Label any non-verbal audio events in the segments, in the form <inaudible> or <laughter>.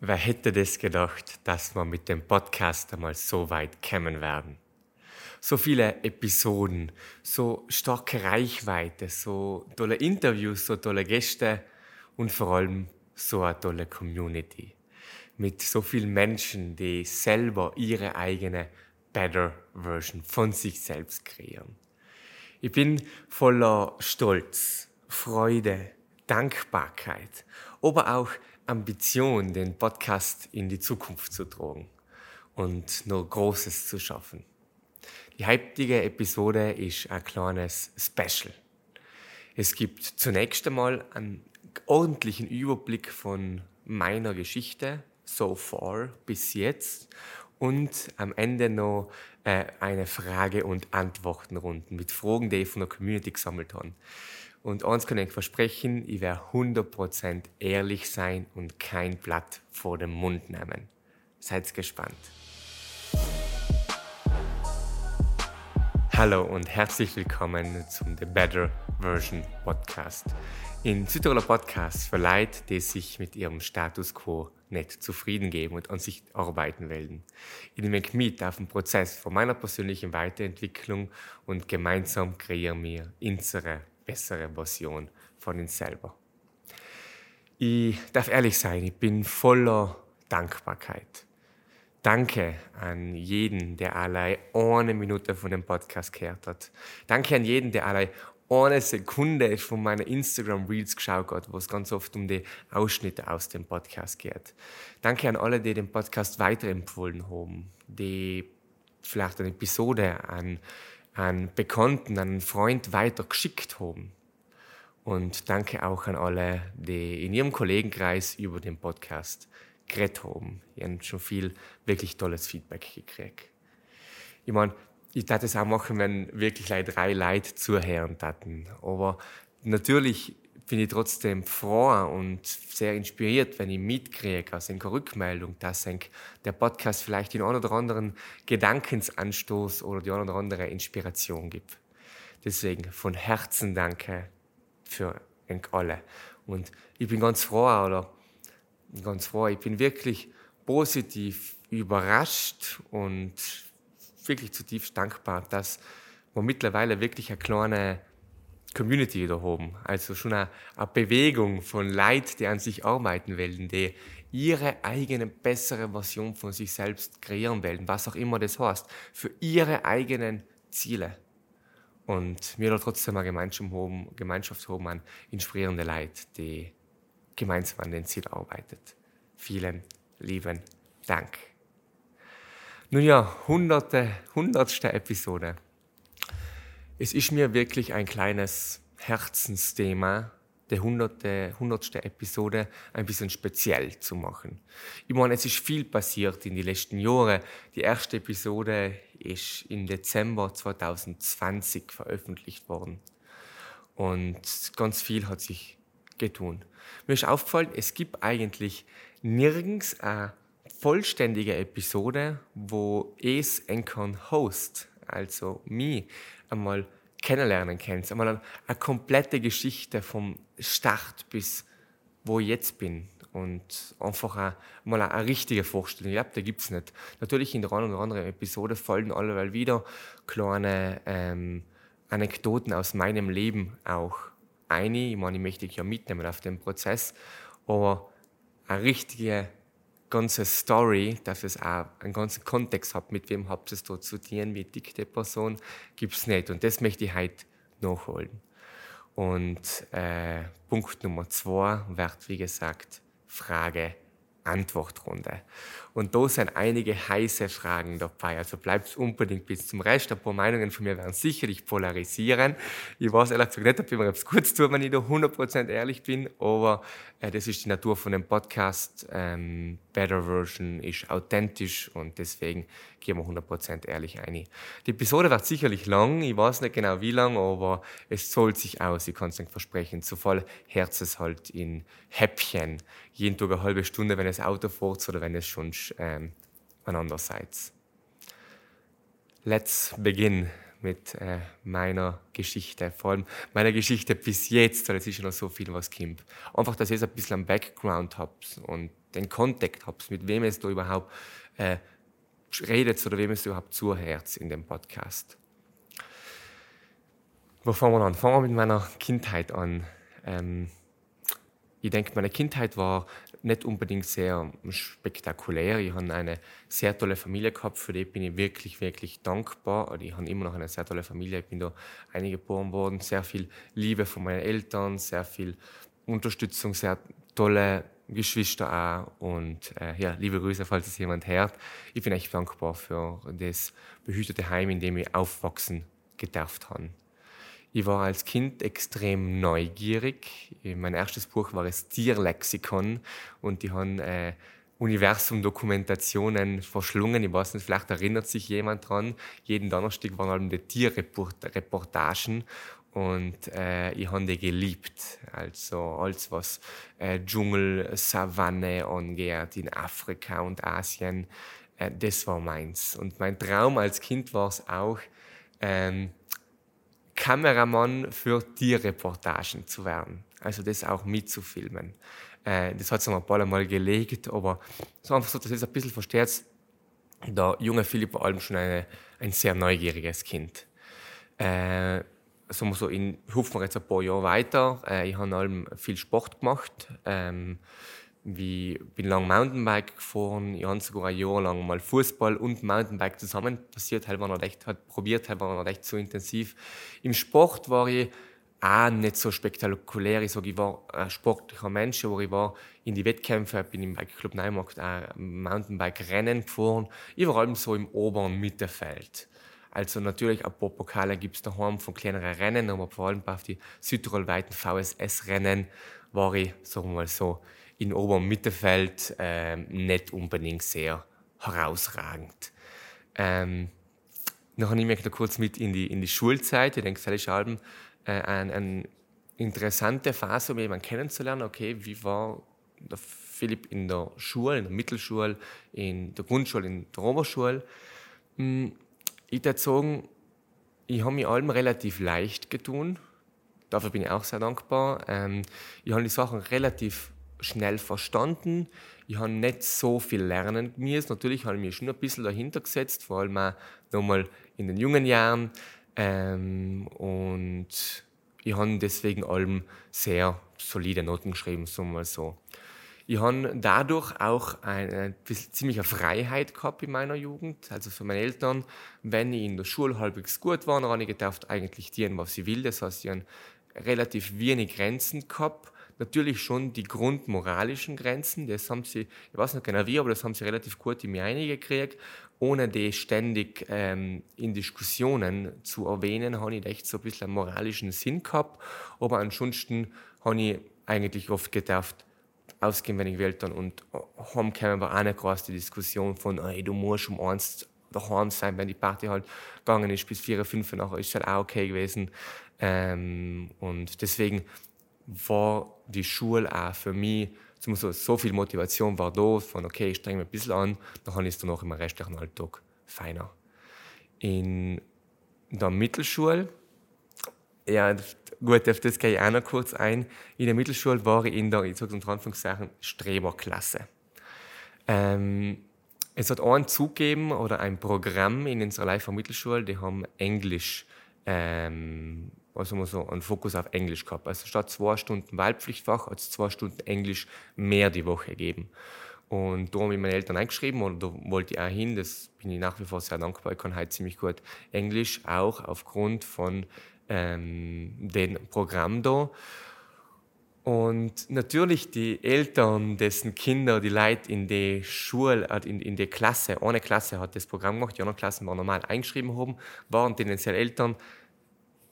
Wer hätte das gedacht, dass wir mit dem Podcast einmal so weit kommen werden? So viele Episoden, so starke Reichweite, so tolle Interviews, so tolle Gäste und vor allem so eine tolle Community. Mit so vielen Menschen, die selber ihre eigene Better Version von sich selbst kreieren. Ich bin voller Stolz, Freude, Dankbarkeit, aber auch Ambition, den Podcast in die Zukunft zu tragen und noch Großes zu schaffen. Die heutige Episode ist ein kleines Special. Es gibt zunächst einmal einen ordentlichen Überblick von meiner Geschichte so far bis jetzt und am Ende noch äh, eine Frage- und Antwortenrunden mit Fragen, die ich von der Community gesammelt habe. Und eins kann ich versprechen, ich werde 100% ehrlich sein und kein Blatt vor den Mund nehmen. Seid gespannt. Hallo und herzlich willkommen zum The Better Version Podcast. In Südtiroler Podcast für Leute, die sich mit ihrem Status quo nicht zufrieden geben und an sich arbeiten wollen. Ich nehme mit auf den Prozess von meiner persönlichen Weiterentwicklung und gemeinsam kreieren wir unsere bessere Version von uns selber. Ich darf ehrlich sein, ich bin voller Dankbarkeit. Danke an jeden, der allein eine Minute von dem Podcast gehört hat. Danke an jeden, der allein eine Sekunde von meiner Instagram Reels geschaut hat, wo es ganz oft um die Ausschnitte aus dem Podcast geht. Danke an alle, die den Podcast weiterempfohlen haben, die vielleicht eine Episode an an Bekannten, an einen Freund weitergeschickt haben. Und danke auch an alle, die in ihrem Kollegenkreis über den Podcast geredet haben. Ich habe schon viel wirklich tolles Feedback gekriegt. Ich meine, ich tat es auch machen, wenn wirklich drei Leute zuhören taten. Aber natürlich bin ich trotzdem froh und sehr inspiriert, wenn ich mitkriege aus einer Rückmeldung, dass der Podcast vielleicht den einen oder anderen Gedankensanstoß oder die eine oder andere Inspiration gibt. Deswegen von Herzen danke für alle. Und ich bin ganz froh, oder ganz froh, ich bin wirklich positiv überrascht und wirklich zutiefst dankbar, dass wir mittlerweile wirklich eine kleine Community wieder haben. Also schon eine, eine Bewegung von Leuten, die an sich arbeiten wollen, die ihre eigene bessere Version von sich selbst kreieren wollen, was auch immer das heißt, für ihre eigenen Ziele. Und wir da trotzdem eine Gemeinschaft haben an inspirierende Leute, die gemeinsam an den Ziel arbeitet. Vielen lieben Dank. Nun ja, hunderte, hundertste Episode. Es ist mir wirklich ein kleines Herzensthema, der hunderte, hundertste Episode ein bisschen speziell zu machen. Ich meine, es ist viel passiert in den letzten Jahren. Die erste Episode ist im Dezember 2020 veröffentlicht worden. Und ganz viel hat sich getan. Mir ist aufgefallen, es gibt eigentlich nirgends eine vollständige Episode, wo es einen Host, also mich, einmal kennenlernen kannst. Einmal eine, eine komplette Geschichte vom Start bis wo ich jetzt bin. Und einfach eine, mal eine, eine richtige Vorstellung. Ich glaube, da gibt es nicht. Natürlich in der einen oder anderen Episode fallen alle wieder kleine ähm, Anekdoten aus meinem Leben auch ein. Ich meine, ich möchte dich ja mitnehmen auf den Prozess. Aber eine richtige ganze Story, dass es auch einen ganzen Kontext hat, mit wem habt ihr es dort zu tun, wie dick die Person, gibt es nicht. Und das möchte ich heute nachholen. Und äh, Punkt Nummer zwei wird, wie gesagt, Frage Antwortrunde. Und da sind einige heiße Fragen dabei. Also bleibt unbedingt bis zum Rest. Ein paar Meinungen von mir werden sicherlich polarisieren. Ich weiß ehrlich gesagt nicht, ob ich mir etwas kurz tue, wenn ich da 100% ehrlich bin, aber äh, das ist die Natur von dem Podcast. Ähm, Better Version ist authentisch und deswegen gehen wir 100% ehrlich ein. Die Episode wird sicherlich lang, ich weiß nicht genau wie lang, aber es zahlt sich aus, ich kann es nicht versprechen. Zu voll Herzes halt in Häppchen. Jeden Tag eine halbe Stunde, wenn es Auto fährt oder wenn es schon ähm, andererseits. Let's begin mit äh, meiner Geschichte, vor allem meiner Geschichte bis jetzt, weil es ist ja noch so viel, was kommt. Einfach, dass ihr ein bisschen einen Background habt und den Kontakt habt, mit wem es da überhaupt äh, redet oder wem es überhaupt zuhört in dem Podcast. Wo fangen wir an? Fangen wir mit meiner Kindheit an. Ähm, ich denke, meine Kindheit war nicht unbedingt sehr spektakulär. Ich habe eine sehr tolle Familie gehabt, für die bin ich wirklich, wirklich dankbar. Ich habe immer noch eine sehr tolle Familie. Ich bin da eingeboren worden, sehr viel Liebe von meinen Eltern, sehr viel Unterstützung, sehr tolle Geschwister auch. Und äh, ja, liebe Grüße, falls es jemand hört. Ich bin echt dankbar für das behütete Heim, in dem ich aufwachsen gedurft habe. Ich war als Kind extrem neugierig. Mein erstes Buch war das Tierlexikon und die haben äh, Universum-Dokumentationen verschlungen. Ich weiß nicht, vielleicht erinnert sich jemand dran. Jeden Donnerstag waren halt die Tierreportagen und äh, ich habe die geliebt. Also alles, was äh, Dschungel, Savanne angeht in Afrika und Asien, äh, das war meins. Und mein Traum als Kind war es auch, ähm, Kameramann für Tierreportagen zu werden. Also das auch mitzufilmen. Äh, das hat mir ein paar Mal gelegt, aber so einfach so, dass ich es ein bisschen versteht, der junge Philipp war allem schon eine, ein sehr neugieriges Kind. Äh, sagen wir so, in, hupfen wir jetzt ein paar Jahre weiter. Äh, ich habe allem viel Sport gemacht. Ähm, wie bin lang Mountainbike gefahren, ich habe sogar ein Jahr lang mal Fußball und Mountainbike zusammen passiert, halt war noch recht, hat probiert, halt war noch recht so intensiv. Im Sport war ich auch nicht so spektakulär. Ich sage, ich war ein sportlicher Mensch, aber ich war in die Wettkämpfe, bin im Bike Neumarkt auch Mountainbike-Rennen gefahren. Ich war allem so im oberen Mittelfeld. Also natürlich ein paar Pokale gibt es daheim von kleineren Rennen, aber vor allem auf die südtirolweiten VSS-Rennen war ich, sagen wir mal so, in oberem Mittelfeld äh, nicht unbedingt sehr herausragend. Ähm, noch nehme ich noch kurz mit in die, in die Schulzeit. Ich denke, das ist äh, eine, eine interessante Phase, um jemanden kennenzulernen. Okay, wie war der Philipp in der Schule, in der Mittelschule, in der Grundschule, in der Oberschule? Hm, ich würde sagen, ich habe mich allem relativ leicht getan. Dafür bin ich auch sehr dankbar. Ähm, ich habe die Sachen relativ schnell verstanden. Ich habe nicht so viel lernen müssen. Natürlich habe ich mich schon ein bisschen dahinter gesetzt, vor allem auch nochmal in den jungen Jahren. Ähm, und ich habe deswegen allem sehr solide Noten geschrieben, sagen wir mal so. Ich habe dadurch auch eine, ziemliche Freiheit gehabt in meiner Jugend. Also für meine Eltern, wenn ich in der Schule halbwegs gut war, dann habe ich gedacht, eigentlich tun, was ich will. Das heißt, ich habe relativ wenig Grenzen gehabt natürlich schon die grundmoralischen Grenzen, das haben sie, ich weiß nicht genau wie, aber das haben sie relativ gut in mir eingekriegt, ohne die ständig ähm, in Diskussionen zu erwähnen, habe ich echt so ein bisschen einen moralischen Sinn gehabt, aber ansonsten habe ich eigentlich oft gedacht, ausgehen, wenn ich will dann und haben kämen wir auch nicht groß die Diskussion von, ey, du musst um eins daheim sein, wenn die Party halt gegangen ist bis vier, fünf nachher ist es halt auch okay gewesen. Ähm, und deswegen war die Schule auch für mich, so, so viel Motivation war da, von okay, ich strenge mich ein bisschen an, dann habe ich es dann auch im restlichen Alltag feiner. In der Mittelschule, ja, gut, auf das gehe ich auch noch kurz ein. In der Mittelschule war ich in der, ich sage es unter Anführungszeichen, Streberklasse. Ähm, es hat einen zugegeben oder ein Programm in unserer Leifer Mittelschule, die haben Englisch ähm, also man so einen Fokus auf Englisch gehabt. Also statt zwei Stunden Wahlpflichtfach hat es zwei Stunden Englisch mehr die Woche gegeben. Und da habe ich meine Eltern eingeschrieben und da wollte ich auch hin. Das bin ich nach wie vor sehr dankbar. Ich kann halt ziemlich gut Englisch, auch aufgrund von ähm, dem Programm da. Und natürlich die Eltern, dessen Kinder, die Leute in die Schule, äh, in, in die Klasse, eine Klasse hat das Programm gemacht, die anderen Klassen waren normal eingeschrieben haben, waren tendenziell Eltern,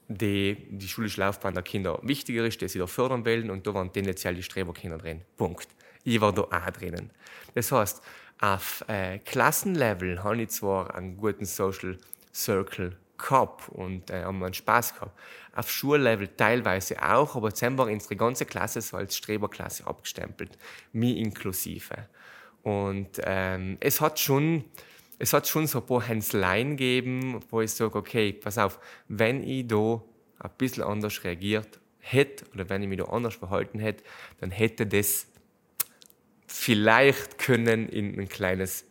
die die schulische Laufbahn der Kinder wichtiger ist, die sie da fördern wollen und da waren tendenziell die Streberkinder drin. Punkt. Ich war da auch drinnen. Das heißt, auf äh, Klassenlevel habe ich zwar einen guten Social Circle gehabt und äh, haben einen Spaß gehabt. Auf Schullevel teilweise auch, aber dann war unsere ganze Klasse so als Streberklasse abgestempelt, mir inklusive. Und ähm, es hat schon es hat schon so ein paar Hänslein gegeben, wo ich sage, okay, pass auf, wenn ich da ein bisschen anders reagiert hätte oder wenn ich mich da anders verhalten hätte, dann hätte das vielleicht können in ein kleines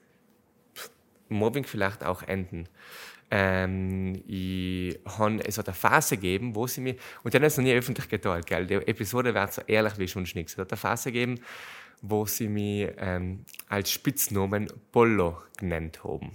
Mobbing vielleicht auch enden. Ähm, ich han, es hat eine Phase gegeben, wo sie mir, und die haben es noch nie öffentlich geteilt, gell? die Episode wird so ehrlich wie schon nichts. Es hat eine Phase gegeben, wo sie mich ähm, als Spitznamen Pollo genannt haben.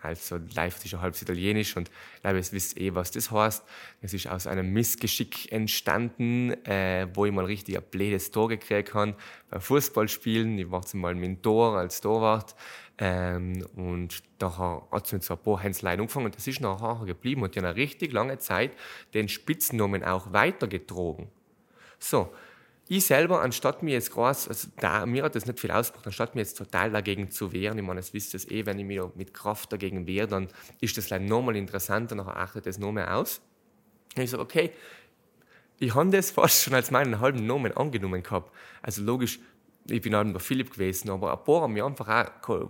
Also live ist ja halb italienisch und ich glaube, ihr wisst eh, was das heißt. Es ist aus einem Missgeschick entstanden, äh, wo ich mal richtig ein blödes Tor gekriegt habe beim Fußballspielen. Ich war zum Mal mit dem Tor als Torwart ähm, und daher hat es mit so ein paar Hänslein angefangen und das ist nachher geblieben und die haben eine richtig lange Zeit den Spitznamen auch weitergetragen. So, ich selber, anstatt mir jetzt groß, also da, mir hat das nicht viel ausgemacht, anstatt mir jetzt total dagegen zu wehren, ich meine, das wisst ihr eh, wenn ich mich mit Kraft dagegen wehre, dann ist das like, nochmal interessanter, dann achtet das noch mehr aus. Und ich sage, okay, ich habe das fast schon als meinen halben Namen angenommen gehabt. Also logisch, ich bin halt der Philipp gewesen, aber ein paar haben mich einfach auch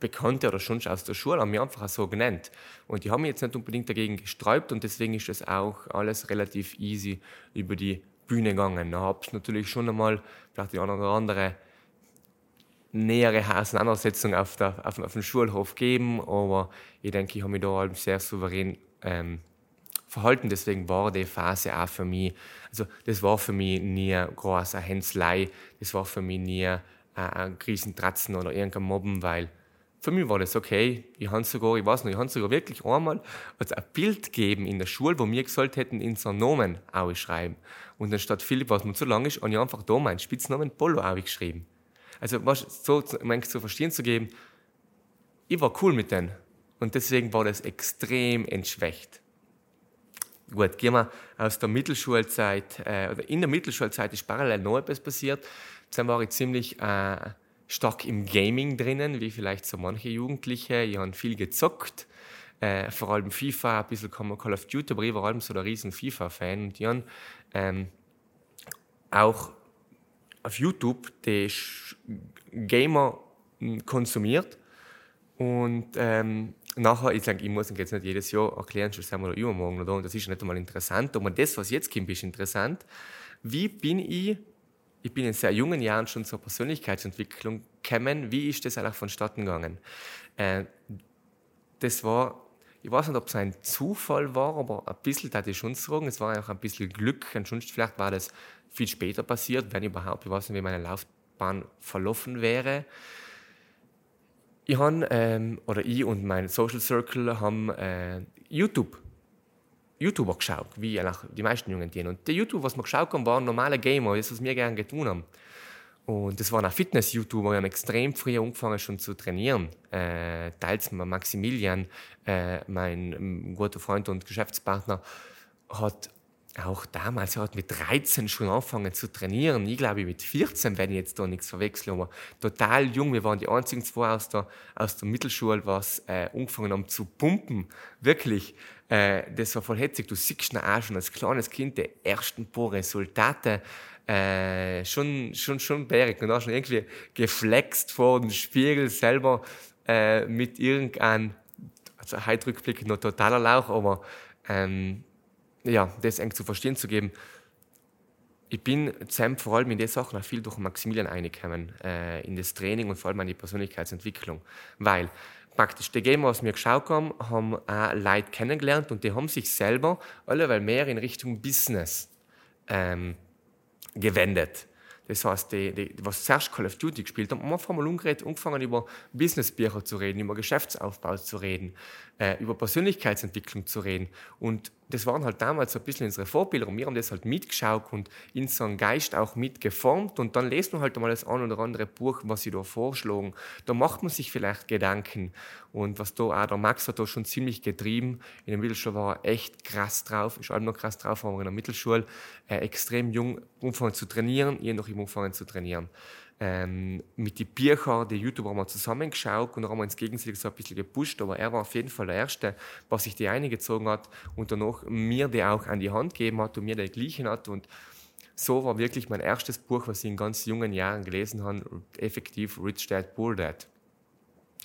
Bekannte oder schon aus der Schule haben mich einfach auch so genannt. Und die haben mich jetzt nicht unbedingt dagegen gesträubt und deswegen ist das auch alles relativ easy über die Bühne gegangen. Da habe ich natürlich schon einmal vielleicht die eine oder andere nähere Auseinandersetzung auf, der, auf, auf dem Schulhof gegeben, aber ich denke, ich habe mich da halt sehr souverän ähm, verhalten. Deswegen war die Phase auch für mich, also das war für mich nie groß eine Hänselei, das war für mich nie ein Krisentratzen oder irgendein Mobben, weil für mich war das okay. Ich habe sogar, ich weiß noch, ich habe sogar wirklich einmal ein Bild gegeben in der Schule, wo wir gesagt hätten, in so Namen ausschreiben. Und dann statt Philipp, was mir zu lang ist, habe ich einfach da meinen Spitznamen Polo geschrieben. Also, was so manchmal zu verstehen zu geben, ich war cool mit denen. Und deswegen war das extrem entschwächt. Gut, gehen wir aus der Mittelschulzeit, äh, oder in der Mittelschulzeit ist parallel noch etwas passiert. Dann war ich ziemlich äh, stark im Gaming drinnen, wie vielleicht so manche Jugendliche. Ich habe viel gezockt, äh, vor allem FIFA, ein bisschen Call of Duty, aber ich war allem so der riesen FIFA-Fan. Und ich habe ähm, auch auf YouTube die Gamer hm, konsumiert. Und ähm, nachher, ich sage, ich muss jetzt nicht jedes Jahr erklären, schon sind wir da übermorgen oder und das ist nicht einmal interessant. Aber das, was jetzt kommt, ist interessant. Wie bin ich ich bin in sehr jungen Jahren schon zur Persönlichkeitsentwicklung gekommen. Wie ist das eigentlich vonstatten gegangen? Äh, das war, ich weiß nicht, ob es ein Zufall war, aber ein bisschen hatte ich schon sagen. Es war auch ein bisschen Glück. Und vielleicht war das viel später passiert, wenn überhaupt. Ich weiß nicht, wie meine Laufbahn verlaufen wäre. Ich habe, ähm, oder ich und mein Social Circle haben äh, YouTube YouTuber geschaut, wie die meisten jungen Tiere. Und die YouTuber, was wir geschaut haben, waren normale Gamer, das, was wir gerne getan haben. Und das waren auch Fitness-YouTuber, die haben extrem früh angefangen schon zu trainieren. Äh, teils Maximilian, äh, mein ähm, guter Freund und Geschäftspartner, hat auch damals, er hat mit 13 schon angefangen zu trainieren. Ich glaube, mit 14, wenn ich jetzt da nichts verwechsel, aber total jung. Wir waren die einzigen zwei aus der, aus der Mittelschule, was äh, angefangen haben zu pumpen. Wirklich. Äh, das war voll hetzig. Du siehst auch schon als kleines Kind die ersten paar Resultate. Äh, schon, schon, schon bärig. Und auch schon irgendwie geflext vor dem Spiegel selber äh, mit irgendeinem, also heute rückblickend noch totaler Lauch, aber ähm, ja, das eng zu verstehen zu geben. Ich bin zusammen vor allem in den Sachen auch viel durch Maximilian eingekommen, äh, in das Training und vor allem in die Persönlichkeitsentwicklung. Weil praktisch die Gamer, was wir geschaut haben, haben auch Leute kennengelernt und die haben sich selber alle weil mehr in Richtung Business ähm, gewendet. Das heißt, die, die, was zuerst Call of Duty gespielt haben, haben einfach mal umgeredet, angefangen über Businessbücher zu reden, über Geschäftsaufbau zu reden, äh, über Persönlichkeitsentwicklung zu reden. Und das waren halt damals so ein bisschen unsere Vorbilder und wir haben das halt mitgeschaut und in so einen Geist auch mitgeformt und dann lest man halt mal das ein oder andere Buch, was sie da vorschlagen. Da macht man sich vielleicht Gedanken und was da auch der Max hat da schon ziemlich getrieben. In der Mittelschule war er echt krass drauf, ist allem noch krass drauf, aber in der Mittelschule äh, extrem jung angefangen zu trainieren, ich noch im angefangen zu trainieren ähm, mit den Büchern, die YouTuber haben wir zusammengeschaut und haben uns gegenseitig so ein bisschen gepusht, aber er war auf jeden Fall der Erste, was sich die eingezogen hat und danach mir die auch an die Hand gegeben hat und mir die gleichen hat und so war wirklich mein erstes Buch, was ich in ganz jungen Jahren gelesen habe, effektiv Rich Dad, Poor Dad.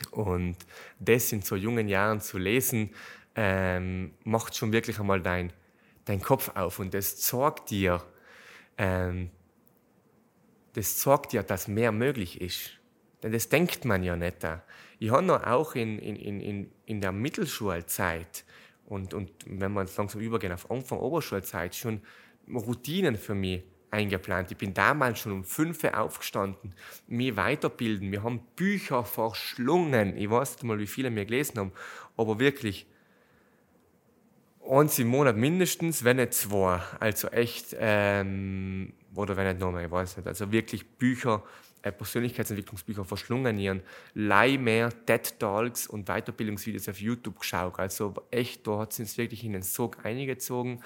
Und das in so jungen Jahren zu lesen, ähm, macht schon wirklich einmal dein, dein Kopf auf und das zeigt dir, ähm, das zeigt ja, dass mehr möglich ist. Denn das denkt man ja nicht. Ich habe noch auch in, in, in, in der Mittelschulzeit und, und wenn wir langsam übergehen auf Anfang Oberschulzeit schon Routinen für mich eingeplant. Ich bin damals schon um fünf Uhr aufgestanden, mich weiterbilden. Wir haben Bücher verschlungen. Ich weiß nicht mal, wie viele wir gelesen haben, aber wirklich eins im Monat mindestens, wenn nicht zwei. Also echt, ähm, oder wenn nicht noch mehr, ich weiß nicht. Also wirklich Bücher, äh, Persönlichkeitsentwicklungsbücher verschlungen ihren Leih mehr TED Talks und Weiterbildungsvideos auf YouTube geschaut. Also echt, da hat es uns wirklich in den Sog eingezogen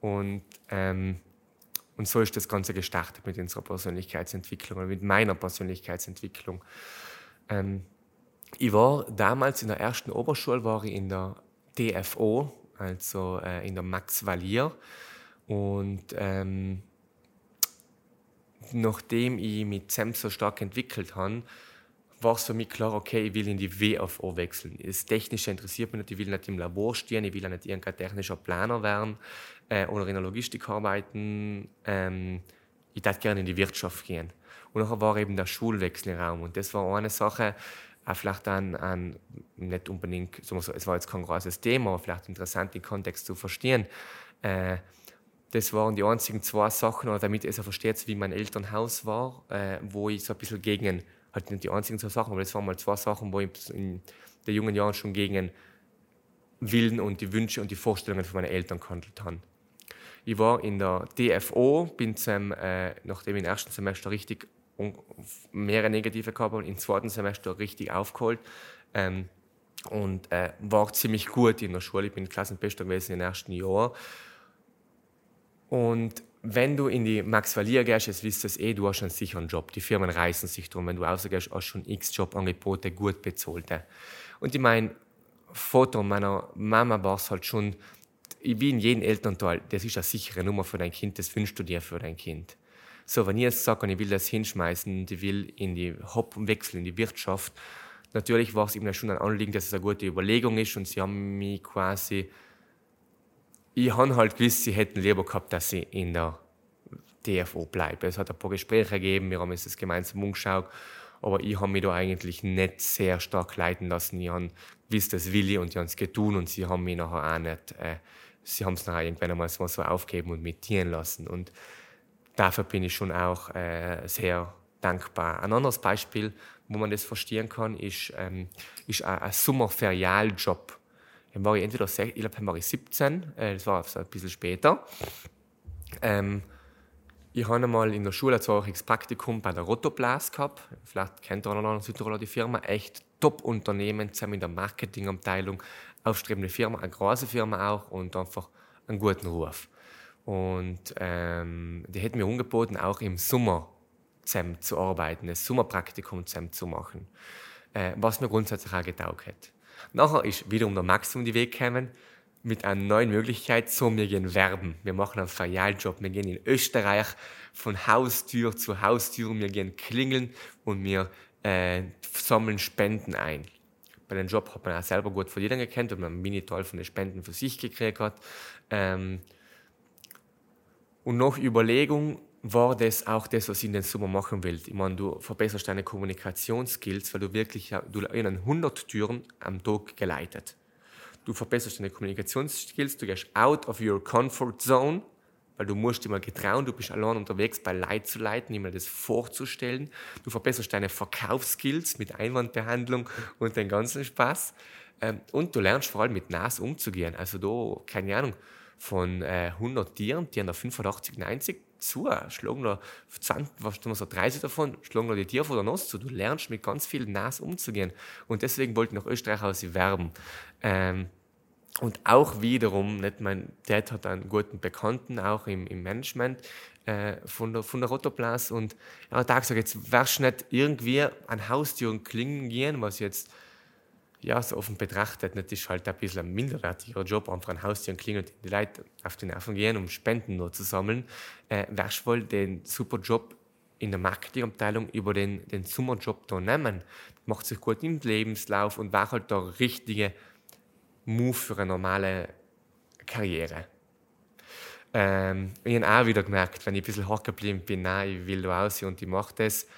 und ähm, und so ist das Ganze gestartet mit unserer Persönlichkeitsentwicklung und mit meiner Persönlichkeitsentwicklung. Ähm, ich war damals in der ersten Oberschule, war ich in der DFO, also äh, in der Max Valier. Und ähm, nachdem ich mit SEM so stark entwickelt habe, war es für mich klar, okay, ich will in die WFO wechseln. Das Technische interessiert mich nicht, ich will nicht im Labor stehen, ich will auch nicht irgendein technischer Planer werden äh, oder in der Logistik arbeiten. Ähm, ich würde gerne in die Wirtschaft gehen. Und nachher war eben der Schulwechsel im Raum. Und das war eine Sache, auch vielleicht an, an nicht unbedingt, es war jetzt kein großes Thema, aber vielleicht interessant, den Kontext zu verstehen. Äh, das waren die einzigen zwei Sachen, oder damit so versteht, wie mein Elternhaus war, äh, wo ich so ein bisschen gegen, halt nicht die einzigen zwei Sachen, aber das waren mal zwei Sachen, wo ich in den jungen Jahren schon gegen Willen und die Wünsche und die Vorstellungen von meinen Eltern gehandelt habe. Ich war in der DFO, bin zum, äh, nachdem ich im ersten Semester richtig mehrere negative gehabt habe, im zweiten Semester richtig aufgeholt. Ähm, und äh, war ziemlich gut in der Schule. Ich bin Klassenbester gewesen im ersten Jahr. Und wenn du in die Max Valier gehst, jetzt wisst ihr eh, du hast einen sicheren Job. Die Firmen reißen sich drum. Wenn du rausgehst, hast du schon x Jobangebote, gut bezahlte. Und ich meine, Foto meiner Mama war es halt schon, wie in jedem Elternteil, das ist eine sichere Nummer für dein Kind, das wünschst du dir für dein Kind. So, wenn ich jetzt sage, ich will das hinschmeißen ich will in die Hop wechseln, in die Wirtschaft, natürlich war es ihm schon ein Anliegen, dass es eine gute Überlegung ist und sie haben mich quasi ich habe halt gewusst, sie hätten lieber gehabt, dass ich in der DFO bleibe. Es hat ein paar Gespräche gegeben, wir haben das gemeinsam umgeschaut, aber ich habe mich da eigentlich nicht sehr stark leiten lassen. Ich habe gewusst, das will ich und ich habe es getan und sie haben mich nachher auch nicht, äh, sie haben es nachher irgendwann einmal so aufgeben und mittieren lassen. Und dafür bin ich schon auch äh, sehr dankbar. Ein anderes Beispiel, wo man das verstehen kann, ist, ähm, ist ein, ein Sommerferialjob dann war ich entweder, ich glaube, dann war ich 17, äh, das war so ein bisschen später. Ähm, ich habe einmal in der Schule ein zweiwöchiges Praktikum bei der Rotoplas gehabt. Vielleicht kennt ihr noch Südtiroler die Firma. Echt Top-Unternehmen, zusammen in der Marketingabteilung. Aufstrebende Firma, eine große Firma auch und einfach einen guten Ruf. Und ähm, die hätten mir angeboten, auch im Sommer zusammen zu arbeiten, ein Sommerpraktikum zusammen zu machen. Äh, was mir grundsätzlich auch getaugt hat. Nachher ist wiederum der Max um die Weg gekommen mit einer neuen Möglichkeit, so wir gehen werben. Wir machen einen Ferialjob. Wir gehen in Österreich von Haustür zu Haustür. Wir gehen klingeln und wir äh, sammeln Spenden ein. Bei dem Job hat man auch selber gut verdienen gekannt und man einen Mini-Teil von den Spenden für sich gekriegt hat. Ähm, und nach Überlegung war das auch das, was ich in den Sommer machen will. Ich meine, du verbesserst deine Kommunikationsskills, weil du wirklich, du in 100 Türen am Tag geleitet. Du verbesserst deine Kommunikationsskills, du gehst out of your comfort zone, weil du musst mal getrauen, du bist allein unterwegs, bei Leid zu leiten, mal das vorzustellen. Du verbesserst deine Verkaufsskills mit Einwandbehandlung und den ganzen Spaß. Ähm, und du lernst vor allem mit NAS umzugehen. Also da, keine Ahnung, von 100 Tieren, die an der 85, 90 zu, schlagen da 20, was so 30 davon, schlagen da die Tiere vor der Nase zu. Du lernst mit ganz viel Nas umzugehen. Und deswegen wollte ich nach Österreich aus werben. Ähm, und auch wiederum, nicht mein Dad hat einen guten Bekannten, auch im, im Management äh, von, der, von der Rotoplas. Und er hat gesagt, jetzt wärst du nicht irgendwie an Haustüren klingen gehen, was jetzt ja, so offen betrachtet, das ist halt ein bisschen ein minderwertiger Job, einfach ein Haustier klingelt, die Leute auf die Nerven gehen, um Spenden nur zu sammeln, äh, wärst wohl den super Job in der Marketingabteilung über den, den Sommerjob da nehmen. Macht sich gut im Lebenslauf und war halt der richtige Move für eine normale Karriere. Ähm, ich habe auch wieder gemerkt, wenn ich ein bisschen hoch geblieben bin, nein, ich will da raus und ich mache das.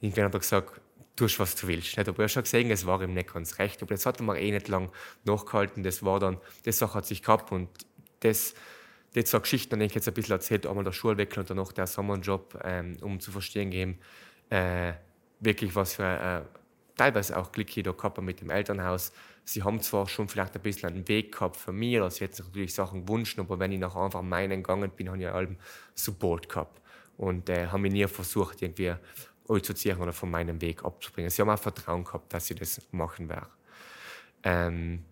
Irgendwann hat er gesagt, tust, was du willst. Nicht? Aber er hat schon gesehen, es war ihm nicht ganz recht. Aber das hat er mir eh nicht lang nachgehalten. Das war dann, das Sache hat sich gehabt und das, das so Geschichten, die ich jetzt ein bisschen erzählt, einmal der Schulwechsel und danach der Sommerjob, ähm, um zu verstehen geben, äh, wirklich was für äh, teilweise auch Glück da gehabt mit dem Elternhaus. Sie haben zwar schon vielleicht ein bisschen einen Weg gehabt für mich, dass sie jetzt natürlich Sachen gewünscht, aber wenn ich nach einfach meinen gegangen bin, habe ich einen Support gehabt und äh, haben mich nie versucht, irgendwie zu ziehen oder von meinem Weg abzubringen. Sie haben auch Vertrauen gehabt, dass sie das machen werden. Ähm,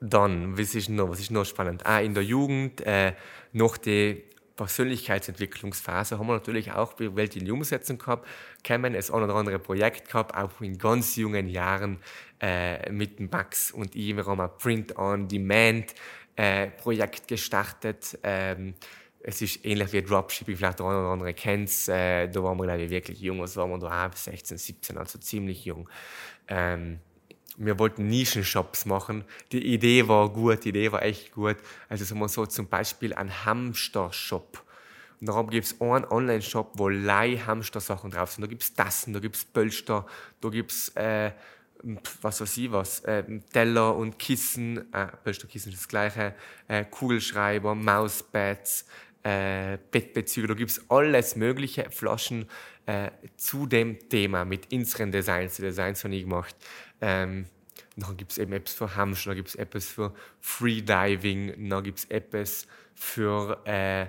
dann, was ist noch, was ist noch spannend? Ah, in der Jugend, äh, noch die Persönlichkeitsentwicklungsphase haben wir natürlich auch Welt in die Umsetzung gehabt, kennen das ein oder andere Projekt gehabt, auch in ganz jungen Jahren äh, mit Max und ich. Wir haben ein Print-on-Demand-Projekt äh, gestartet. Ähm, es ist ähnlich wie Dropshipping, vielleicht der eine oder andere kennt es. Äh, da waren wir, glaube ich, wirklich jung. Was waren wir da? 16, 17, also ziemlich jung. Ähm, wir wollten Nischenshops machen. Die Idee war gut, die Idee war echt gut. Also sagen wir so zum Beispiel ein Hamster-Shop. Und darum gibt es einen Online-Shop, wo Leih-Hamster-Sachen drauf sind. Da gibt es Tassen, da gibt es Pölster, da gibt es, äh, was weiß ich was, äh, Teller und Kissen, äh, Pölsterkissen ist das gleiche, äh, Kugelschreiber, Mauspads, äh, Bettbezüge, da gibt es alles mögliche Flaschen äh, zu dem Thema mit unseren Designs, die Designs habe ich gemacht. Ähm, dann gibt es eben Apps für Hamster, dann gibt es Apps für Freediving, dann gibt es Apps für äh,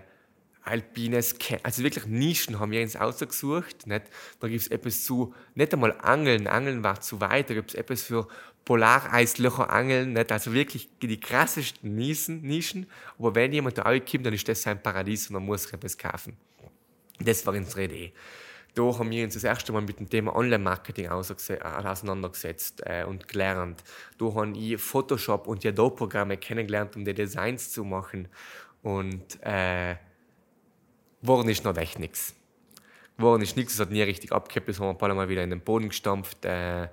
alpines Camp. Also wirklich Nischen haben wir uns ausgesucht. Nicht? Da gibt es etwas zu, nicht einmal Angeln, Angeln war zu weit, da gibt es etwas für Polareislöcher angeln, nicht? also wirklich die krassesten Nischen, Nischen. Aber wenn jemand da kommt, dann ist das sein Paradies und man muss etwas kaufen. Das war unsere Idee. Da haben wir uns das erste Mal mit dem Thema Online-Marketing auseinandergesetzt äh, und gelernt. Da habe ich Photoshop und die Adobe-Programme kennengelernt, um die Designs zu machen. Und äh, geworden ist noch echt nichts. Geworden ist nichts, es hat nie richtig abgekippt, das haben wir ein paar Mal wieder in den Boden gestampft. Äh,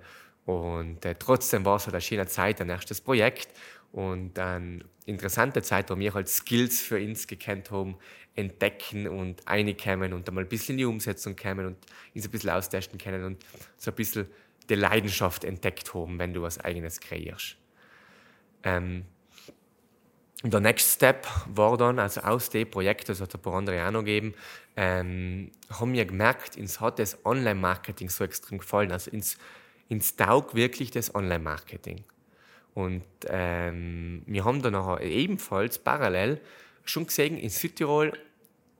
und äh, trotzdem war es halt eine schöne Zeit, ein erstes Projekt und eine interessante Zeit, wo wir halt Skills für uns gekannt haben, entdecken und einkommen und einmal ein bisschen in die Umsetzung kommen und uns ein bisschen austesten können und so ein bisschen die Leidenschaft entdeckt haben, wenn du was Eigenes kreierst. Ähm, der Next Step war dann, also aus dem Projekt, das hat ein paar andere auch noch gegeben, ähm, haben wir gemerkt, uns hat das Online-Marketing so extrem gefallen. Also ins, ins Taug wirklich das Online-Marketing. Und ähm, wir haben dann nachher ebenfalls parallel schon gesehen, in Südtirol,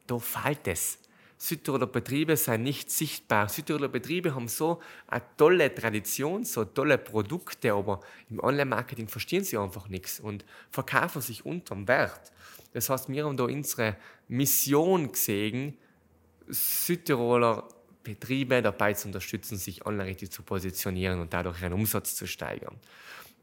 da fällt es. Südtiroler Betriebe sind nicht sichtbar. Südtiroler Betriebe haben so eine tolle Tradition, so tolle Produkte, aber im Online-Marketing verstehen sie einfach nichts und verkaufen sich unterm Wert. Das heißt, wir haben da unsere Mission gesehen, Südtiroler Betriebe dabei zu unterstützen, sich online richtig zu positionieren und dadurch ihren Umsatz zu steigern.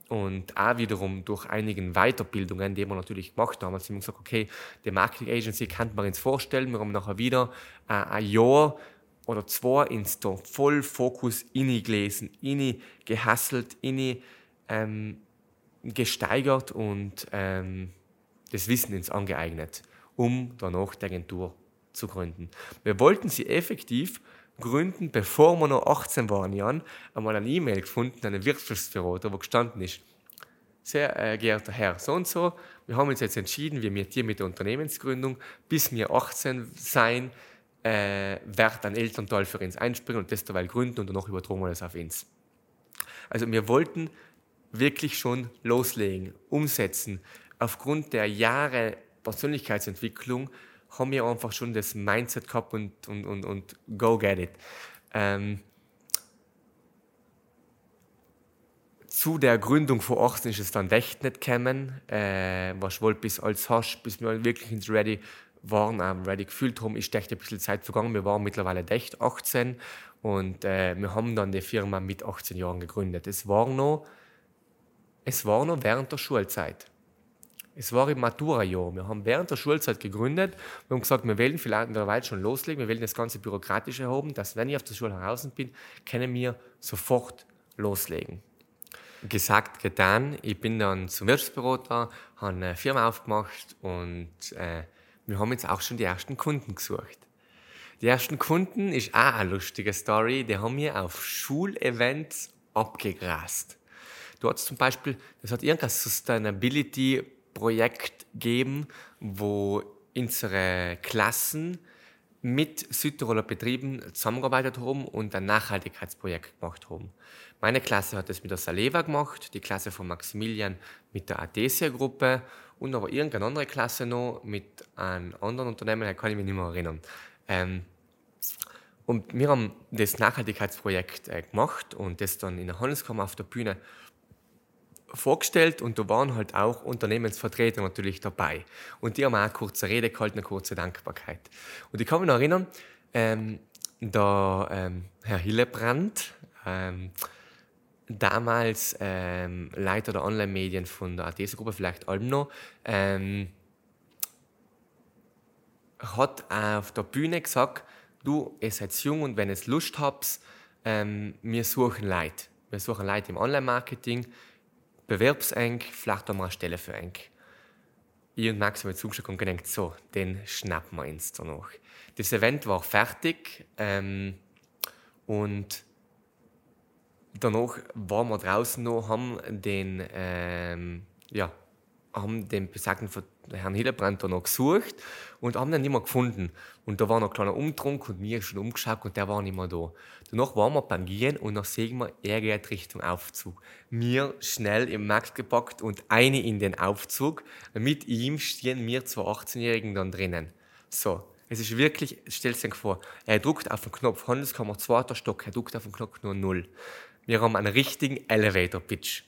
Und auch wiederum durch einige Weiterbildungen, die wir natürlich gemacht haben, haben wir gesagt, okay, die Marketing Agency kann man uns vorstellen. Wir haben nachher wieder äh, ein Jahr oder zwei ins da voll Fokus inni gelesen, inni gehasselt, inni ähm, gesteigert und ähm, das Wissen ins angeeignet, um danach die Agentur zu gründen. Wir wollten sie effektiv gründen, bevor wir noch 18 waren, Jan, einmal eine E-Mail gefunden, einen Wirtschaftsberater, wo gestanden ist, sehr äh, geehrter Herr, so und so, wir haben uns jetzt entschieden, wir mit dir mit der Unternehmensgründung, bis wir 18 sein, äh, wird ein Elternteil für uns einspringen und das dabei gründen und danach übertragen wir das auf uns. Also wir wollten wirklich schon loslegen, umsetzen. Aufgrund der Jahre Persönlichkeitsentwicklung haben wir einfach schon das Mindset gehabt und, und, und, und go get it. Ähm, zu der Gründung vor Ort ist es dann echt nicht gekommen, äh, was wohl bis als hast, bis wir wirklich ins Ready waren, ähm, ready gefühlt haben, ist echt ein bisschen Zeit vergangen. Wir waren mittlerweile echt 18 und äh, wir haben dann die Firma mit 18 Jahren gegründet. Es war noch, es war noch während der Schulzeit. Es war im Matura-Jahr. Wir haben während der Schulzeit gegründet. Wir haben gesagt, wir wollen vielleicht in der Welt schon loslegen. Wir wollen das ganze Bürokratische erhoben, dass wenn ich auf der Schule heraus bin, können wir sofort loslegen. gesagt, getan. Ich bin dann zum Wirtschaftsbüro da, habe eine Firma aufgemacht und äh, wir haben jetzt auch schon die ersten Kunden gesucht. Die ersten Kunden ist auch eine lustige Story. Die haben wir auf Schulevents abgegrast. Du hast zum Beispiel, das hat irgendein Sustainability-Projekt gegeben, wo unsere Klassen mit Südtiroler Betrieben zusammengearbeitet haben und ein Nachhaltigkeitsprojekt gemacht haben. Meine Klasse hat das mit der Saleva gemacht, die Klasse von Maximilian mit der Adesia-Gruppe und aber irgendeine andere Klasse noch mit einem anderen Unternehmen, da kann ich mich nicht mehr erinnern. Ähm, und wir haben das Nachhaltigkeitsprojekt äh, gemacht und das dann in der Handelskammer auf der Bühne vorgestellt und da waren halt auch Unternehmensvertreter natürlich dabei. Und die haben auch eine kurze Rede gehalten, eine kurze Dankbarkeit. Und ich kann mich noch erinnern, ähm, der ähm, Herr Hillebrand, ähm, damals ähm, Leiter der Online-Medien von der ATS-Gruppe, vielleicht noch, ähm, hat auf der Bühne gesagt, du, ihr seid jung und wenn ihr Lust habt, ähm, wir suchen Leute. Wir suchen Leute im Online-Marketing, bewerbseng, vielleicht auch mal eine Stelle für eng. Ich und Max haben jetzt zugeschaut und gedacht, so, den schnappen wir uns danach. Das Event war fertig ähm, und danach waren wir draußen noch, haben den, ähm, ja, haben den besagten Herrn Hildebrand da noch gesucht und haben ihn nicht mehr gefunden. Und da war noch ein kleiner Umtrunk und mir schon umgeschaut und der war nicht mehr da. Danach waren wir beim Gehen und dann sehen wir, er geht Richtung Aufzug. Mir schnell im Markt gepackt und eine in den Aufzug. Mit ihm stehen wir zwei 18-Jährigen dann drinnen. So. Es ist wirklich, stellt sich vor, er drückt auf den Knopf Handelskammer, zweiter Stock, er drückt auf den Knopf nur Null. Wir haben einen richtigen Elevator-Pitch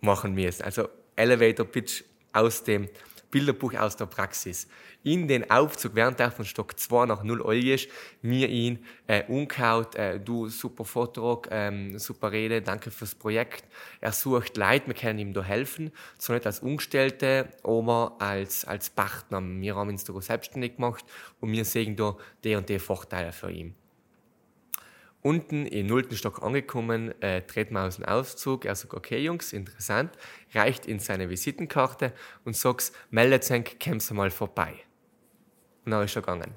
machen müssen. Also Elevator-Pitch aus dem Bilderbuch aus der Praxis. In den Aufzug, während er von Stock 2 nach 0 Euro ist, mir ihn äh, umgehaut, äh, du, super Vortrag, ähm, super Rede, danke fürs Projekt. Er sucht Leute, wir können ihm da helfen, so nicht als Umgestellte, aber als, als Partner. Wir haben uns da selbstständig gemacht und wir sehen da die und die Vorteile für ihn. Unten im nullten Stock angekommen, äh, tritt man aus dem Aufzug. Er sagt, okay, Jungs, interessant, reicht in seine Visitenkarte und sagt, meldet kommen Sie mal vorbei. Und dann ist er gegangen.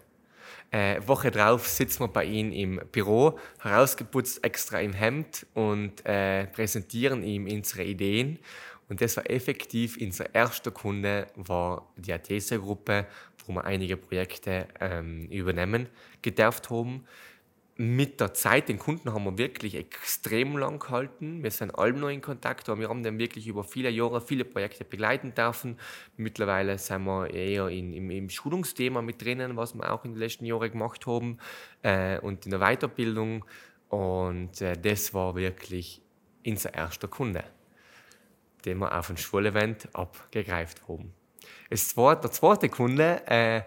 Äh, Woche drauf sitzen wir bei ihm im Büro, herausgeputzt extra im Hemd und äh, präsentieren ihm unsere Ideen. Und das war effektiv unser erster Kunde, war die Athesia-Gruppe, wo wir einige Projekte ähm, übernehmen gedurft haben mit der Zeit, den Kunden haben wir wirklich extrem lang gehalten. Wir sind allem noch in Kontakt, aber wir haben den wirklich über viele Jahre viele Projekte begleiten dürfen. Mittlerweile sind wir eher in, im, im, Schulungsthema mit drinnen, was wir auch in den letzten Jahren gemacht haben äh, und in der Weiterbildung. Und äh, das war wirklich unser erster Kunde, den wir auf ein Schulevent abgegreift haben. Es war der zweite Kunde, äh,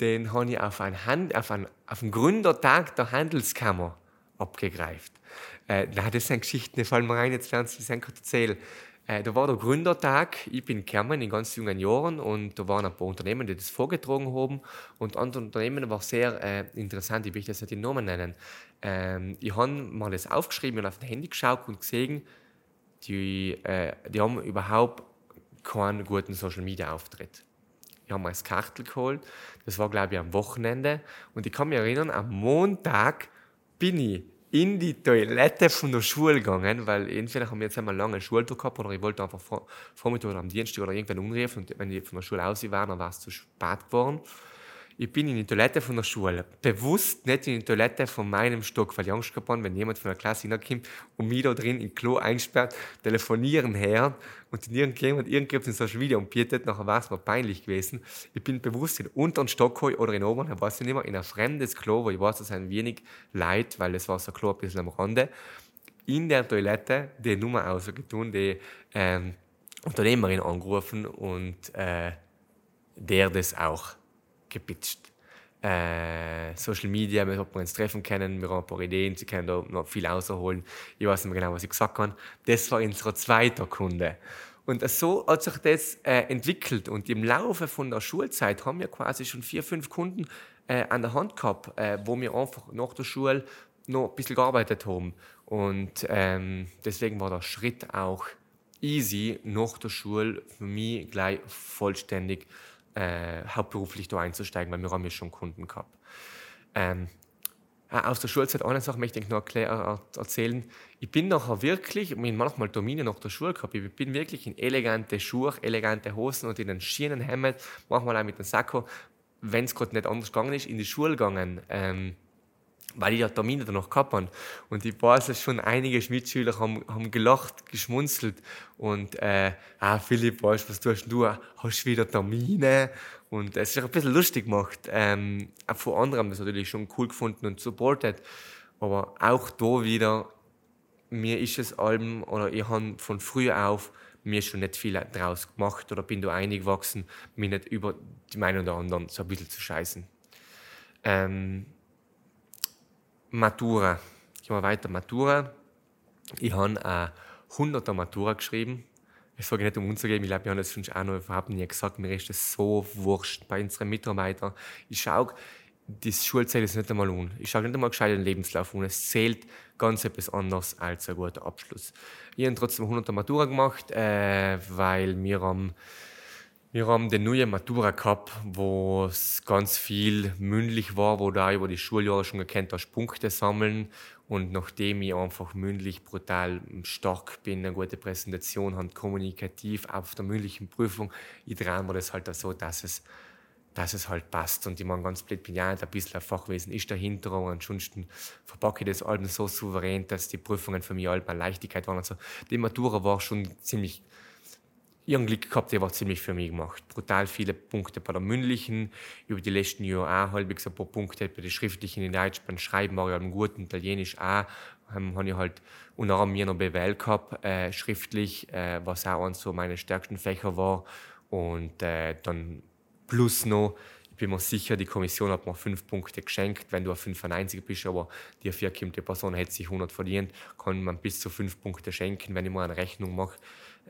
den habe ich auf einen, Hand, auf einen, auf einen Gründertag der Handelskammer abgegreift. Äh, na, das sind Geschichten, die fallen mir rein, jetzt werden Sie es erzählen. Äh, da war der Gründertag, ich bin gekommen in ganz jungen Jahren und da waren ein paar Unternehmen, die das vorgetragen haben und andere Unternehmen waren sehr äh, interessant, ich will das nicht die Namen nennen. Ähm, ich habe mal das aufgeschrieben und auf dem Handy geschaut und gesehen, die, äh, die haben überhaupt keinen guten Social-Media-Auftritt. Ich habe mir das Kartel geholt. Das war, glaube ich, am Wochenende. Und ich kann mich erinnern, am Montag bin ich in die Toilette von der Schule gegangen, weil entweder haben wir jetzt einmal lange Schultag gehabt oder ich wollte einfach vor, Vormittag oder am Dienstag oder irgendwann umrufen und wenn ich von der Schule aus war, dann war es zu spät geworden ich bin in die Toilette von der Schule, bewusst nicht in die Toilette von meinem Stock, weil ich Angst gehabt habe, wenn jemand von der Klasse hineinkommt und mich da drin im Klo einsperrt, telefonieren her und irgendjemand irgendjemand in Social Media umbietet, nachher war es mir peinlich gewesen. Ich bin bewusst in unteren Stock oder in oberen, ich weiß nicht mehr, in ein fremdes Klo, wo ich weiß, es ein wenig leid, weil es war so ein Klo ein bisschen am Rande, in der Toilette die Nummer ausgetun, die ähm, Unternehmerin angerufen und äh, der das auch gepitcht. Äh, Social Media, wir haben uns treffen können, wir haben ein paar Ideen, sie können da noch viel rausholen. Ich weiß nicht mehr genau, was ich gesagt habe. Das war unser zweiter Kunde. Und so hat sich das äh, entwickelt. Und im Laufe von der Schulzeit haben wir quasi schon vier, fünf Kunden äh, an der Hand gehabt, äh, wo wir einfach nach der Schule noch ein bisschen gearbeitet haben. Und ähm, deswegen war der Schritt auch easy, nach der Schule für mich gleich vollständig äh, hauptberuflich da einzusteigen, weil wir haben ja schon Kunden gehabt. Ähm, aus der Schulzeit eine Sache möchte ich noch erzählen. Ich bin nachher wirklich, ich habe manchmal Termine nach der Schule gehabt, ich bin wirklich in elegante Schuhe, elegante Hosen und in einen schienen Hemd, manchmal auch mit einem Sakko, wenn es gerade nicht anders gegangen ist, in die Schule gegangen. Ähm, weil ich ja Termine danach gehabt habe. Und ich weiß, dass schon einige Mitschüler haben, haben gelacht, geschmunzelt. Und, äh, ah, Philipp, weißt was tust du? Hast wieder Termine? Und es ist auch ein bisschen lustig gemacht. Ähm, anderen haben das natürlich schon cool gefunden und supported. Aber auch da wieder, mir ist es allem, oder ich habe von früh auf mir schon nicht viel daraus gemacht oder bin da eingewachsen, mir nicht über die Meinung der anderen so ein bisschen zu scheißen. Ähm, Matura. Ich mache weiter Matura. Ich habe eine 100er Matura geschrieben. Ich sage nicht, um umzugeben, ich glaube, wir haben das schon auch noch überhaupt nie gesagt. Mir ist das so wurscht bei unseren Mitarbeitern. Ich schaue, das Schulzeit ist nicht einmal un. Ich schaue nicht einmal gescheit den Lebenslauf un. Es zählt ganz etwas anderes als ein guter Abschluss. Ich habe trotzdem 100er Matura gemacht, äh, weil wir am wir haben den neuen Matura gehabt, wo es ganz viel mündlich war, wo da über die Schuljahre schon gekannt hast, Punkte sammeln. Und nachdem ich einfach mündlich brutal stark bin, eine gute Präsentation habe, kommunikativ auf der mündlichen Prüfung, ich drehe mir das halt so, dass es, dass es halt passt. Und ich meine, ganz blöd bin ja ein bisschen ein Fachwesen ist dahinter. Und ansonsten verpacke ich das Alben so souverän, dass die Prüfungen für mich halt eine Leichtigkeit waren. Also die Matura war schon ziemlich ihren Glück gehabt, der war ziemlich für mich gemacht. Brutal viele Punkte bei der mündlichen, über die letzten Jahre auch halbwegs ein paar Punkte bei den schriftlichen in Deutsch, beim Schreiben war ich halt gut, Italienisch auch, ähm, habe ich halt unter anderem noch BWL gehabt, äh, schriftlich, äh, was auch eines so meine stärksten Fächer war. Und äh, dann plus noch ich bin mir sicher, die Kommission hat mir fünf Punkte geschenkt, wenn du ein 95 bist, aber die vierkommende Person hätte sich 100 verdient, kann man bis zu fünf Punkte schenken, wenn ich mal eine Rechnung mache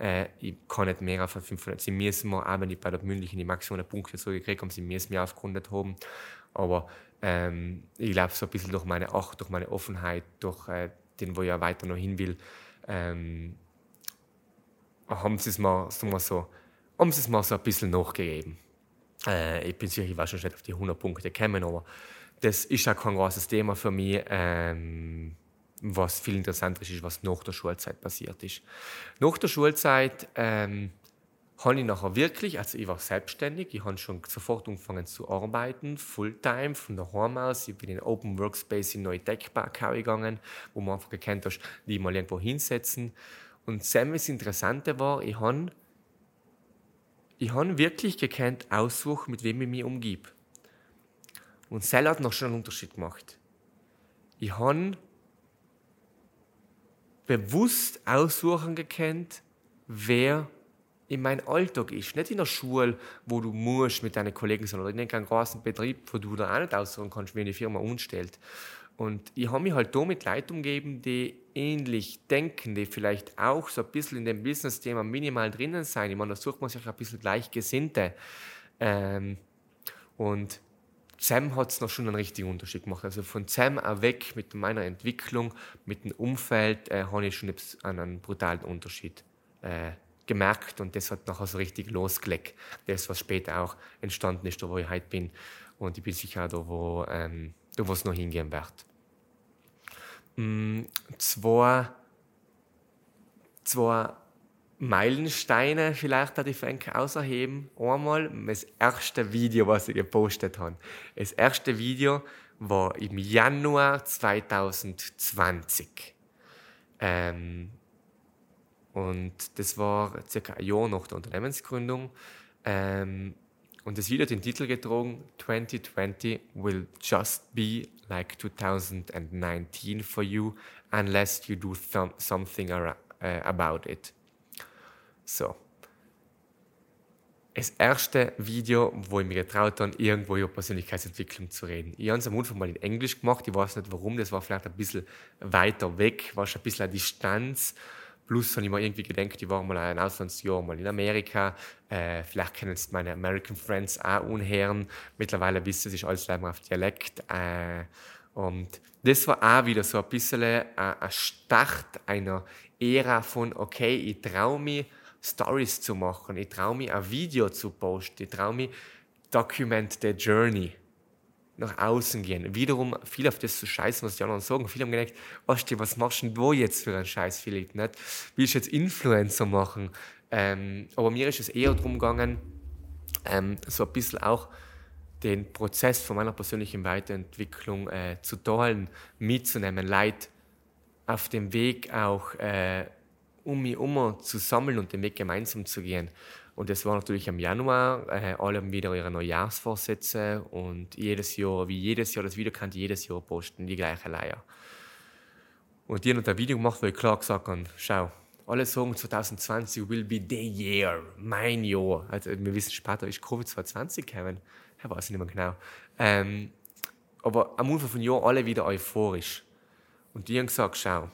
äh, ich kann nicht mehr auf 500. Sie müssen mir, auch wenn ich bei der mündlichen die maximalen Punkte so gekriegt habe, sie müssen mir aufgerundet haben. Aber ähm, ich glaube, so ein bisschen durch meine Acht, durch meine Offenheit, durch äh, den, wo ich ja weiter noch hin will, ähm, haben sie es mal, sagen wir so, haben sie es mal so ein bisschen nachgegeben. Äh, ich bin sicher, ich war schon nicht auf die 100 Punkte gekommen, aber das ist auch kein großes Thema für mich. Ähm, was viel interessanter ist, was nach der Schulzeit passiert ist. Nach der Schulzeit ähm, habe ich nachher wirklich, also ich war selbstständig, ich habe schon sofort angefangen zu arbeiten, Fulltime, von daheim aus. Ich bin in Open Workspace in neue Tech-Park gegangen, wo man einfach gekannt hast, die mal irgendwo hinsetzen. Und Sam, das Interessante war, ich habe ich hab wirklich gekannt, aussuchen, mit wem ich mich umgebe. Und Sell hat noch schon einen Unterschied gemacht. Ich habe bewusst aussuchen gekannt, wer in meinem Alltag ist. Nicht in der Schule, wo du musst mit deinen Kollegen, sondern in einem großen Betrieb, wo du da auch nicht aussuchen kannst, wie eine Firma umstellt. Und ich habe mich halt da mit Leuten umgeben, die ähnlich denken, die vielleicht auch so ein bisschen in dem Business-Thema minimal drinnen sein. Ich meine, da sucht man sich ein bisschen Gleichgesinnte. Ähm, und Sam hat es noch schon einen richtigen Unterschied gemacht. Also von Sam weg mit meiner Entwicklung, mit dem Umfeld, äh, habe ich schon einen brutalen Unterschied äh, gemerkt und das hat nachher so richtig losgelegt. Das, was später auch entstanden ist, da wo ich heute bin. Und ich bin sicher da, wo, ähm, da, wo es noch hingehen wird. Mm, zwei, zwei Meilensteine vielleicht hat die Frank außerheben. Einmal das erste Video, was ich gepostet habe. Das erste Video war im Januar 2020. Ähm, und das war circa ein Jahr nach der Unternehmensgründung. Ähm, und das Video hat den Titel getragen: 2020 will just be like 2019 for you, unless you do something uh, about it. So. Das erste Video, wo ich mir getraut habe, irgendwo über Persönlichkeitsentwicklung zu reden. Ich habe es am Anfang mal in Englisch gemacht, ich weiß nicht warum, das war vielleicht ein bisschen weiter weg, war schon ein bisschen eine Distanz. Plus habe ich mir irgendwie gedacht, ich war mal ein Auslandsjahr mal in Amerika. Äh, vielleicht kennen es meine American Friends auch unhören. Mittlerweile wissen sie, es ist alles auf Dialekt. Äh, Und das war auch wieder so ein bisschen ein Start einer Ära von, okay, ich traue mich, Stories zu machen, ich traue mich, ein Video zu posten, ich traue mich, document the journey nach außen gehen. Wiederum viel auf das zu scheißen, was die anderen sagen. Viele haben gedacht, Osti, was machst du jetzt für einen Scheiß, Philipp? Nicht? Willst du jetzt Influencer machen? Ähm, aber mir ist es eher darum gegangen, ähm, so ein bisschen auch den Prozess von meiner persönlichen Weiterentwicklung äh, zu teilen, mitzunehmen, Leid auf dem Weg auch äh, um mich herum zu sammeln und den Weg gemeinsam zu gehen. Und das war natürlich im Januar. Äh, alle haben wieder ihre Neujahrsvorsätze und jedes Jahr, wie jedes Jahr das Video kann jedes Jahr posten, die gleiche Leier. Und die haben ein Video gemacht, wo ich klar gesagt habe, schau, alle sagen 2020 will be the year, mein Jahr. Also wir wissen später ist Covid 2020 gekommen. Ich weiß nicht mehr genau. Ähm, aber am Anfang von Jahr alle wieder euphorisch. Und die haben gesagt, schau,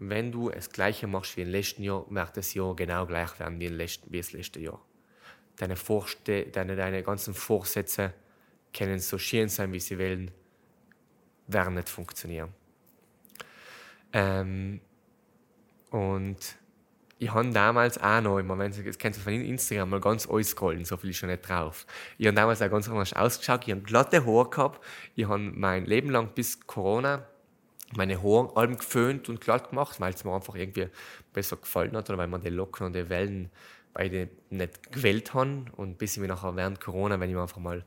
wenn du das Gleiche machst wie im letzten Jahr, wird das Jahr genau gleich werden wie, letzten, wie das letzte Jahr. Deine, Vorste deine, deine ganzen Vorsätze können so schön sein, wie sie wollen, werden nicht funktionieren. Ähm, und ich habe damals auch noch, im Moment, das kennst du von Instagram, mal ganz scrollen, so viel ist schon nicht drauf. Ich habe damals auch ganz anders ausgeschaut, ich habe glatte Haare gehabt, ich habe mein Leben lang bis Corona meine Haare allem geföhnt und glatt gemacht, weil es mir einfach irgendwie besser gefallen hat oder weil man die Locken und die Wellen beide nicht gewählt haben. Und bis ich mich nachher während Corona, wenn ich mir einfach mal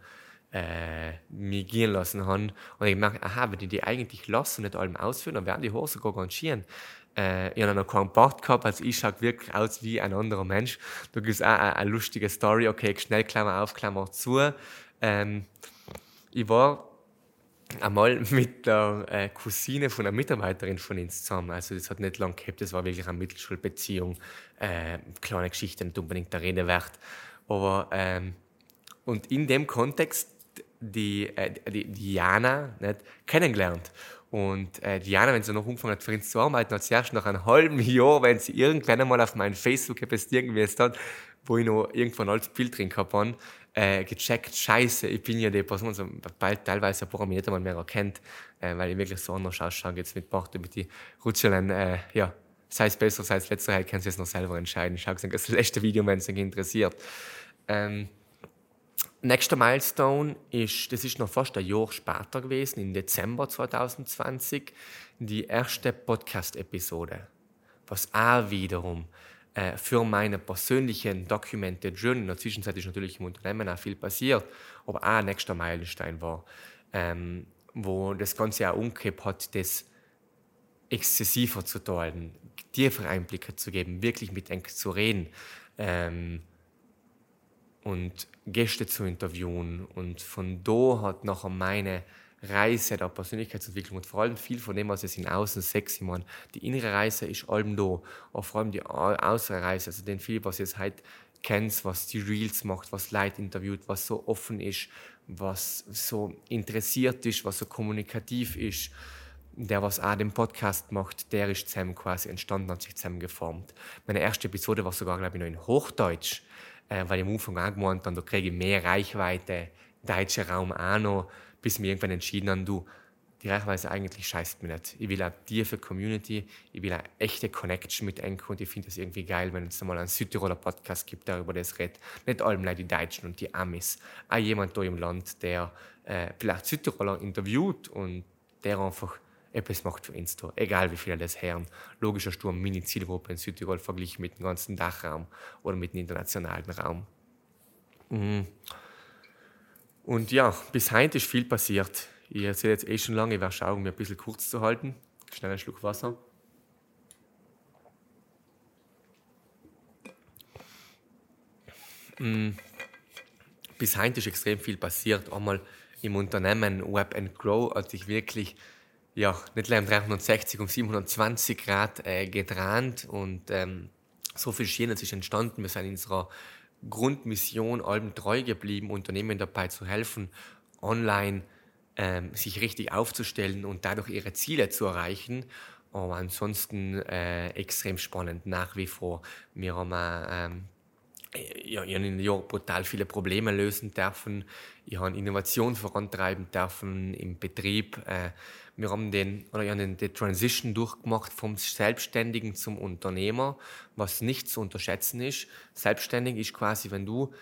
äh, mich gehen lassen habe und ich merke, aha, wenn ich die eigentlich lasse und nicht allem ausführen, dann werden die Haare sogar ganz schön. Äh, ich habe noch keinen Bart gehabt, also ich schaue wirklich aus wie ein anderer Mensch. Da gibt es auch eine, eine, lustige Story, okay, schnell Klammer auf, Klammer zu. Ähm, ich war einmal mit der äh, Cousine von einer Mitarbeiterin von uns zusammen. Also das hat nicht lange gehabt, das war wirklich eine Mittelschulbeziehung. Äh, kleine Geschichte, nicht unbedingt der Rede wert. Aber, ähm, und in dem Kontext die, äh, die Diana nicht, kennengelernt. Und äh, Diana, wenn sie noch angefangen hat, für uns zu arbeiten, hat sie erst nach einem halben Jahr, wenn sie irgendwann einmal auf meinem Facebook gepostet irgendwie ist, wo ich noch irgendwann als Bild drin gehabt habe, äh, gecheckt, scheiße, ich bin ja die Person, also bald teilweise ein paar nicht einmal mehr erkennt, äh, weil ich wirklich so anders ausschaue, jetzt mit Bart mit die Rutscheln, äh, ja, sei es besser, sei es letzter, halt, können Sie es noch selber entscheiden. Schau das letzte Video, wenn es euch interessiert. Ähm, nächster Milestone ist, das ist noch fast ein Jahr später gewesen, im Dezember 2020, die erste Podcast-Episode, was auch wiederum äh, für meine persönlichen Documented Journey. In der Zwischenzeit ist natürlich im Unternehmen auch viel passiert, aber auch ein nächster Meilenstein war, ähm, wo das Ganze auch umgekehrt hat, das exzessiver zu teilen, tiefere Einblicke zu geben, wirklich mit Enk zu reden ähm, und Gäste zu interviewen. Und von da hat nachher meine Reise der Persönlichkeitsentwicklung und vor allem viel von dem, was es in außen sexy man. Die innere Reise ist allem da, auch vor allem die äußere Reise, also den viel, was jetzt halt kennt, was die Reels macht, was Leute interviewt, was so offen ist, was so interessiert ist, was so kommunikativ ist. Der, was auch den Podcast macht, der ist zusammen quasi entstanden, hat sich zusammen geformt. Meine erste Episode war sogar, glaube ich, noch in Hochdeutsch, äh, weil ich am Anfang auch gemeint habe, da kriege ich mehr Reichweite, deutscher Raum auch noch bis wir irgendwann entschieden haben, du, die Reichweite eigentlich scheißt mir nicht. Ich will eine tiefe Community, ich will eine echte Connection mit Enko und ich finde es irgendwie geil, wenn es mal einen Südtiroler Podcast gibt, der über das redet. Nicht allem die Deutschen und die Amis. Auch jemand da im Land, der äh, vielleicht Südtiroler interviewt und der einfach etwas macht für uns da. Egal wie viele das hören. Logischer Sturm, Mini-Zielgruppe in Südtirol verglichen mit dem ganzen Dachraum oder mit dem internationalen Raum. Mhm. Und ja, bis heute ist viel passiert. Ich erzähle jetzt eh schon lange, ich werde schauen, mir ein bisschen kurz zu halten. Schnell einen Schluck Wasser. Mm. Bis heute ist extrem viel passiert. Einmal im Unternehmen Web and Grow hat sich wirklich ja, nicht nur um 360, um 720 Grad äh, gedreht und ähm, so viel Schönes ist entstanden. Wir sind in unserer Grundmission allem treu geblieben, Unternehmen dabei zu helfen, online ähm, sich richtig aufzustellen und dadurch ihre Ziele zu erreichen. Aber ansonsten äh, extrem spannend nach wie vor. Wir haben ähm, ich habe in den Jahren brutal viele Probleme lösen dürfen. Ich habe Innovation vorantreiben dürfen im Betrieb. Äh, wir haben den, oder ich habe den, die Transition durchgemacht vom Selbstständigen zum Unternehmer, was nicht zu unterschätzen ist. Selbstständig ist quasi, wenn du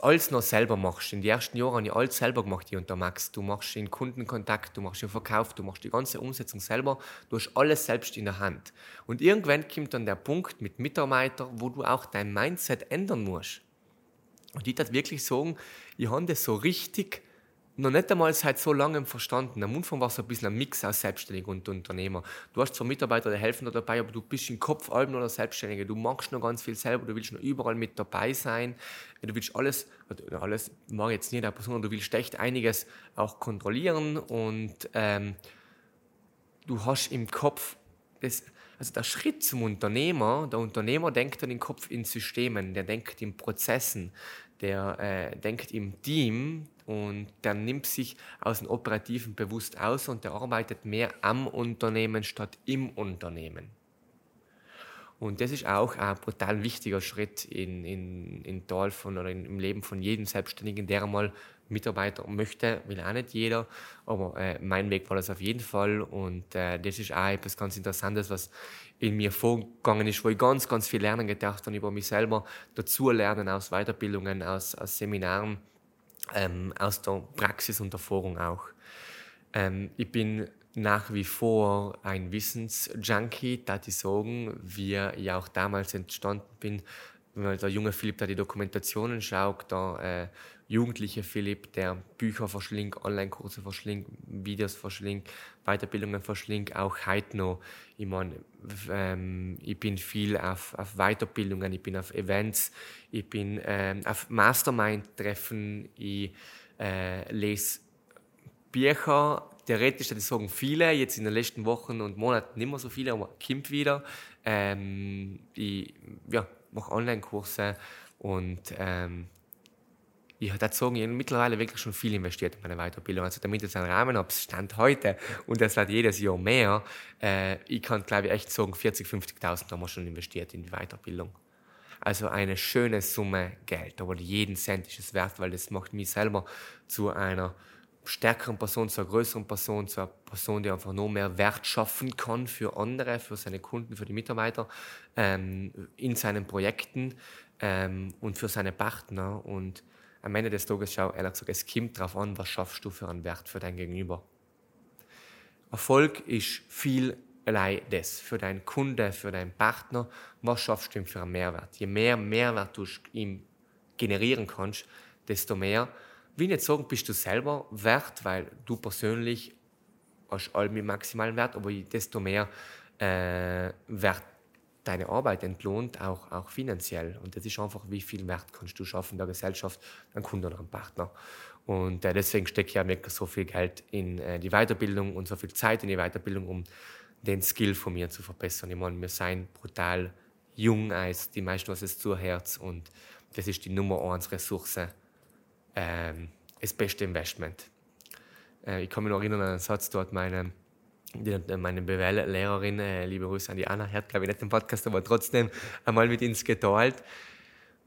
alles noch selber machst. In den ersten Jahren habe ich alles selber gemacht, und der Max. Du machst den Kundenkontakt, du machst den Verkauf, du machst die ganze Umsetzung selber. Du hast alles selbst in der Hand. Und irgendwann kommt dann der Punkt mit Mitarbeitern, wo du auch dein Mindset ändern musst. Und ich würde wirklich sagen, ich habe das so richtig noch nicht einmal seit so langem verstanden. Am Anfang war es ein bisschen ein Mix aus Selbstständiger und Unternehmer. Du hast zwar Mitarbeiter, die helfen dabei, aber du bist im Kopf allem oder Selbstständiger. Du machst noch ganz viel selber, du willst noch überall mit dabei sein. Du willst alles, alles mag jetzt nicht, aber sondern du willst echt einiges auch kontrollieren und ähm, du hast im Kopf das, also der Schritt zum Unternehmer, der Unternehmer denkt dann im Kopf in Systemen, der denkt in Prozessen, der äh, denkt im Team und der nimmt sich aus dem Operativen bewusst aus und der arbeitet mehr am Unternehmen statt im Unternehmen. Und das ist auch ein brutal wichtiger Schritt in, in, in Tal von, oder in, im Leben von jedem Selbstständigen, der einmal Mitarbeiter möchte, will auch nicht jeder, aber äh, mein Weg war das auf jeden Fall. Und äh, das ist auch etwas ganz Interessantes, was in mir vorgegangen ist, wo ich ganz, ganz viel lernen gedacht habe über mich selber, dazu lernen aus Weiterbildungen, aus, aus Seminaren, ähm, aus der Praxis und Erfahrung auch. Ähm, ich bin nach wie vor ein Wissensjunkie, da ich sagen, wie ich auch damals entstanden bin, weil der junge Philipp, der die Dokumentationen schaut, der äh, jugendliche Philipp, der Bücher verschlingt, Online-Kurse verschlingt, Videos verschlingt, Weiterbildungen verschlingt, auch heute noch. Ich, mein, ähm, ich bin viel auf, auf, Weiterbildungen, ich bin auf Events, ich bin ähm, auf Mastermind-Treffen, ich äh, lese Bücher, theoretisch, das sagen viele, jetzt in den letzten Wochen und Monaten nicht mehr so viele, aber kommt wieder. Ähm, ich ja, mache Online-Kurse und ähm, ich habe habe mittlerweile wirklich schon viel investiert in meine Weiterbildung. Also damit jetzt ein Rahmen habe, Stand heute und das wird jedes Jahr mehr. Äh, ich kann, glaube ich, echt sagen, 40.000, 50.000 haben wir schon investiert in die Weiterbildung. Also eine schöne Summe Geld, aber jeden Cent ist es wert, weil das macht mich selber zu einer stärkeren Person, zu einer größeren Person, zu einer Person, die einfach noch mehr Wert schaffen kann für andere, für seine Kunden, für die Mitarbeiter, ähm, in seinen Projekten ähm, und für seine Partner. Und am Ende des Tages schau, ehrlich gesagt, es kommt darauf an, was schaffst du für einen Wert für dein Gegenüber. Erfolg ist viel allein das. Für deinen Kunde, für deinen Partner, was schaffst du ihm für einen Mehrwert? Je mehr Mehrwert du ihm generieren kannst, desto mehr, wie nicht sagen, bist du selber wert, weil du persönlich hast allem maximalen Wert, aber desto mehr äh, Wert deine Arbeit entlohnt, auch, auch finanziell. Und das ist einfach, wie viel Wert kannst du schaffen der Gesellschaft, einem Kunden oder einem Partner. Und äh, deswegen stecke ich ja wirklich so viel Geld in äh, die Weiterbildung und so viel Zeit in die Weiterbildung, um den Skill von mir zu verbessern. Ich meine, wir sind brutal jung als die meisten, was es zuherz und das ist die Nummer eins Ressource, ähm, das beste Investment. Äh, ich kann mich noch erinnern an einen Satz dort, meine die, meine BWL-Lehrerin, äh, liebe Grüße an die Anna, hört glaube ich nicht den Podcast, aber trotzdem einmal mit uns geteilt,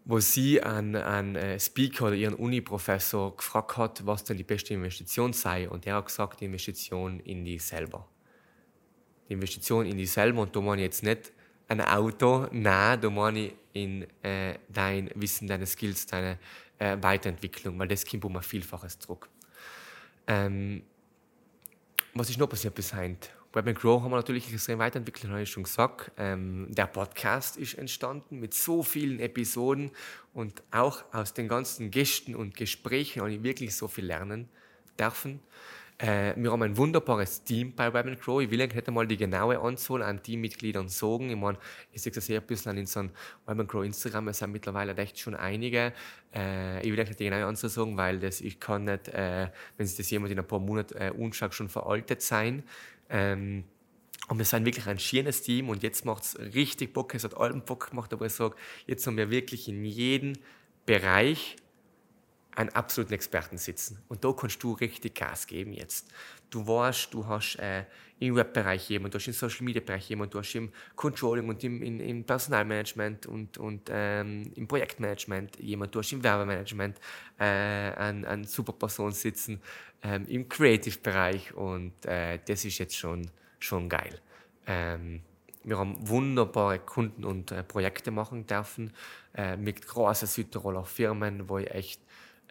wo sie an einen äh, Speaker oder ihren Uni-Professor gefragt hat, was denn die beste Investition sei. Und er hat gesagt, die Investition in dich selber. Die Investition in dich selber, und da meine ich jetzt nicht ein Auto, nein, da meine ich in äh, dein Wissen, deine Skills, deine äh, Weiterentwicklung, weil das kommt um ein Vielfaches zurück. Ähm, was ist noch passiert bis heute? Web Grow haben wir natürlich extrem weiterentwickelt, habe ich schon gesagt. Ähm, der Podcast ist entstanden mit so vielen Episoden und auch aus den ganzen Gästen und Gesprächen habe ich wirklich so viel lernen dürfen. Äh, wir haben ein wunderbares Team bei Web Grow. Ich will nicht einmal die genaue Anzahl an Teammitgliedern sagen. Ich meine, ich sehe das sehr ein bisschen an unserem Web Grow Instagram. Es sind mittlerweile echt schon einige. Äh, ich will nicht die genaue Anzahl sagen, weil das, ich kann nicht, äh, wenn sich das jemand in ein paar Monaten äh, unschaut, schon veraltet sein. Ähm, und wir sind wirklich ein schönes Team und jetzt macht es richtig Bock. Es hat allen Bock gemacht, aber ich sage, jetzt haben wir wirklich in jedem Bereich einen absoluten Experten sitzen. Und da kannst du richtig Gas geben jetzt. Du weißt, du hast äh, im Webbereich jemanden, du hast im Social Media Bereich jemanden, du hast im Controlling und im, im, im Personalmanagement und, und ähm, im Projektmanagement jemanden, du hast im Werbemanagement äh, eine, eine super Person sitzen, ähm, im Creative Bereich und äh, das ist jetzt schon, schon geil. Ähm, wir haben wunderbare Kunden und äh, Projekte machen dürfen äh, mit großen Südtiroler Firmen, wo ich echt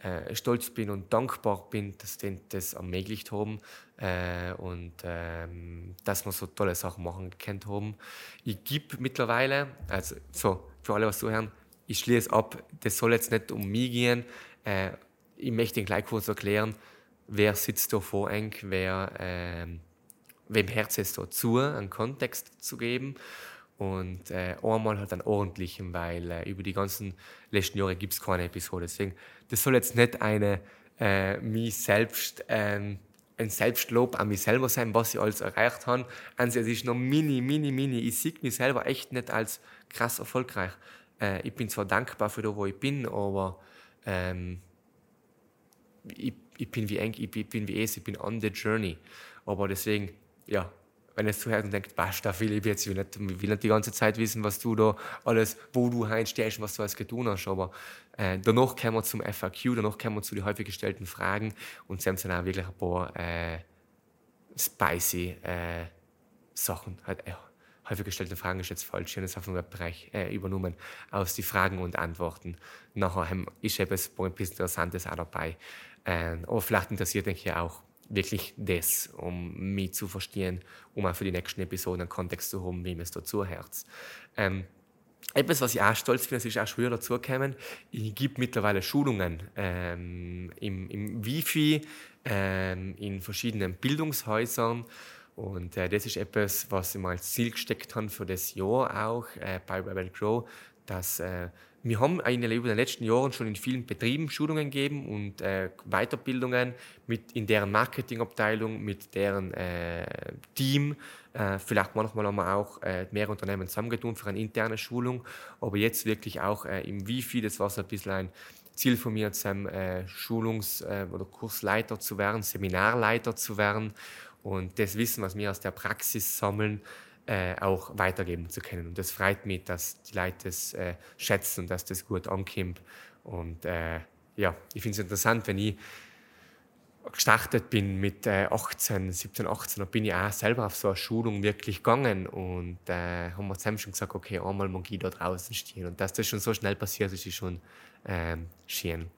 äh, stolz bin und dankbar bin, dass die das ermöglicht haben äh, und ähm, dass wir so tolle Sachen machen gekannt haben. Ich gebe mittlerweile, also so für alle, was zuhören, ich schließe ab, das soll jetzt nicht um mich gehen. Äh, ich möchte Ihnen gleich kurz erklären, wer sitzt da vor eng, wer, äh, wem Herz es da zu, einen Kontext zu geben und äh, einmal halt einen ordentlichen, weil äh, über die ganzen letzten Jahre gibt es keine Episode. Deswegen, das soll jetzt nicht eine äh, mich selbst, ähm, ein Selbstlob an mich selber sein, was ich alles erreicht habe. Also es ist noch mini, mini, mini. Ich sehe mich selber echt nicht als krass erfolgreich. Äh, ich bin zwar dankbar für das, wo ich bin, aber ähm, ich, ich, bin wie eng, ich bin wie es, ich bin on the journey. Aber deswegen, ja, wenn es zuhört und denkt, basta, Philipp, jetzt will nicht, will nicht die ganze Zeit wissen, was du da alles, wo du stehst und was du alles getan hast. Aber äh, danach kommen wir zum FAQ, danach kommen wir zu den häufig gestellten Fragen und sie haben dann auch wirklich ein paar äh, spicy äh, Sachen. Halt, äh, häufig gestellte Fragen ist jetzt falsch, ich habe das auf dem äh, übernommen, aus die Fragen und Antworten. Nachher ist etwas Interessantes auch dabei. Äh, aber vielleicht interessiert mich ja auch wirklich das, um mich zu verstehen, um auch für die nächsten Episoden einen Kontext zu haben, wie mir es dazu herz. Ähm, etwas, was ich auch stolz bin, das ist auch früher dazugekommen, ich gebe mittlerweile Schulungen ähm, im, im Wifi, ähm, in verschiedenen Bildungshäusern und äh, das ist etwas, was ich mal als Ziel gesteckt habe für das Jahr auch äh, bei Rebel Grow, dass äh, wir haben über den letzten Jahren schon in vielen Betrieben Schulungen gegeben und äh, Weiterbildungen mit in deren Marketingabteilung, mit deren äh, Team. Äh, vielleicht manchmal haben wir auch äh, mehr Unternehmen zusammengetun für eine interne Schulung, aber jetzt wirklich auch äh, im Wifi, das war so ein bisschen ein Ziel von mir, zum äh, Schulungs- oder Kursleiter zu werden, Seminarleiter zu werden und das Wissen, was wir aus der Praxis sammeln, äh, auch weitergeben zu können. Und das freut mich, dass die Leute das äh, schätzen und dass das gut ankommt. Und äh, ja, ich finde es interessant, wenn ich gestartet bin mit 18, 17, 18, da bin ich auch selber auf so eine Schulung wirklich gegangen und äh, haben wir zusammen schon gesagt, okay, einmal mag ich da draußen stehen. Und dass das schon so schnell passiert ist, ist schon ähm, schön.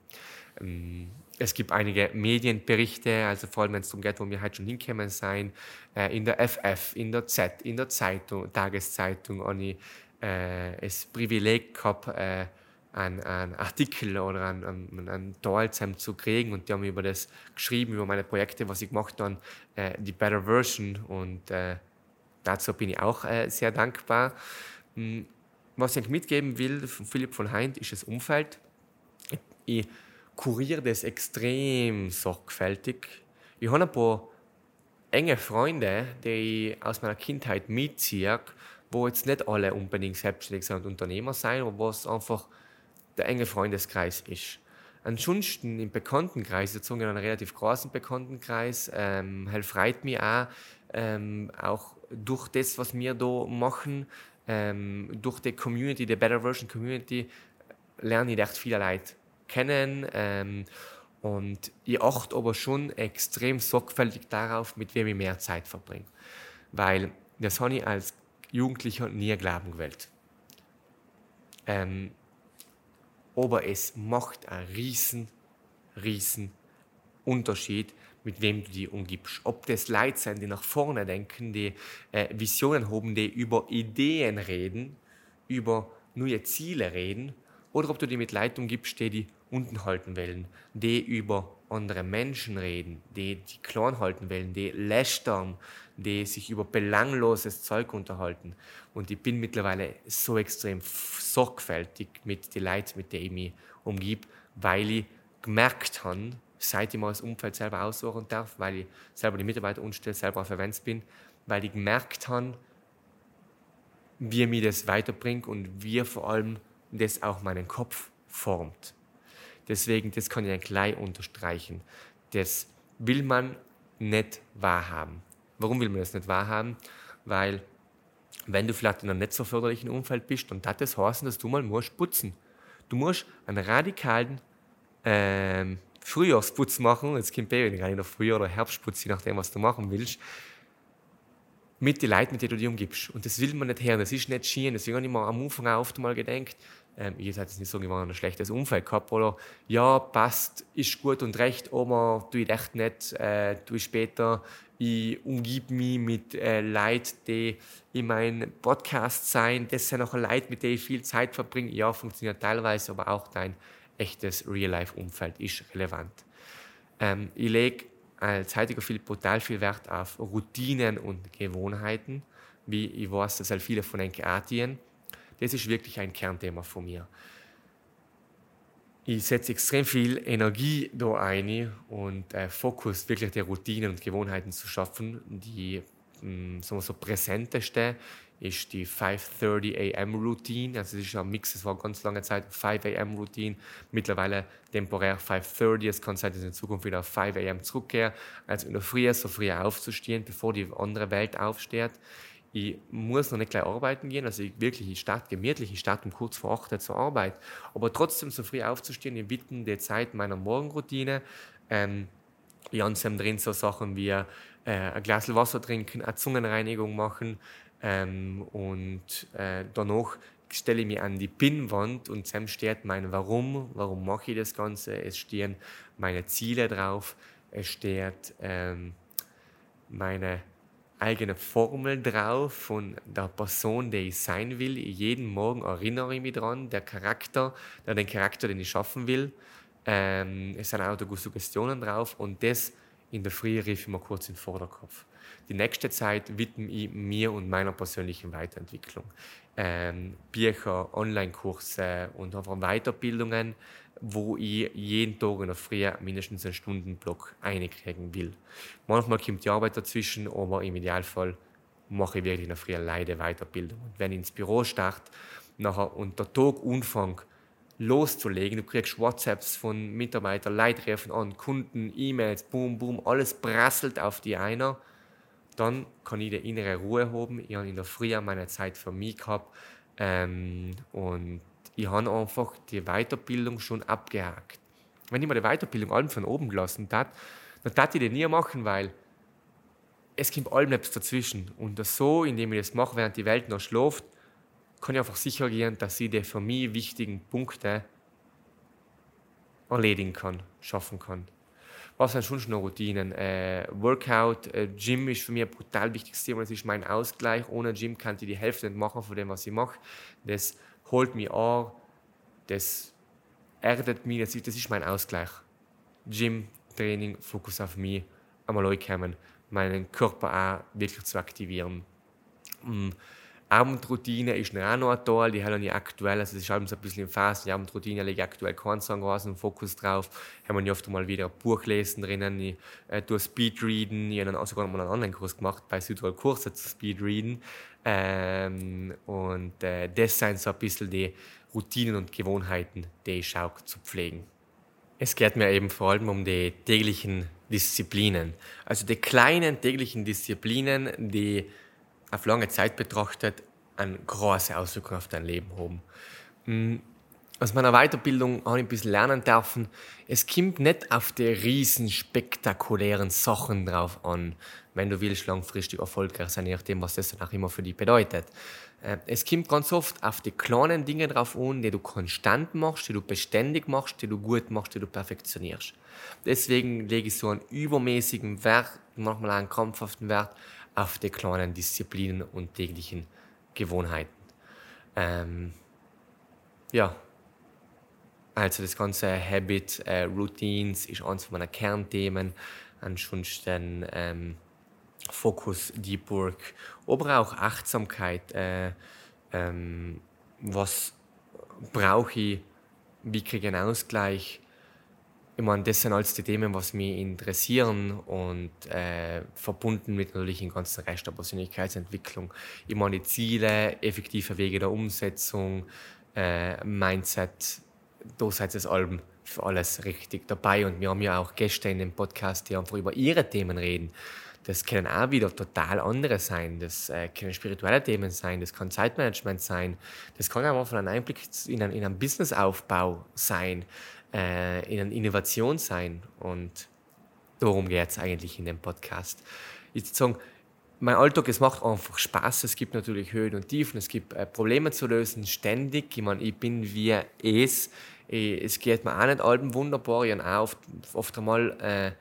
Ähm, es gibt einige Medienberichte, also vor allem wenn es darum geht, wo wir heute schon hinkommen sein, äh, in der FF, in der Z, in der Zeitung, Tageszeitung, habe ich äh, das Privileg gehabt, äh, einen, einen Artikel oder einen, einen, einen Teil zu kriegen und die haben über das geschrieben, über meine Projekte, was ich gemacht habe, äh, die Better Version und äh, dazu bin ich auch äh, sehr dankbar. Hm, was ich mitgeben will von Philipp von Heint ist das Umfeld. Ich, kuriere das extrem sorgfältig. Ich habe ein paar enge Freunde, die ich aus meiner Kindheit mitziehe, wo jetzt nicht alle unbedingt selbstständig sind und Unternehmer sein, aber was einfach der enge Freundeskreis ist. Ansonsten im Bekanntenkreis, jetzt in einem relativ großen Bekanntenkreis, ähm, freut mich auch, ähm, auch durch das, was wir da machen, ähm, durch die Community, die Better Version Community, lerne ich echt viele Leute kennen. Ähm, und ich achte aber schon extrem sorgfältig darauf, mit wem ich mehr Zeit verbringe. Weil das habe ich als Jugendlicher nie glauben gewählt. Ähm, aber es macht einen riesen, riesen Unterschied, mit wem du dich umgibst. Ob das Leute sind, die nach vorne denken, die äh, Visionen haben, die über Ideen reden, über neue Ziele reden, oder ob du dich mit Leuten umgibst, die unten halten wollen, die über andere Menschen reden, die die klein halten wollen, die lästern, die sich über belangloses Zeug unterhalten. Und ich bin mittlerweile so extrem sorgfältig mit den Leuten, mit denen ich mich umgib, weil ich gemerkt habe, seit ich mal das Umfeld selber aussuchen darf, weil ich selber die Mitarbeiter umstelle, selber auf Events bin, weil ich gemerkt habe, wie mir das weiterbringt und wie vor allem das auch meinen Kopf formt. Deswegen, das kann ich gleich unterstreichen. Das will man nicht wahrhaben. Warum will man das nicht wahrhaben? Weil, wenn du vielleicht in einem nicht so förderlichen Umfeld bist, dann hat das heißen, dass du mal musst putzen. Du musst einen radikalen ähm, Frühjahrsputz machen. Jetzt kommt eh gar nicht noch Frühjahr oder Herbstputz, je nachdem, was du machen willst. Mit den Leuten, mit denen du dich umgibst. Und das will man nicht hören. Das ist nicht schön. Deswegen habe ich mir am Anfang auch oft mal gedacht, ähm, ich hätte jetzt nicht sagen, ich war ein schlechtes Umfeld gehabt, oder ja, passt, ist gut und recht, aber du ich echt nicht, äh, du später, ich umgib mich mit äh, Leuten, die in meinem Podcast sein, das sind auch Leute, mit denen ich viel Zeit verbringe. Ja, funktioniert teilweise, aber auch dein echtes Real-Life-Umfeld ist relevant. Ähm, ich lege als heutiger viel brutal viel Wert auf Routinen und Gewohnheiten, wie ich weiß, dass halt viele von den Atien das ist wirklich ein Kernthema von mir. Ich setze extrem viel Energie da ein und äh, Fokus, wirklich die Routinen und Gewohnheiten zu schaffen. Die mh, mm, so präsenteste ist die 5:30 am Routine. Also es ist ein Mix, es war ganz lange Zeit 5 am Routine, mittlerweile temporär 5:30. Es kann sein, dass ich in Zukunft wieder auf 5 am zurückkehre, also in der Früh so früh aufzustehen, bevor die andere Welt aufsteht ich muss noch nicht gleich arbeiten gehen, also ich wirklich, ich starte gemütlich, ich starte um kurz vor 8 zur Arbeit, aber trotzdem so früh aufzustehen, ich widme die Zeit meiner Morgenroutine. Ähm, habe drin so Sachen wie äh, ein Glas Wasser trinken, eine Zungenreinigung machen ähm, und äh, danach stelle ich mich an die Pinnwand und dann steht mein Warum, warum mache ich das Ganze, es stehen meine Ziele drauf, es steht ähm, meine eigene Formel drauf von der Person, die ich sein will. Jeden Morgen erinnere ich mich daran, der Charakter, den Charakter, den ich schaffen will. Ähm, es sind auch Suggestionen drauf und das in der Früh rief ich mir kurz in den Vorderkopf. Die nächste Zeit widme ich mir und meiner persönlichen Weiterentwicklung. Ähm, Bücher, Online-Kurse und einfach Weiterbildungen, wo ich jeden Tag in der Früh mindestens einen Stundenblock einkriegen will. Manchmal kommt die Arbeit dazwischen, aber im Idealfall mache ich wirklich in der Früh leider Weiterbildung. Und wenn ich ins Büro starte nachher, und der Tag anfängt, loszulegen, du kriegst WhatsApps von Mitarbeitern, Leitreffen an, Kunden, E-Mails, boom, boom, alles prasselt auf die einer, dann kann ich die innere Ruhe haben. Ich habe in der Früh meine Zeit für mich gehabt ähm, und ich habe einfach die Weiterbildung schon abgehakt. Wenn ich mir die Weiterbildung allem von oben gelassen hat, dann tat ich die nie machen, weil es kommt allem etwas dazwischen. Und das so, indem ich das mache, während die Welt noch schläft, kann ich einfach sicher gehen, dass ich die für mich wichtigen Punkte erledigen kann, schaffen kann. Was sind schon schon Routinen? Äh, Workout, äh, Gym ist für mich ein brutal wichtiges Thema. Das ist mein Ausgleich. Ohne Gym kann ich die Hälfte nicht machen von dem, was ich mache. Das holt mich an, das erdet mich, das ist, mein Ausgleich. Gym, Training, Fokus auf mich, einmal ankommen, meinen Körper auch wirklich zu aktivieren. Mm. Abendroutine ist auch noch ein Teil, die habe ich aktuell, also das ist halt ein bisschen in Phase, die Abendroutine lege ich aktuell keinen Song raus und Fokus drauf. Haben wir oft mal wieder ein Buch lesen drinnen, ich äh, tue Speedreaden, ich habe sogar mal einen Online-Kurs gemacht bei Südtirol Kurse zu Speedreaden. Ähm, und äh, das sind so ein bisschen die Routinen und Gewohnheiten, die ich schaue zu pflegen. Es geht mir eben vor allem um die täglichen Disziplinen. Also die kleinen täglichen Disziplinen, die auf lange Zeit betrachtet eine große Auswirkung auf dein Leben haben. Hm, aus meiner Weiterbildung habe ich ein bisschen lernen dürfen, es kommt nicht auf die riesen spektakulären Sachen drauf an, wenn du willst langfristig erfolgreich sein, je nachdem, was das dann auch immer für dich bedeutet. Äh, es kommt ganz oft auf die kleinen Dinge drauf an, die du konstant machst, die du beständig machst, die du gut machst, die du perfektionierst. Deswegen lege ich so einen übermäßigen Wert, manchmal einen krampfhaften Wert auf die kleinen Disziplinen und täglichen Gewohnheiten. Ähm, ja, also das ganze Habit, äh, Routines ist eines meiner Kernthemen. Ansonsten ähm, Fokus, Deep Work, aber auch Achtsamkeit. Äh, ähm, was brauche ich? Wie kriege ich einen Ausgleich? Ich meine, das sind alles die Themen, was mich interessieren und äh, verbunden mit natürlich dem ganzen Rest der Persönlichkeitsentwicklung. Ich meine, die Ziele, effektive Wege der Umsetzung, äh, Mindset, da seid es allem für alles richtig dabei. Und wir haben ja auch Gäste in dem Podcast, die einfach über ihre Themen reden. Das können auch wieder total andere sein. Das äh, können spirituelle Themen sein, das kann Zeitmanagement sein, das kann auch von einem Einblick in einen, in einen Businessaufbau sein, äh, in Innovation sein. Und darum geht es eigentlich in dem Podcast. Ich sagen, mein Alltag, es macht einfach Spaß. Es gibt natürlich Höhen und Tiefen, es gibt äh, Probleme zu lösen, ständig. Ich meine, ich bin wie es. Es geht mir auch nicht allem wunderbar. Ich habe oft, oft einmal äh,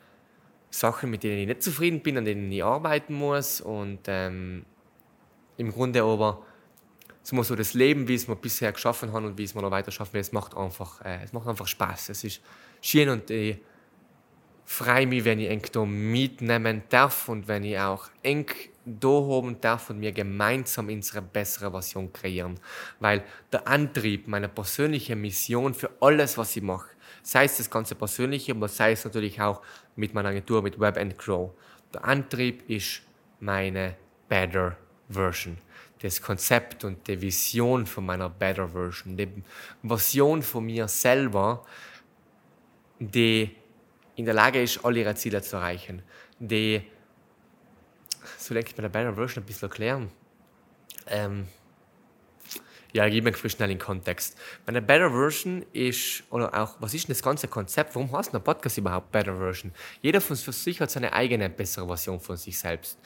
Sachen, mit denen ich nicht zufrieden bin, an denen ich arbeiten muss. Und ähm, im Grunde aber so, so das Leben, wie es wir bisher geschaffen haben und wie es wir noch weiter schaffen, es macht einfach, äh, es macht einfach Spaß. Es ist schön und ich freue mich, wenn ich eng da mitnehmen darf und wenn ich auch eng da haben darf und wir gemeinsam unsere bessere Version kreieren. Weil der Antrieb, meine persönliche Mission für alles, was ich mache, sei es das ganze Persönliche, aber sei es natürlich auch mit meiner Agentur, mit Web and Grow. Der Antrieb ist meine Better Version. Das Konzept und die Vision von meiner Better Version. Die Version von mir selber, die in der Lage ist, all ihre Ziele zu erreichen. Die, so denke ich bei der Better Version ein bisschen erklären. Ähm, ja, gib mir schnell den Kontext. Meine Better Version ist, oder auch, was ist denn das ganze Konzept? Warum heißt ein Podcast überhaupt Better Version? Jeder von für sich hat seine eigene bessere Version von sich selbst.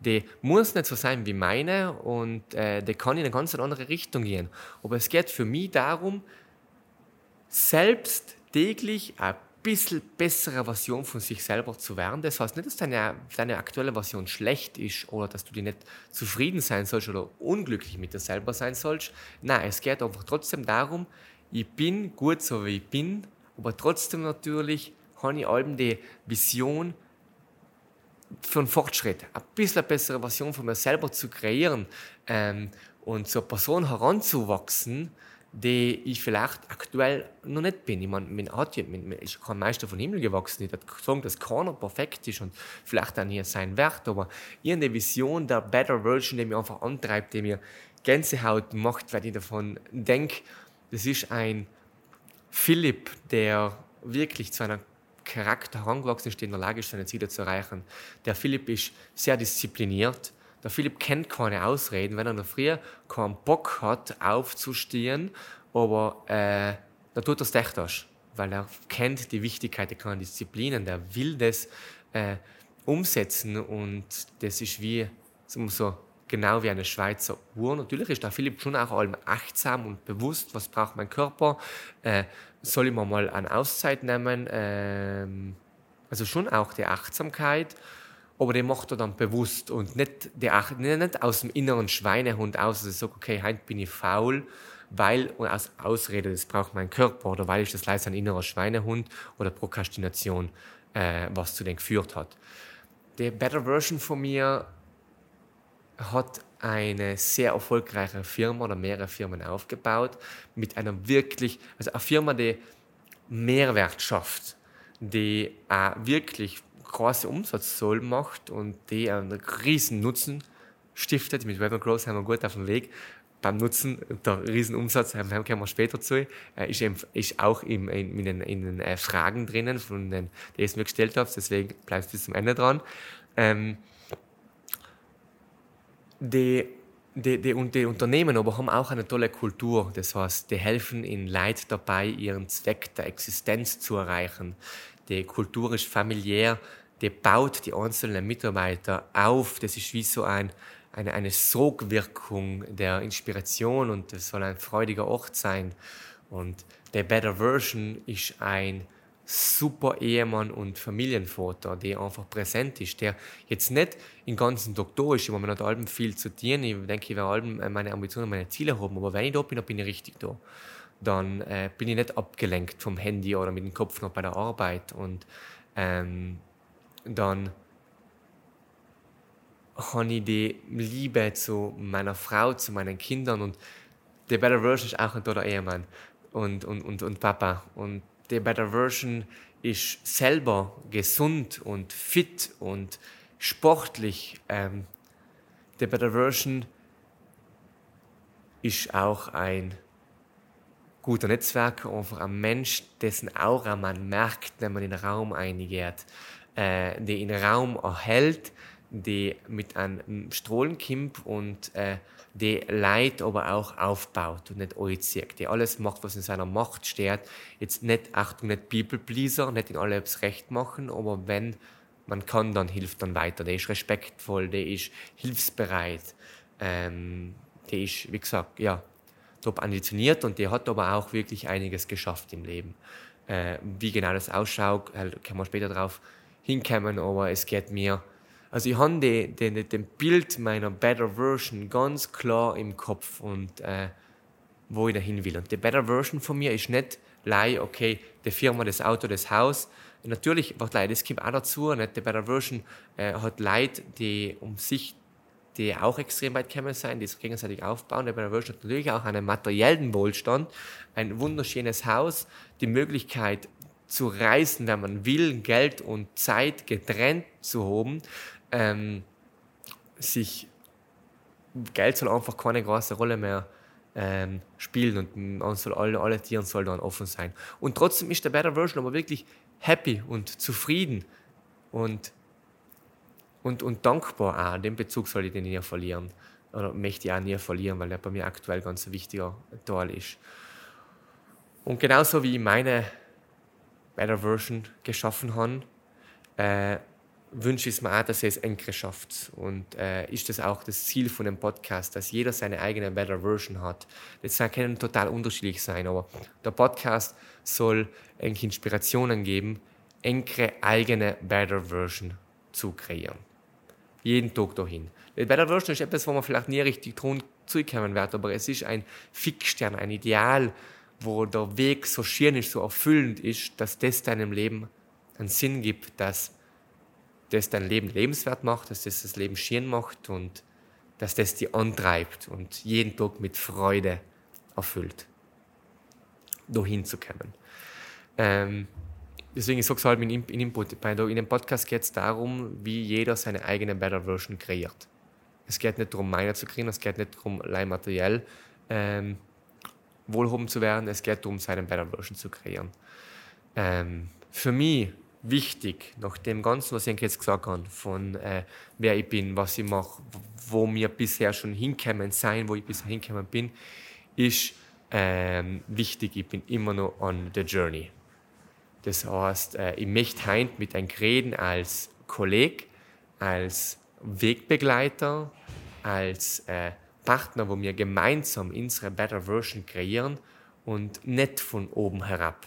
Die muss nicht so sein wie meine und äh, die kann in eine ganz andere Richtung gehen. Aber es geht für mich darum, selbst täglich ein bisschen bessere Version von sich selber zu werden. Das heißt nicht, dass deine, deine aktuelle Version schlecht ist oder dass du dir nicht zufrieden sein sollst oder unglücklich mit dir selber sein sollst. Nein, es geht einfach trotzdem darum, ich bin gut so wie ich bin, aber trotzdem natürlich habe ich allem die Vision für einen Fortschritt, ein bisschen bessere Version von mir selber zu kreieren ähm, und zur Person heranzuwachsen, die ich vielleicht aktuell noch nicht bin. Ich meine, hat ja, man ist kein Meister von Himmel gewachsen. Ich würde sagen, dass keiner perfekt ist und vielleicht auch nie sein wird, aber irgendeine Vision der Better Version, die mich einfach antreibt, die mir Gänsehaut macht, weil ich davon denke, das ist ein Philipp, der wirklich zu einer Charakter herangewachsen ist, der in der Lage ist, seine Ziele zu erreichen. Der Philipp ist sehr diszipliniert, der Philipp kennt keine Ausreden, wenn er noch früher keinen Bock hat, aufzustehen, aber äh, da tut es echt weil er kennt die Wichtigkeit der kleinen Disziplinen, der will das äh, umsetzen und das ist wie so genau wie eine Schweizer Uhr. Natürlich ist der Philipp schon auch allem achtsam und bewusst, was braucht mein Körper, äh, soll ich mir mal eine Auszeit nehmen, ähm, also schon auch die Achtsamkeit aber den macht er dann bewusst und nicht, der, nicht aus dem inneren Schweinehund aus, dass er sagt, okay, heute bin ich faul, weil, und aus Ausrede, das braucht mein Körper, oder weil ich das leise ein innerer Schweinehund oder Prokrastination, äh, was zu dem geführt hat. Die Better Version von mir hat eine sehr erfolgreiche Firma oder mehrere Firmen aufgebaut, mit einer wirklich, also eine Firma, die Mehrwert schafft, die auch wirklich große Umsatzzahl macht und die einen riesen Nutzen stiftet. Mit Web Growth sind wir gut auf dem Weg. Beim Nutzen, der riesen Umsatz, äh, kommen wir später zu, äh, ist, eben, ist auch in, in, in den, in den äh, Fragen drinnen, von den, die ich mir gestellt habe. Deswegen bleibst du bis zum Ende dran. Ähm, die die, die, die, Unternehmen aber haben auch eine tolle Kultur. Das heißt, die helfen ihnen Leid dabei, ihren Zweck der Existenz zu erreichen. Die Kultur ist familiär, der baut die einzelnen Mitarbeiter auf. Das ist wie so ein, eine, eine Sogwirkung der Inspiration und das soll ein freudiger Ort sein. Und der Better Version ist ein super Ehemann und Familienvater, der einfach präsent ist, der jetzt nicht im ganzen da ist, man hat allem viel zu tun. Ich denke, ich werde allem meine Ambitionen, meine Ziele haben, aber wenn ich da bin, dann bin ich richtig da. Dann äh, bin ich nicht abgelenkt vom Handy oder mit dem Kopf noch bei der Arbeit und ähm, dann habe ich die Liebe zu meiner Frau, zu meinen Kindern und der Better Version ist auch ein toller Ehemann und, und, und, und Papa. Und der Better Version ist selber gesund und fit und sportlich. Ähm, der Better Version ist auch ein guter Netzwerker, einfach ein Mensch, dessen Aura man merkt, wenn man in den Raum eingeht, äh, der in den Raum erhält, die mit einem Strahlen kommt und äh, die Leid aber auch aufbaut und nicht anzieht, die alles macht, was in seiner Macht steht. Jetzt nicht, Achtung, nicht People-Pleaser, nicht in alles recht machen, aber wenn man kann, dann hilft dann weiter. Der ist respektvoll, der ist hilfsbereit, ähm, der ist, wie gesagt, ja, top ambitioniert und der hat aber auch wirklich einiges geschafft im Leben. Äh, wie genau das ausschaut, äh, kann man später darauf hinkommen, aber es geht mir also ich habe den, den, den Bild meiner Better Version ganz klar im Kopf und äh, wo ich dahin will. Und die Better Version von mir ist nicht lei, okay, die Firma, das Auto, das Haus. Natürlich, was Leute, das kommt auch dazu. Nicht? Die Better Version äh, hat Leute, die um sich die auch extrem weit gekommen sein, die sich gegenseitig aufbauen. Der Better Version hat natürlich auch einen materiellen Wohlstand, ein wunderschönes Haus, die Möglichkeit zu reisen, wenn man will, Geld und Zeit getrennt zu haben, ähm, sich Geld soll einfach keine große Rolle mehr ähm, spielen und man soll alle, alle Tieren soll dann offen sein. Und trotzdem ist der Better Version aber wirklich happy und zufrieden und, und, und dankbar auch. Den Bezug soll ich den nie verlieren. Oder möchte ich auch nie verlieren, weil der bei mir aktuell ganz ein wichtiger Teil ist. Und genauso wie meine Better Version geschaffen habe, äh, wünsche ich mir auch, dass ihr es eng schafft. Und äh, ist das auch das Ziel von dem Podcast, dass jeder seine eigene Better Version hat. Das kann total unterschiedlich sein, aber der Podcast soll eng Inspirationen geben, engere eigene Better Version zu kreieren. Jeden Tag dahin. Die Better Version ist etwas, wo man vielleicht nie richtig tun zukommen wird, aber es ist ein Fixstern, ein Ideal, wo der Weg so schön ist, so erfüllend ist, dass das deinem Leben einen Sinn gibt, dass das dein Leben lebenswert macht, dass das das Leben schön macht und dass das dich antreibt und jeden Tag mit Freude erfüllt, dahin zu kommen. Ähm, deswegen, ich sage es halt in, in Input, in dem Podcast geht es darum, wie jeder seine eigene Better Version kreiert. Es geht nicht darum, meine zu kriegen, es geht nicht darum, allein materiell ähm, wohlhaben zu werden, es geht darum, seine Better Version zu kreieren. Ähm, für mich wichtig, nach dem Ganzen, was ich jetzt gesagt habe, von äh, wer ich bin, was ich mache, wo wir bisher schon hinkommen sein, wo ich bisher hinkommen bin, ist ähm, wichtig, ich bin immer noch on the journey. Das heißt, äh, ich möchte heute mit einem reden als Kollege, als Wegbegleiter, als äh, Partner, wo wir gemeinsam unsere Better Version kreieren und nicht von oben herab.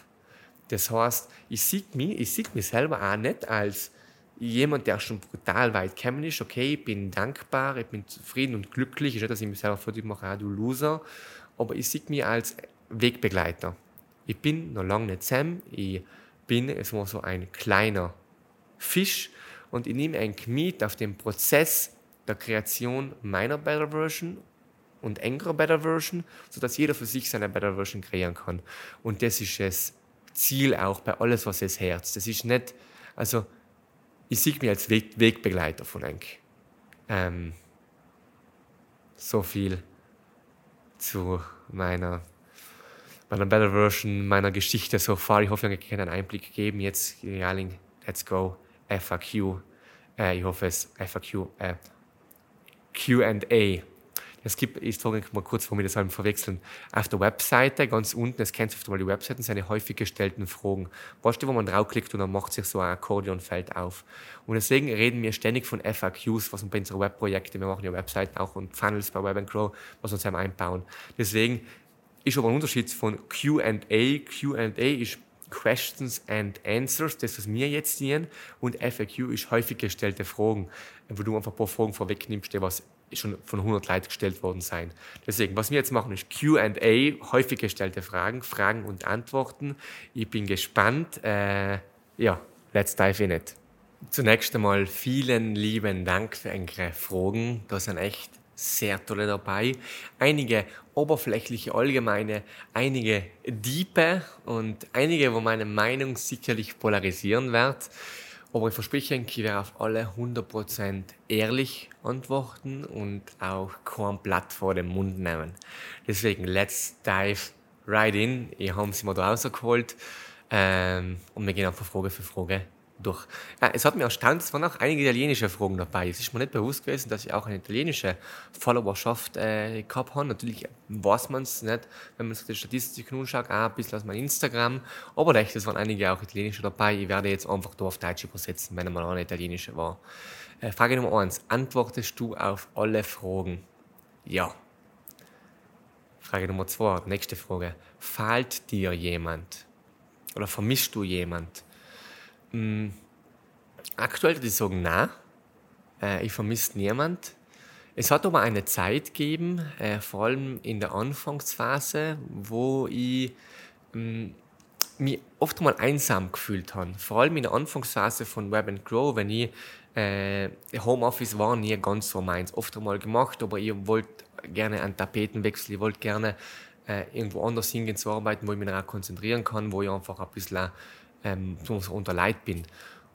Das heißt, ich sehe mich, ich sehe mich selber auch nicht als jemand, der schon brutal weit gekommen ist. Okay, ich bin dankbar, ich bin zufrieden und glücklich. Ich nicht, dass ich mich selber vor mache, ah, du Loser. Aber ich sehe mich als Wegbegleiter. Ich bin noch lange nicht Sam. Ich bin es war so ein kleiner Fisch und ich nehme ein mit auf den Prozess der Kreation meiner Better Version und engerer Better Version, sodass jeder für sich seine Better Version kreieren kann. Und das ist es Ziel auch bei alles, was es Herz. Das ist nicht, also ich sehe mich als Weg, Wegbegleiter von Enk. Ähm, so viel zu meiner, meiner Better Version, meiner Geschichte so far. Ich hoffe, ich kann einen Einblick geben. Jetzt, Jaling, let's go, FAQ. Äh, ich hoffe, es FAQ, äh, QA es gibt, ich sage mal kurz, warum wir das verwechseln. Auf der Webseite, ganz unten, das kennst du oft mal die Webseiten, sind häufig gestellten Fragen. Weißt du, wo man draufklickt und dann macht sich so ein Akkordeonfeld auf. Und deswegen reden wir ständig von FAQs, was wir bei unseren Webprojekten, wir machen ja Webseiten auch und Funnels bei Web Grow, was uns einbauen. Deswegen ist aber ein Unterschied von Q&A. Q&A ist Questions and Answers, das, was wir jetzt sehen, und FAQ ist häufig gestellte Fragen, wo du einfach ein paar Fragen vorwegnimmst, die was schon von 100 Leuten gestellt worden sein. Deswegen, was wir jetzt machen, ist QA, häufig gestellte Fragen, Fragen und Antworten. Ich bin gespannt. Äh, ja, let's dive in it. Zunächst einmal vielen lieben Dank für eure Fragen. Da sind echt sehr tolle dabei. Einige oberflächliche, allgemeine, einige diepe und einige, wo meine Meinung sicherlich polarisieren wird. Aber ich verspreche, ich werde auf alle 100% ehrlich antworten und auch kein Blatt vor den Mund nehmen. Deswegen, let's dive right in. Ich habe sie mir da rausgeholt ähm, und wir gehen einfach Frage für Frage durch. Ja, es hat mich erstaunt, es waren auch einige italienische Fragen dabei. Es ist mir nicht bewusst gewesen, dass ich auch eine italienische Followerschaft äh, gehabt habe. Natürlich weiß man es nicht, wenn man sich die Statistiken anschaut, auch ein bisschen aus meinem Instagram. Aber echt, es waren einige auch italienische dabei. Ich werde jetzt einfach da auf Deutsch übersetzen, wenn einmal eine italienische war. Äh, Frage Nummer eins: Antwortest du auf alle Fragen? Ja. Frage Nummer zwei, nächste Frage. Fehlt dir jemand? Oder vermisst du jemand? Hm, aktuell würde ich sagen, nein. Äh, ich vermisse niemand. Es hat aber eine Zeit gegeben, äh, vor allem in der Anfangsphase, wo ich mh, mich oft mal einsam gefühlt habe. Vor allem in der Anfangsphase von Web and Grow, wenn ich äh, Homeoffice war nie ganz so meins. Oft einmal gemacht, aber ich wollte gerne einen Tapetenwechsel, ich wollte gerne äh, irgendwo anders hingehen zu arbeiten, wo ich mich auch konzentrieren kann, wo ich einfach ein bisschen ähm, unter Leid bin.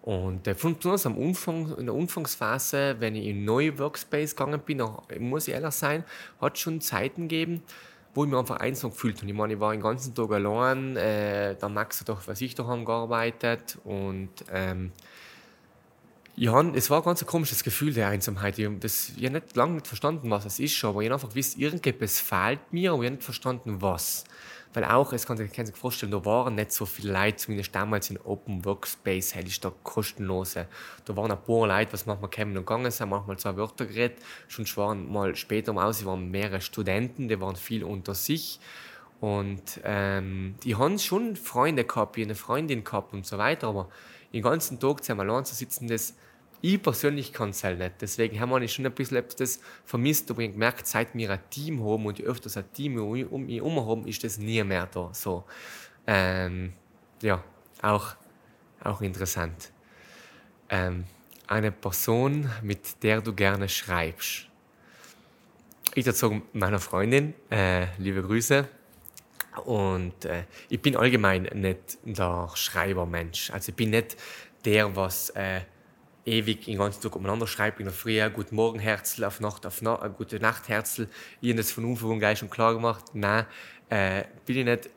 Und äh, besonders am Anfang, in der Anfangsphase, wenn ich in neue Workspace gegangen bin, auch, muss ich ehrlich sein, hat es schon Zeiten gegeben, wo ich mich einfach einsam gefühlt habe. Ich meine, ich war den ganzen Tag allein, äh, der Max hat doch, was ich daheim gearbeitet und ähm, ja, es war ein ganz komisches Gefühl der Einsamkeit. Ich habe hab nicht lange nicht verstanden, was es ist, aber ich habe einfach gewusst, irgendetwas fehlt mir, aber ich habe nicht verstanden, was. Weil auch, es kann sich, sich vorstellen, da waren nicht so viele Leute, zumindest damals in Open Workspace, hätte ich da kostenlose. Da waren ein paar Leute, was manchmal kämen und gegangen sind, manchmal zwei Wörter geredet. Schon waren mal später mal aus, waren mehrere Studenten, die waren viel unter sich. Und ähm, die haben schon Freunde gehabt, eine Freundin gehabt und so weiter, aber den ganzen Tag zusammen allein zu sitzen, das ich persönlich kann es halt nicht. Deswegen haben wir schon ein bisschen etwas vermisst, aber ich gemerkt, seit wir ein Team haben und öfters ein Team um mich herum haben, ist das nie mehr da. So. Ähm, ja, auch, auch interessant. Ähm, eine Person, mit der du gerne schreibst. Ich dazu meiner Freundin, äh, liebe Grüße. Und äh, ich bin allgemein nicht der Schreibermensch. Also ich bin nicht der, was äh, ewig den ganzen Tag umeinander schreibt, in der Früh, Guten Morgen, Herzl, auf Nacht, auf Na äh, Gute Nacht, Herzl. Ich habe das von Anfang an gleich schon klar gemacht. Nein, äh, bin ich nicht,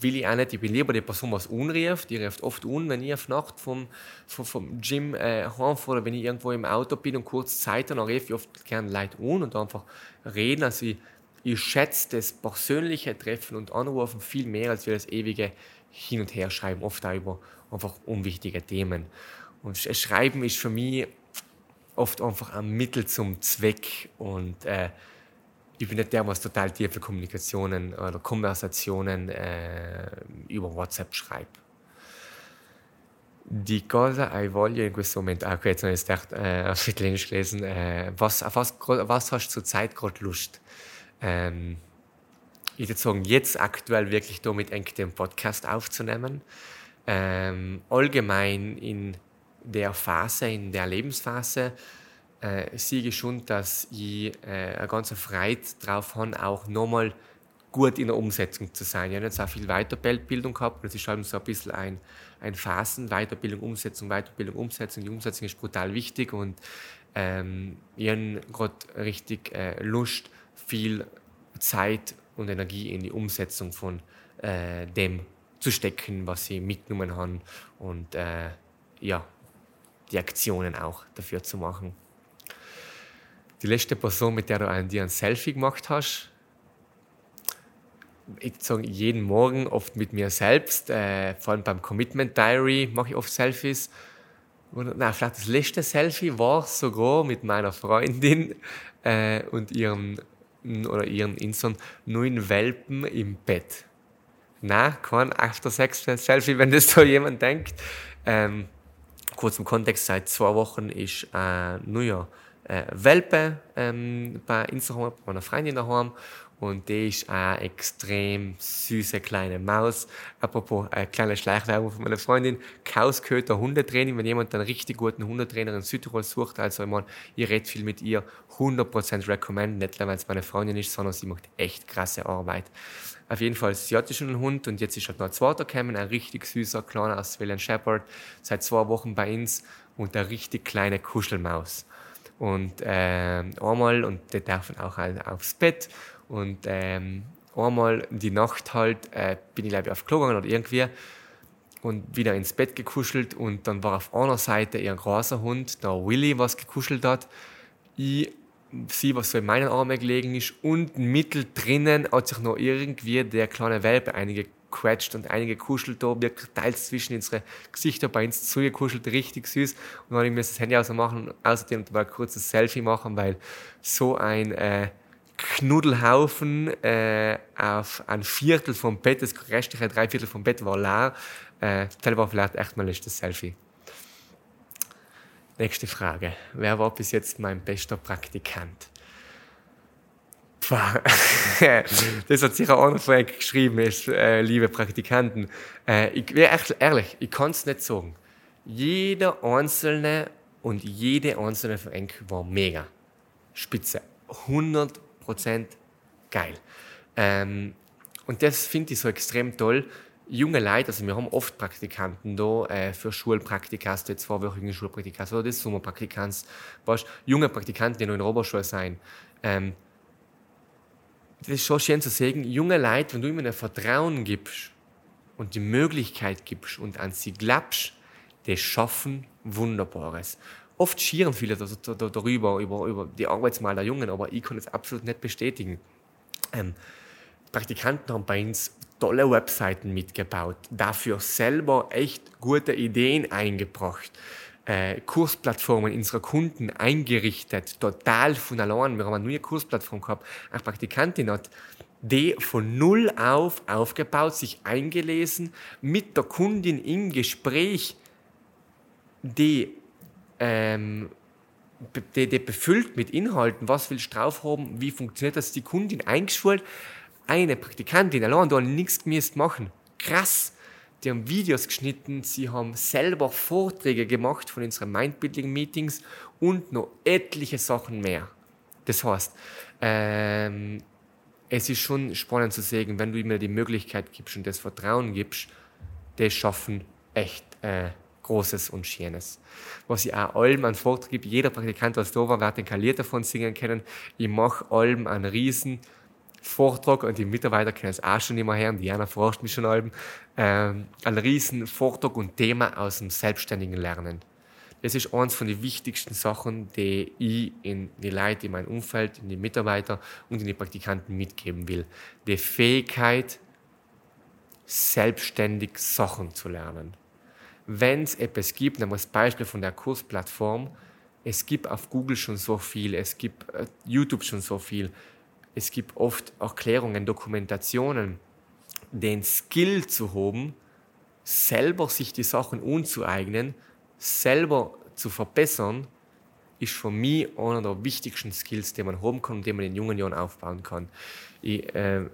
will ich auch nicht. Ich bin lieber die Person, was unrieft. Die ruft oft un, wenn ich auf Nacht vom, vom, vom Gym äh, heimfahre oder wenn ich irgendwo im Auto bin und kurz Zeit dann rufe ich oft gerne Leute un und einfach reden. Also ich, ich schätze das persönliche Treffen und Anrufen viel mehr, als wir das ewige Hin- und Herschreiben, oft auch über einfach unwichtige Themen. Und Schreiben ist für mich oft einfach ein Mittel zum Zweck und äh, ich bin nicht der, was total tiefe Kommunikationen oder Konversationen äh, über WhatsApp schreibt. Die cosa hai voglia in questo momento? Ah, okay, jetzt habe ich gedacht, äh, auf Italienisch gelesen. Äh, was, auf was, was hast du zurzeit gerade Lust? Ähm, ich würde sagen, jetzt aktuell wirklich damit eng den Podcast aufzunehmen. Ähm, allgemein in der Phase, in der Lebensphase, äh, sehe ich schon, dass ich äh, eine ganze Freude drauf habe, auch nochmal gut in der Umsetzung zu sein. Ich habe jetzt auch viel Weiterbildung gehabt. Das ist halt so ein bisschen ein, ein Phasen, Weiterbildung, Umsetzung, Weiterbildung, Umsetzung. Die Umsetzung ist brutal wichtig und ähm, ich habe gerade richtig äh, Lust, viel Zeit und Energie in die Umsetzung von äh, dem zu stecken, was ich mitgenommen habe. Und äh, ja, die Aktionen auch dafür zu machen. Die letzte Person, mit der du ein, dir ein Selfie gemacht hast, ich sage jeden Morgen oft mit mir selbst, äh, vor allem beim Commitment Diary mache ich oft Selfies. Und, na, vielleicht das letzte Selfie war sogar mit meiner Freundin <laughs> äh, und ihrem oder ihren Inson neuen Welpen im Bett. Na, kein After-Sex-Selfie, wenn das so jemand denkt. Ähm, kurz im Kontext, seit zwei Wochen ist ein neuer äh, Welpe ähm, bei Instagram, bei meiner Freundin daheim. Und die ist eine extrem süße kleine Maus. Apropos eine kleine Schleichwerbung von meiner Freundin. Kausköter Hundetraining. Wenn jemand einen richtig guten Hundetrainer in Südtirol sucht, also ich meine, ich rede viel mit ihr, 100% recommend. Nicht nur, weil es meine Freundin ist, sondern sie macht echt krasse Arbeit. Auf jeden Fall asiatischen Hund und jetzt ist halt noch ein zweiter gekommen, ein richtig süßer, kleiner Australian Shepherd, seit zwei Wochen bei uns und eine richtig kleine Kuschelmaus. Und äh, einmal, und die dürfen auch aufs Bett und ähm, einmal die Nacht halt, äh, bin ich glaube ich auf Klo gegangen oder irgendwie und wieder ins Bett gekuschelt und dann war auf einer Seite ihr großer Hund, der Willy, was gekuschelt hat. Ich sie, was so in meinen Armen gelegen ist und mittel drinnen hat sich noch irgendwie der kleine Welpe einige quetscht und einige kuschelt da, wirklich teils zwischen unsere Gesichter bei uns zugekuschelt, richtig süß. Und dann habe ich mir das Handy ausmachen, außerdem mal ein kurzes Selfie machen, weil so ein äh, Knuddelhaufen äh, auf ein Viertel vom Bett, das restliche Dreiviertel vom Bett war leer. Äh, war vielleicht echt mal das Selfie. Nächste Frage. Wer war bis jetzt mein bester Praktikant? <laughs> das hat sicher auch noch vorher geschrieben, ist, äh, liebe Praktikanten. Äh, ich wäre ehrlich, ich kann es nicht sagen. Jeder einzelne und jede einzelne von euch war mega. Spitze. 100% geil. Ähm, und das finde ich so extrem toll. Junge Leute, also wir haben oft Praktikanten da äh, für Schulpraktikas, die zweiwöchigen Schulpraktikas oder das Sommerpraktikants, weißt, junge Praktikanten, die noch in der Oberschule sind. Ähm, das ist schon schön zu sehen, junge Leute, wenn du ihnen ein Vertrauen gibst und die Möglichkeit gibst und an sie glaubst, die schaffen Wunderbares. Oft schieren viele darüber, über, über die Arbeitsmal der Jungen, aber ich kann es absolut nicht bestätigen. Ähm, Praktikanten haben bei uns tolle Webseiten mitgebaut, dafür selber echt gute Ideen eingebracht, äh, Kursplattformen unserer Kunden eingerichtet, total von allein. Wir haben eine neue Kursplattform gehabt. Eine Praktikantin hat die von null auf aufgebaut, sich eingelesen, mit der Kundin im Gespräch, die, ähm, die, die befüllt mit Inhalten, was willst du drauf haben, wie funktioniert das, die Kundin eingeschult, eine Praktikantin allein da nichts gemisst machen. Krass! Die haben Videos geschnitten, sie haben selber Vorträge gemacht von unseren Mindbuilding-Meetings und noch etliche Sachen mehr. Das heißt, ähm, es ist schon spannend zu sehen, wenn du mir die Möglichkeit gibst und das Vertrauen gibst, das schaffen echt äh, Großes und Schönes. Was ich auch allem an Vortrag gebe, jeder Praktikant, was da war, wird den Kalier davon singen können. Ich mache allem einen riesen Vortrag und die Mitarbeiter können es auch schon immer hören, Diana forscht mich schon allem, ähm, ein riesen Vortrag und Thema aus dem selbstständigen Lernen. Das ist eines von den wichtigsten Sachen, die ich in die Leute, in mein Umfeld, in die Mitarbeiter und in die Praktikanten mitgeben will. Die Fähigkeit, selbstständig Sachen zu lernen. Wenn es etwas gibt, nehmen wir das Beispiel von der Kursplattform, es gibt auf Google schon so viel, es gibt äh, YouTube schon so viel, es gibt oft Erklärungen, Dokumentationen, den Skill zu haben, selber sich die Sachen unzueignen, selber zu verbessern, ist für mich einer der wichtigsten Skills, die man haben kann und die man in jungen Jahren aufbauen kann. Ich, äh,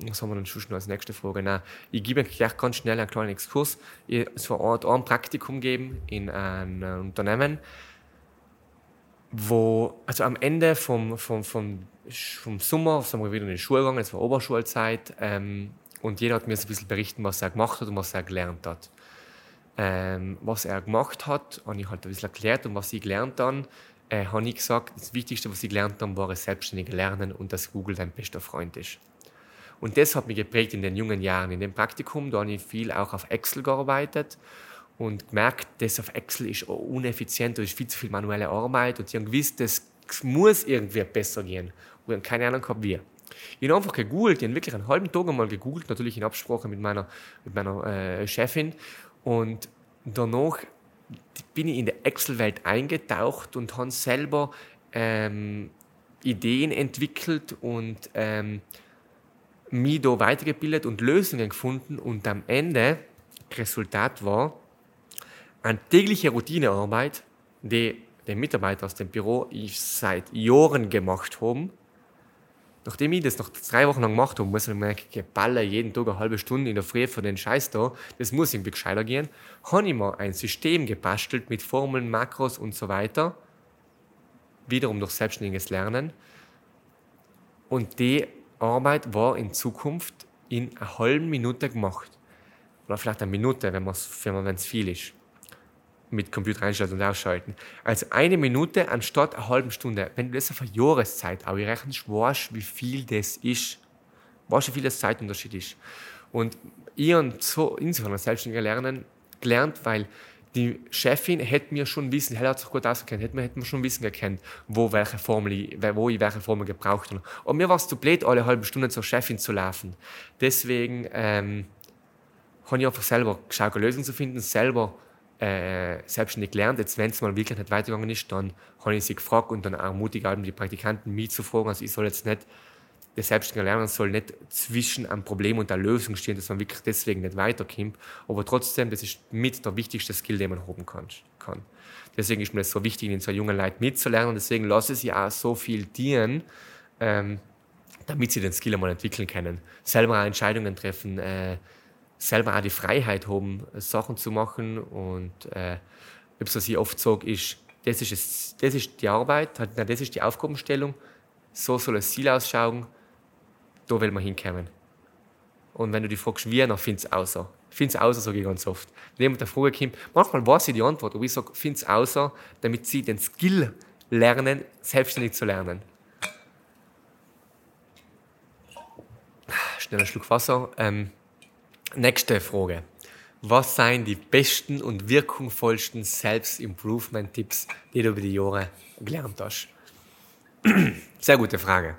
was haben wir dann schon als nächste Frage? Nein, ich gebe gleich ganz schnell einen kleinen Exkurs. Es war ein Praktikum geben in einem Unternehmen, wo, also am Ende vom, vom, vom vom Sommer sind wir wieder in die Schule gegangen, es war Oberschulzeit ähm, und jeder hat mir so ein bisschen berichten, was er gemacht hat und was er gelernt hat. Ähm, was er gemacht hat, habe ich halt ein bisschen erklärt und was ich gelernt habe, äh, habe ich gesagt, das Wichtigste, was ich gelernt habe, war das selbstständige Lernen und dass Google dein bester Freund ist. Und das hat mich geprägt in den jungen Jahren. In dem Praktikum, da habe ich viel auch auf Excel gearbeitet und gemerkt, das auf Excel ist uneffizient, da ist viel zu viel manuelle Arbeit und ich habe gewusst, das muss irgendwie besser gehen. Wir haben keine Ahnung gehabt, wie. Ich habe einfach gegoogelt, ich habe wirklich einen halben Tag einmal gegoogelt, natürlich in Absprache mit meiner, mit meiner äh, Chefin. Und danach bin ich in der Excel-Welt eingetaucht und habe selber ähm, Ideen entwickelt und ähm, mich da weitergebildet und Lösungen gefunden. Und am Ende, Resultat war, eine tägliche Routinearbeit, die der Mitarbeiter aus dem Büro ich seit Jahren gemacht haben Nachdem ich das noch drei Wochen lang gemacht habe, muss ich mir geballer jeden Tag eine halbe Stunde in der Früh für den Scheiß da, das muss irgendwie gescheiter gehen, habe ich mir ein System gebastelt mit Formeln, Makros und so weiter, wiederum durch selbstständiges Lernen. Und die Arbeit war in Zukunft in einer halben Minute gemacht. Oder vielleicht eine Minute, wenn es viel ist mit Computer einschalten und ausschalten. Also eine Minute anstatt eine halbe Stunde. Wenn du das auf eine Jahreszeit auch rechnest, weißt wie viel das ist. was schon vieles Zeitunterschied ist. Und ich habe so insofern selbstständiger Lernen gelernt, weil die Chefin hätte mir schon wissen, er hat sich gut ausgekannt, hätte mir, hätte mir schon wissen gekannt, wo, welche Formel, wo ich welche Formel gebraucht habe. Und mir war es zu blöd, alle halbe Stunde zur Chefin zu laufen. Deswegen ähm, habe ich einfach selber geschaut, eine Lösung zu finden, selber äh, selbstständig gelernt. Jetzt, wenn es mal wirklich nicht weitergegangen ist, dann habe ich sie gefragt und dann ermutige die Praktikanten, mich zu fragen. Also ich soll jetzt nicht der selbstständige Lerner soll nicht zwischen einem Problem und der Lösung stehen, dass man wirklich deswegen nicht weiterkommt. Aber trotzdem, das ist mit der wichtigste Skill, den man haben kann. Deswegen ist mir das so wichtig, in so jungen Leuten mitzulernen. Und deswegen lasse ich sie auch so viel dienen, ähm, damit sie den Skill einmal entwickeln können. Selber Entscheidungen treffen, äh, selber auch die Freiheit haben, Sachen zu machen. Und äh, was ich oft sage, ist, das ist, es, das ist die Arbeit, das ist die Aufgabenstellung, so soll das Ziel ausschauen da will man hinkommen. Und wenn du dich fragst, wie, dann findest du außer. Findest außer, sage ich ganz oft. Wenn jemand eine Frage kommt, manchmal weiß ich die Antwort, aber ich sage, findest außer, damit sie den Skill lernen, selbstständig zu lernen. Schnell einen Schluck Wasser. Ähm, nächste Frage. Was seien die besten und wirkungsvollsten Selbst-Improvement-Tipps, die du über die Jahre gelernt hast? <clears throat> Sehr gute Frage.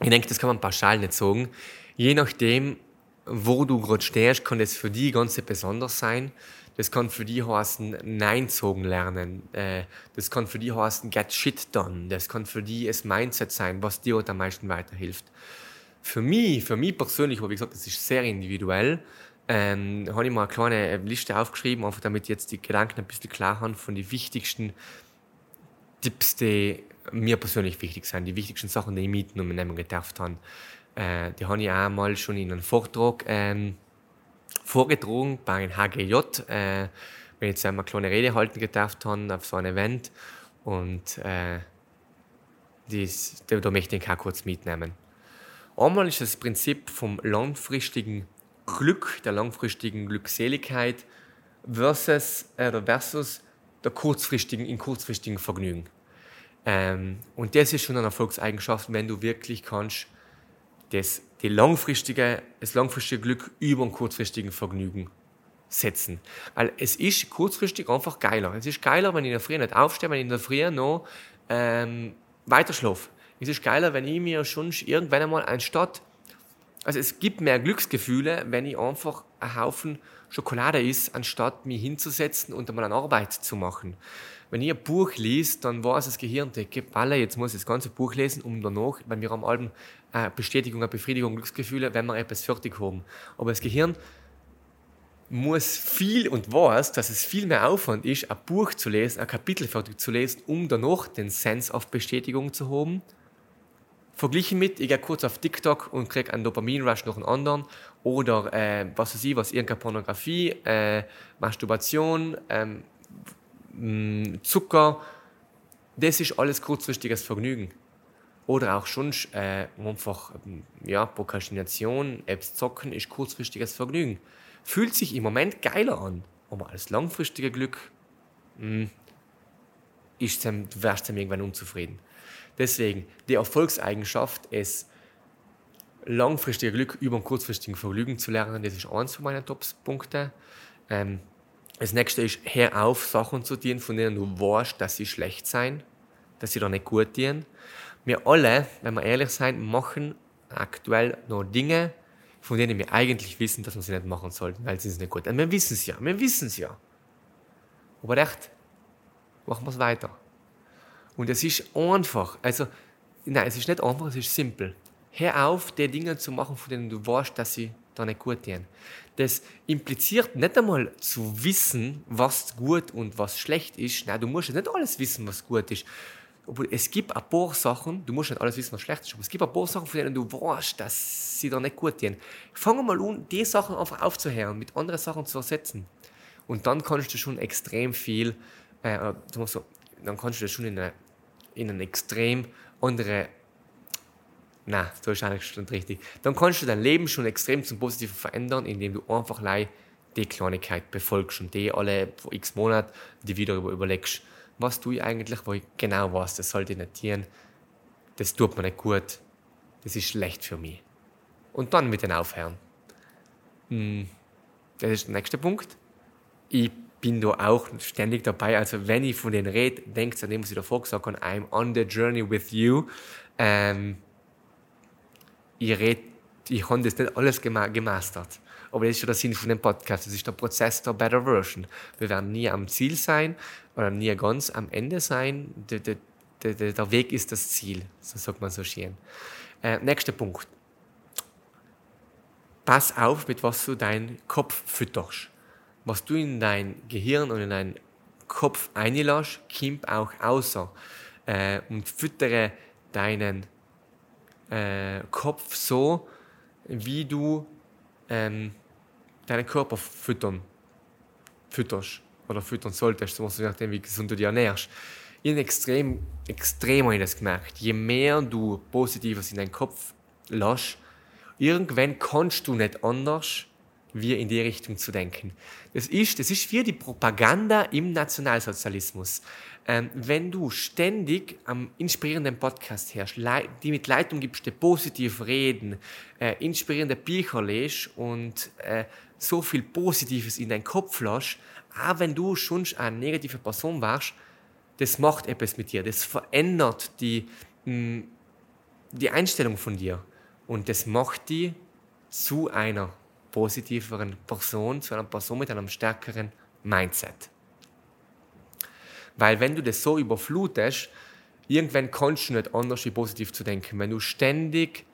Ich denke, das kann man pauschal nicht sagen. Je nachdem, wo du gerade stehst, kann das für die ganz besonders sein. Das kann für die heißen, Nein sagen lernen. Äh, das kann für die heißen, get shit done. Das kann für die das Mindset sein, was dir am meisten weiterhilft. Für mich, für mich persönlich, wie gesagt, das ist sehr individuell, ähm, habe ich mal eine kleine Liste aufgeschrieben, einfach damit jetzt die Gedanken ein bisschen klar haben von den wichtigsten Tipps, die mir persönlich wichtig sind, die wichtigsten Sachen, die ich mitgenommen gedacht habe. Äh, die habe ich auch mal schon in einem Vortrag ähm, vorgetragen bei einem HGJ, äh, wenn ich jetzt einmal eine kleine Rede halten gedacht habe auf so einem Event. Und äh, dies, da, da möchte ich auch kurz mitnehmen. Einmal ist das Prinzip vom langfristigen Glück, der langfristigen Glückseligkeit versus, äh, versus der kurzfristigen, in kurzfristigen Vergnügen. Ähm, und das ist schon eine Erfolgseigenschaft, wenn du wirklich kannst, das, die langfristige, das langfristige Glück über ein kurzfristigen Vergnügen setzen. Weil es ist kurzfristig einfach geiler. Es ist geiler, wenn ich in der Früh nicht aufstehe, wenn ich in der Früh noch ähm, weiter schlafe. Es ist geiler, wenn ich mir schon irgendwann einmal ein Stadt. Also es gibt mehr Glücksgefühle, wenn ich einfach einen Haufen Schokolade isst, anstatt mich hinzusetzen und einmal eine Arbeit zu machen wenn ich ein Buch liest, dann weiß das Gehirn, denke, Balle, jetzt muss ich das ganze Buch lesen, um danach, weil wir haben alle eine Bestätigung, Befriedigung, Glücksgefühle, wenn wir etwas fertig haben. Aber das Gehirn muss viel und weiß, dass es viel mehr Aufwand ist, ein Buch zu lesen, ein Kapitel fertig zu lesen, um danach den Sense of Bestätigung zu haben. Verglichen mit, ich gehe kurz auf TikTok und kriege einen Dopamin-Rush nach einem anderen oder äh, was weiß ich, was, irgendeine Pornografie, äh, Masturbation, ähm, Zucker, das ist alles kurzfristiges Vergnügen. Oder auch schon äh, einfach ähm, ja, Prokrastination, Apps zocken ist kurzfristiges Vergnügen. Fühlt sich im Moment geiler an, aber als langfristiger Glück mh, mm, ist dann, du wärst dann irgendwann unzufrieden. Deswegen, die Erfolgseigenschaft ist, langfristiger Glück über kurzfristigen Vergnügen zu lernen, das ist eins von meinen Top-Punkten. Ähm, das nächste ist, hör auf, Sachen zu tun, von denen du weißt, dass sie schlecht sein, dass sie da nicht gut tun. Wir alle, wenn wir ehrlich sein, machen aktuell noch Dinge, von denen wir eigentlich wissen, dass wir sie nicht machen sollten, weil sie es nicht gut sind. Wir wissen es ja, wir wissen es ja. Aber echt, machen wir es weiter. Und es ist einfach, also, nein, es ist nicht einfach, es ist simpel. Hör auf, die Dinge zu machen, von denen du weißt, dass sie da nicht gut tun. Das impliziert nicht einmal zu wissen, was gut und was schlecht ist. Nein, du musst nicht alles wissen, was gut ist. Obwohl, es gibt ein paar Sachen, du musst nicht alles wissen, was schlecht ist, aber es gibt ein paar Sachen, von denen du weißt, dass sie da nicht gut tun. Fange mal an, die Sachen einfach aufzuhören, mit anderen Sachen zu ersetzen. Und dann kannst du schon extrem viel, äh, so, dann kannst du das schon in eine, in eine extrem andere na, so ist eigentlich nicht richtig. Dann kannst du dein Leben schon extrem zum Positiven verändern, indem du einfach die Kleinigkeit befolgst und die alle vor x Monaten die wieder überlegst, was tue ich eigentlich, wo ich genau weiß, das sollte ich nicht tun, das tut mir nicht gut, das ist schlecht für mich. und dann mit den aufhören. Hm, das ist der nächste Punkt. Ich bin da auch ständig dabei. Also wenn ich von denen rede, denkt an dem, was ich davor gesagt habe, I'm on the journey with you. Ähm, ich rede, ich habe das nicht alles gemastert. Aber das ist schon der Sinn von dem Podcast. Das ist der Prozess der Better Version. Wir werden nie am Ziel sein oder nie ganz am Ende sein. Der, der, der, der Weg ist das Ziel, so sagt man so schön. Äh, nächster Punkt. Pass auf, mit was du deinen Kopf fütterst. Was du in dein Gehirn und in deinen Kopf einlässt, kommt auch außer. Äh, und füttere deinen äh, Kopf so, wie du ähm, deinen Körper füttern, fütterst oder füttern solltest, so je nachdem, wie gesund du dich ernährst. In extrem, extrem habe ich das gemerkt. Je mehr du Positives in deinen Kopf lässt, irgendwann kannst du nicht anders, wie in die Richtung zu denken. Das ist, das ist wie die Propaganda im Nationalsozialismus. Ähm, wenn du ständig am inspirierenden Podcast herrschst, die mit Leitung gibst, die positiv reden, äh, inspirierende Bücher lest und äh, so viel Positives in deinen Kopf lässt, auch wenn du schon eine negative Person warst, das macht etwas mit dir. Das verändert die, mm, die Einstellung von dir. Und das macht die zu einer positiveren Person, zu einer Person mit einem stärkeren Mindset. Weil wenn du das so überflutest, irgendwann kannst du nicht anders wie positiv zu denken. Wenn du ständig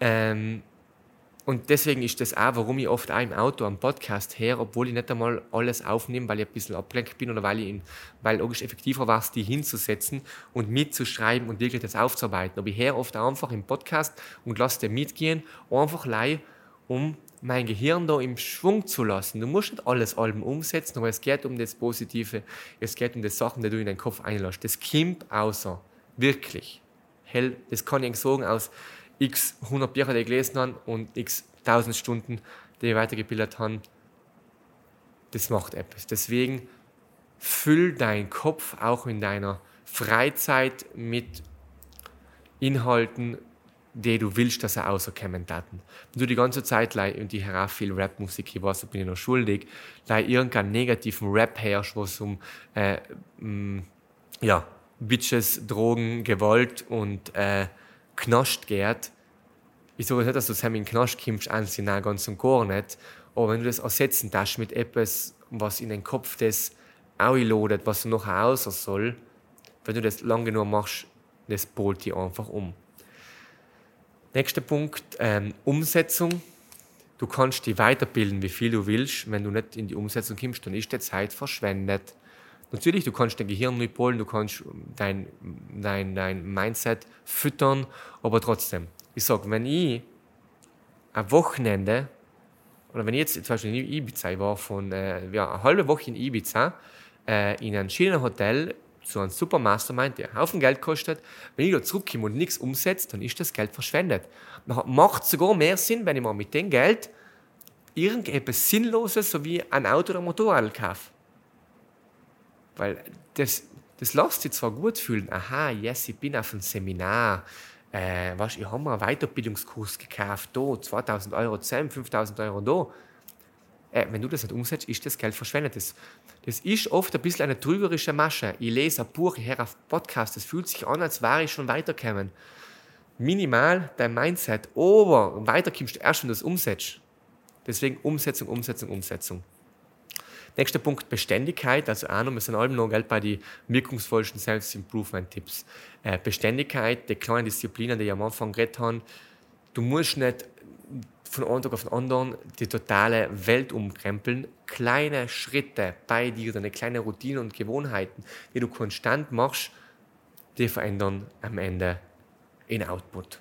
ähm, und deswegen ist das auch, warum ich oft auch im Auto am Podcast her, obwohl ich nicht einmal alles aufnehme, weil ich ein bisschen abgelenkt bin oder weil ich weil logisch effektiver war es, die hinzusetzen und mitzuschreiben und wirklich das aufzuarbeiten. Aber ich her oft einfach im Podcast und lasse den mitgehen, einfach lei, um mein Gehirn da im Schwung zu lassen. Du musst nicht alles allem umsetzen, aber es geht um das Positive, es geht um die Sachen, die du in deinen Kopf einlässt. Das kommt außer, wirklich. Hell, das kann ich sagen aus x 100 Bücher, die ich gelesen habe und x 1000 Stunden, die ich weitergebildet habe. Das macht etwas. Deswegen füll deinen Kopf auch in deiner Freizeit mit Inhalten, die du willst, dass er rauskommen daten. Wenn du die ganze Zeit und die herauf viel Rapmusik, ich weiß, bin ich noch schuldig, lei irgendeinen negativen Rap herrscht, wo es um äh, mh, ja, Bitches, Drogen, Gewalt und äh, Knast geht, ich sage nicht, dass du zusammen in Knast kommst, ansehen, nein, ganz und gar nicht. Aber wenn du das ersetzen darfst mit etwas, was in den Kopf das einladet, was noch raus soll, wenn du das lange genug machst, das polt dich einfach um. Nächster Punkt, ähm, Umsetzung. Du kannst dich weiterbilden, wie viel du willst. Wenn du nicht in die Umsetzung kommst, dann ist die Zeit verschwendet. Natürlich, du kannst dein Gehirn nicht polen, du kannst dein, dein, dein Mindset füttern, aber trotzdem, ich sage, wenn ich ein Wochenende, oder wenn ich jetzt zum Beispiel in Ibiza, ich war von äh, ja, eine halbe Woche in Ibiza, äh, in einem schönen Hotel, zu einem super Mastermind, der einen Haufen Geld kostet. Wenn ich da zurückkomme und nichts umsetze, dann ist das Geld verschwendet. Macht sogar mehr Sinn, wenn ich mal mit dem Geld irgendetwas Sinnloses, so wie ein Auto oder ein Motorrad kaufe. Weil das, das lässt sich zwar gut fühlen, aha, yes, ich bin auf einem Seminar, äh, weißt, ich habe mir einen Weiterbildungskurs gekauft, da, 2000 Euro zusammen, 5000 Euro da. Äh, wenn du das nicht umsetzt, ist das Geld verschwendet. Das, ist oft ein bisschen eine trügerische Masche. Ich lese ein Buch, ich höre auf Podcast, das fühlt sich an, als wäre ich schon weitergekommen. Minimal dein Mindset, aber weiter kommst du erst, wenn du es umsetzt. Deswegen Umsetzung, Umsetzung, Umsetzung. Nächster Punkt, Beständigkeit. Also noch, wir sind allem noch Geld bei den wirkungsvollsten Self-Improvement-Tipps. Äh, Beständigkeit, die kleinen Disziplinen, die ich am Anfang geredet habe. Du musst nicht von einem Tag auf den anderen die totale Welt umkrempeln. Kleine Schritte bei dir, deine kleine Routinen und Gewohnheiten, die du konstant machst, die verändern am Ende in Output.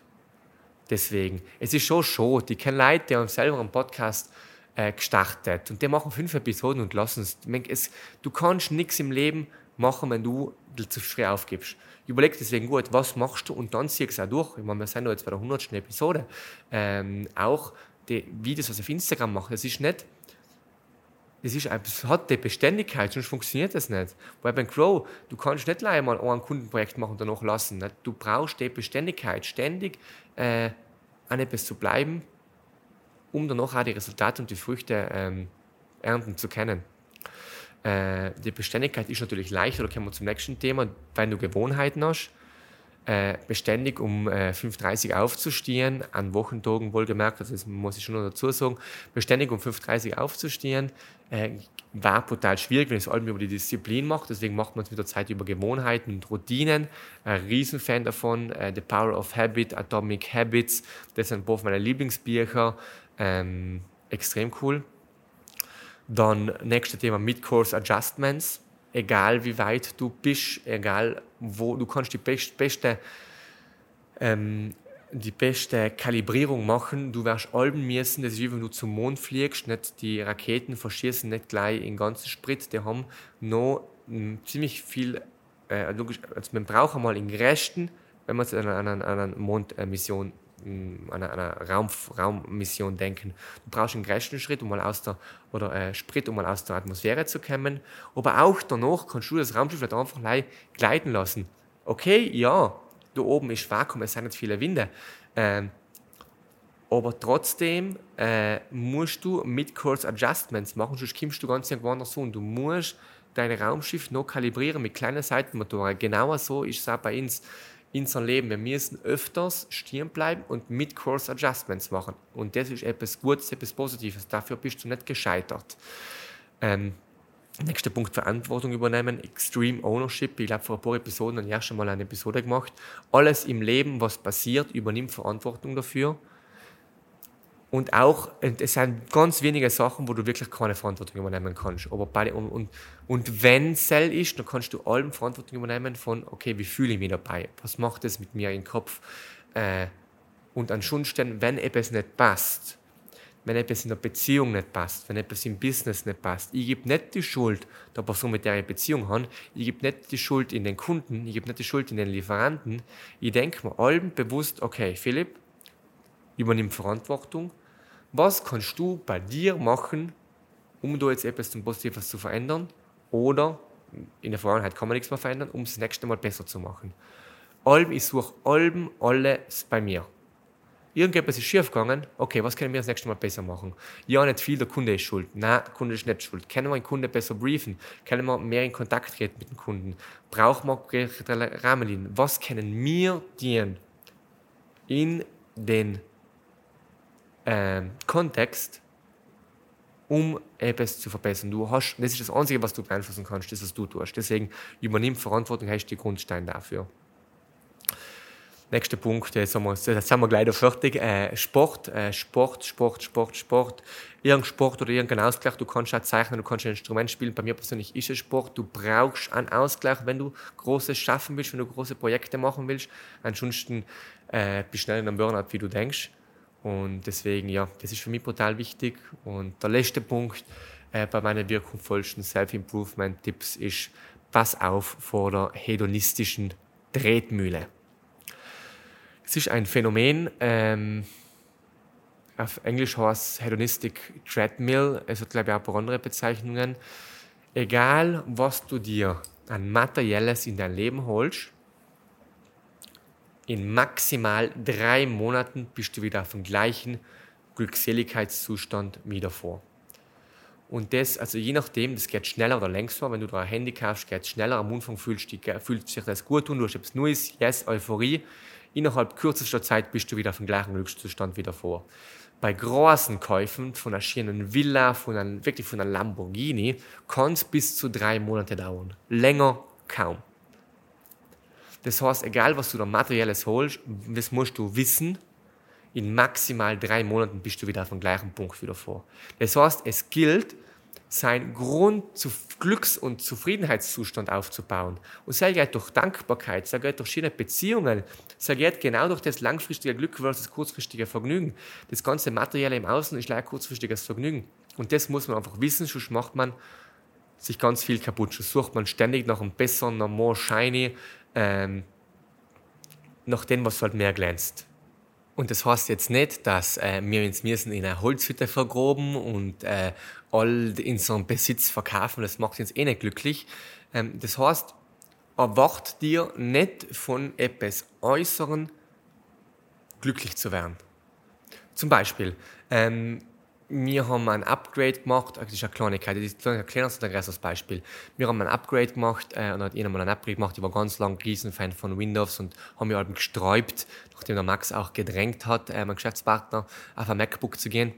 Deswegen, es ist schon schon, die kennen Leute, die haben selber einen Podcast äh, gestartet. Und die machen fünf Episoden und lassen es. Du kannst nichts im Leben machen, wenn du zu früh aufgibst. Überleg deswegen gut, was machst du und dann zieh es auch durch. Ich meine, wir sind jetzt bei der 100. Episode. Ähm, auch die Videos, was ich auf Instagram mache, das ist nicht das, ist, das hat die Beständigkeit, sonst funktioniert das nicht. Weil beim Grow, du kannst nicht einmal ein Kundenprojekt machen und danach lassen. Nicht? Du brauchst die Beständigkeit, ständig äh, an etwas zu bleiben, um danach auch die Resultate und die Früchte ähm, ernten zu können. Äh, die Beständigkeit ist natürlich leichter, da kommen wir zum nächsten Thema, wenn du Gewohnheiten hast. Äh, beständig um äh, 5.30 Uhr aufzustehen, an Wochentagen wohlgemerkt, also das muss ich schon noch dazu sagen, beständig um 5.30 Uhr aufzustehen, äh, war brutal schwierig, wenn es allem über die Disziplin mache, deswegen macht man es mit der Zeit über Gewohnheiten und Routinen. Ein Riesenfan davon, äh, The Power of Habit, Atomic Habits, das sind paar meiner Lieblingsbücher, ähm, extrem cool. Dann nächstes Thema Mid-Course Adjustments. Egal wie weit du bist, egal wo, du kannst die best, beste, ähm, die beste Kalibrierung machen. Du wirst alben müssen, das ist wie wenn du zum Mond fliegst, nicht die Raketen verschießen nicht gleich in ganzen Sprit, die haben noch m, ziemlich viel, äh, also man braucht einmal in Resten, wenn man an einer, einer Mondmission an einer, Raum, Raummission denken. Du brauchst einen größten Schritt, um mal aus der, oder äh, Sprit, um mal aus der Atmosphäre zu kommen. Aber auch danach kannst du das Raumschiff vielleicht einfach gleiten lassen. Okay, ja, da oben ist Vakuum, es sind nicht viele Winde. Ähm, aber trotzdem äh, musst du Mid-Course Adjustments machen, sonst kommst du ganz irgendwann so und du musst dein Raumschiff noch kalibrieren mit kleinen Seitenmotoren. Genauer so ist es auch bei uns in unserem Leben. Wir müssen öfters stehen bleiben und mit Course Adjustments machen. Und das ist etwas Gutes, etwas Positives. Dafür bist du nicht gescheitert. Ähm, nächster Punkt, Verantwortung übernehmen, Extreme Ownership. Ich glaube, vor ein paar Episoden habe ich ja schon mal eine Episode gemacht. Alles im Leben, was passiert, übernimmt Verantwortung dafür. Und auch, es sind ganz wenige Sachen, wo du wirklich keine Verantwortung übernehmen kannst. Aber bei, und, und, und wenn es ist, dann kannst du allem Verantwortung übernehmen von, okay, wie fühle ich mich dabei? Was macht es mit mir im Kopf? Äh, und ansonsten, wenn etwas nicht passt, wenn etwas in der Beziehung nicht passt, wenn etwas im Business nicht passt, ich gebe nicht die Schuld der Person, mit der ich Beziehung habe, ich gebe nicht die Schuld in den Kunden, ich gebe nicht die Schuld in den Lieferanten. Ich denke mir allem bewusst, okay, Philipp, übernimm Verantwortung, was kannst du bei dir machen, um da jetzt etwas zum Positives zu verändern? Oder in der Vergangenheit kann man nichts mehr verändern, um es das nächste Mal besser zu machen. Allem, ich suche allem alles bei mir. Irgendetwas ist schief gegangen, okay, was können wir das nächste Mal besser machen? Ja, nicht viel, der Kunde ist schuld. Nein, der Kunde ist nicht schuld. Können wir den Kunden besser briefen? Können wir mehr in Kontakt treten mit dem Kunden? Brauchen wir Rahmenlinien? Was können wir dir in den äh, Kontext, um etwas zu verbessern. Du hast, das ist das Einzige, was du beeinflussen kannst, das, was du tust. Deswegen übernimm Verantwortung, hast die Grundstein dafür. Nächster Punkt, jetzt sind wir, jetzt sind wir gleich fertig. Äh, Sport, äh, Sport, Sport, Sport, Sport. Irgendein Sport oder irgendein Ausgleich. Du kannst auch zeichnen, du kannst ein Instrument spielen. Bei mir persönlich ist es Sport. Du brauchst einen Ausgleich, wenn du Großes schaffen willst, wenn du große Projekte machen willst. Ansonsten äh, bist du schnell in einem Burnout, wie du denkst. Und deswegen, ja, das ist für mich brutal wichtig. Und der letzte Punkt äh, bei meinen wirkungsvollsten Self-Improvement-Tipps ist, pass auf vor der hedonistischen Tretmühle. Es ist ein Phänomen, ähm, auf Englisch heißt Hedonistic Treadmill, es hat glaube ich auch ein paar andere Bezeichnungen. Egal, was du dir an Materielles in dein Leben holst, in maximal drei Monaten bist du wieder auf dem gleichen Glückseligkeitszustand wie davor. Und das, also je nachdem, das geht schneller oder längster. Wenn du da ein Handy kaufst, geht es schneller. Am Anfang fühlst du, fühlt sich das gut und du hast etwas Neues, yes, Euphorie. Innerhalb kürzester Zeit bist du wieder auf dem gleichen Glückszustand wie davor. Bei großen Käufen von einer schönen Villa, von einem, wirklich von einer Lamborghini, kann es bis zu drei Monate dauern. Länger kaum. Das heißt, egal was du da materielles holst, das musst du wissen, in maximal drei Monaten bist du wieder auf dem gleichen Punkt wieder vor. Das heißt, es gilt, seinen Grund zu Glücks- und Zufriedenheitszustand aufzubauen. Und sei geht durch Dankbarkeit, sei geht durch schöne Beziehungen, sei geht genau durch das langfristige Glück versus kurzfristige Vergnügen. Das ganze Materielle im Außen ist leider kurzfristiges Vergnügen. Und das muss man einfach wissen, sonst macht man sich ganz viel kaputt. Sonst sucht man ständig nach einem besseren, nach more shiny, ähm, nach dem, was halt mehr glänzt. Und das heißt jetzt nicht, dass äh, wir uns müssen in einer Holzhütte vergroben und äh, all in so einem Besitz verkaufen. Das macht uns eh nicht glücklich. Ähm, das heißt, erwart dir nicht von etwas Äußeren glücklich zu werden. Zum Beispiel, ähm, wir haben ein Upgrade gemacht, das ist eine Kleinigkeit, das ist ein kleines und ein Beispiel. Wir haben ein Upgrade gemacht, äh, und hat jemand mal ein Upgrade gemacht, ich war ganz lange Riesenfan von Windows und haben mich halt gesträubt, nachdem der Max auch gedrängt hat, äh, mein Geschäftspartner, auf ein MacBook zu gehen.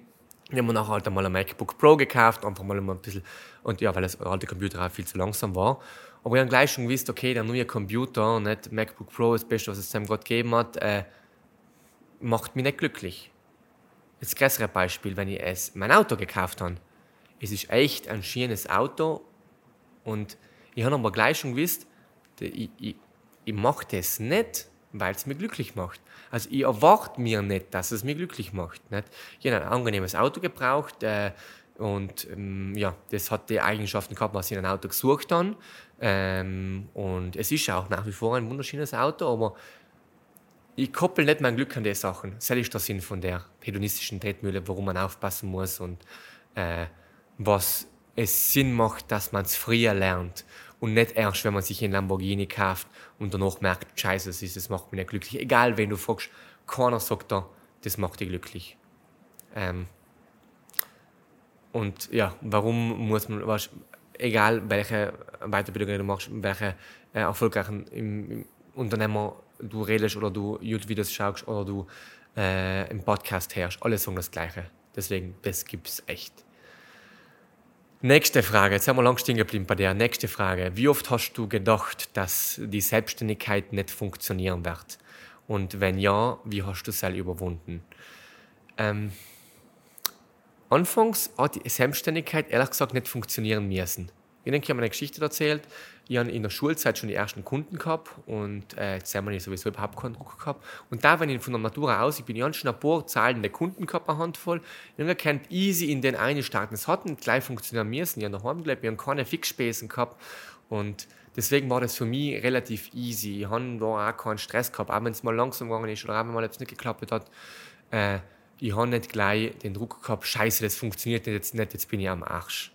Wir haben nachher halt einmal ein MacBook Pro gekauft, einfach mal ein bisschen, und ja, weil das alte Computer auch viel zu langsam war. Aber wir haben gleich schon gewusst, okay, der neue Computer, nicht MacBook Pro, das Beste, was es seinem Gott gegeben hat, äh, macht mich nicht glücklich. Das größere Beispiel, wenn ich es, mein Auto gekauft habe. Es ist echt ein schönes Auto und ich habe aber gleich schon gewusst, ich, ich, ich mache das nicht, weil es mich glücklich macht. Also ich erwarte mir nicht, dass es mich glücklich macht. Nicht? Ich habe ein angenehmes Auto gebraucht äh, und ähm, ja, das hat die Eigenschaften gehabt, was ich in einem Auto gesucht habe. Ähm, und es ist auch nach wie vor ein wunderschönes Auto, aber ich koppel nicht mein Glück an die Sachen. Das ist der Sinn von der hedonistischen Tretmühle, warum man aufpassen muss und äh, was es Sinn macht, dass man es früher lernt und nicht erst, wenn man sich einen Lamborghini kauft und danach merkt, scheiße, das, ist, das macht mich nicht glücklich. Egal, wenn du fragst, keiner sagt da, das macht dich glücklich. Ähm, und ja, warum muss man, was, egal welche Weiterbildung du machst, welche äh, erfolgreichen im, im Unternehmer du redest oder du YouTube-Videos schaust oder du äh, im Podcast hörst, alle sagen das Gleiche. Deswegen, das gibt es echt. Nächste Frage, jetzt haben wir lang stehen geblieben bei der. Nächste Frage, wie oft hast du gedacht, dass die Selbstständigkeit nicht funktionieren wird? Und wenn ja, wie hast du es überwunden? Ähm, anfangs hat die Selbstständigkeit ehrlich gesagt nicht funktionieren müssen. Ich denke, ich habe eine Geschichte erzählt. Ich habe in der Schulzeit schon die ersten Kunden gehabt und äh, jetzt haben wir sowieso überhaupt keinen Druck gehabt. Und da, wenn ich von der Matura aus, ich bin ja schon ein paar zahlende Kunden gehabt, eine Handvoll, ich habe easy in den einen starten. Es hat nicht gleich funktionieren müssen. Ich habe daheim gelebt, wir haben keine Fixspesen gehabt und deswegen war das für mich relativ easy. Ich habe da auch keinen Stress gehabt, auch wenn es mal langsam gegangen ist oder auch wenn mal etwas nicht geklappt hat. Äh, ich habe nicht gleich den Druck gehabt, scheiße, das funktioniert jetzt nicht, jetzt bin ich am Arsch.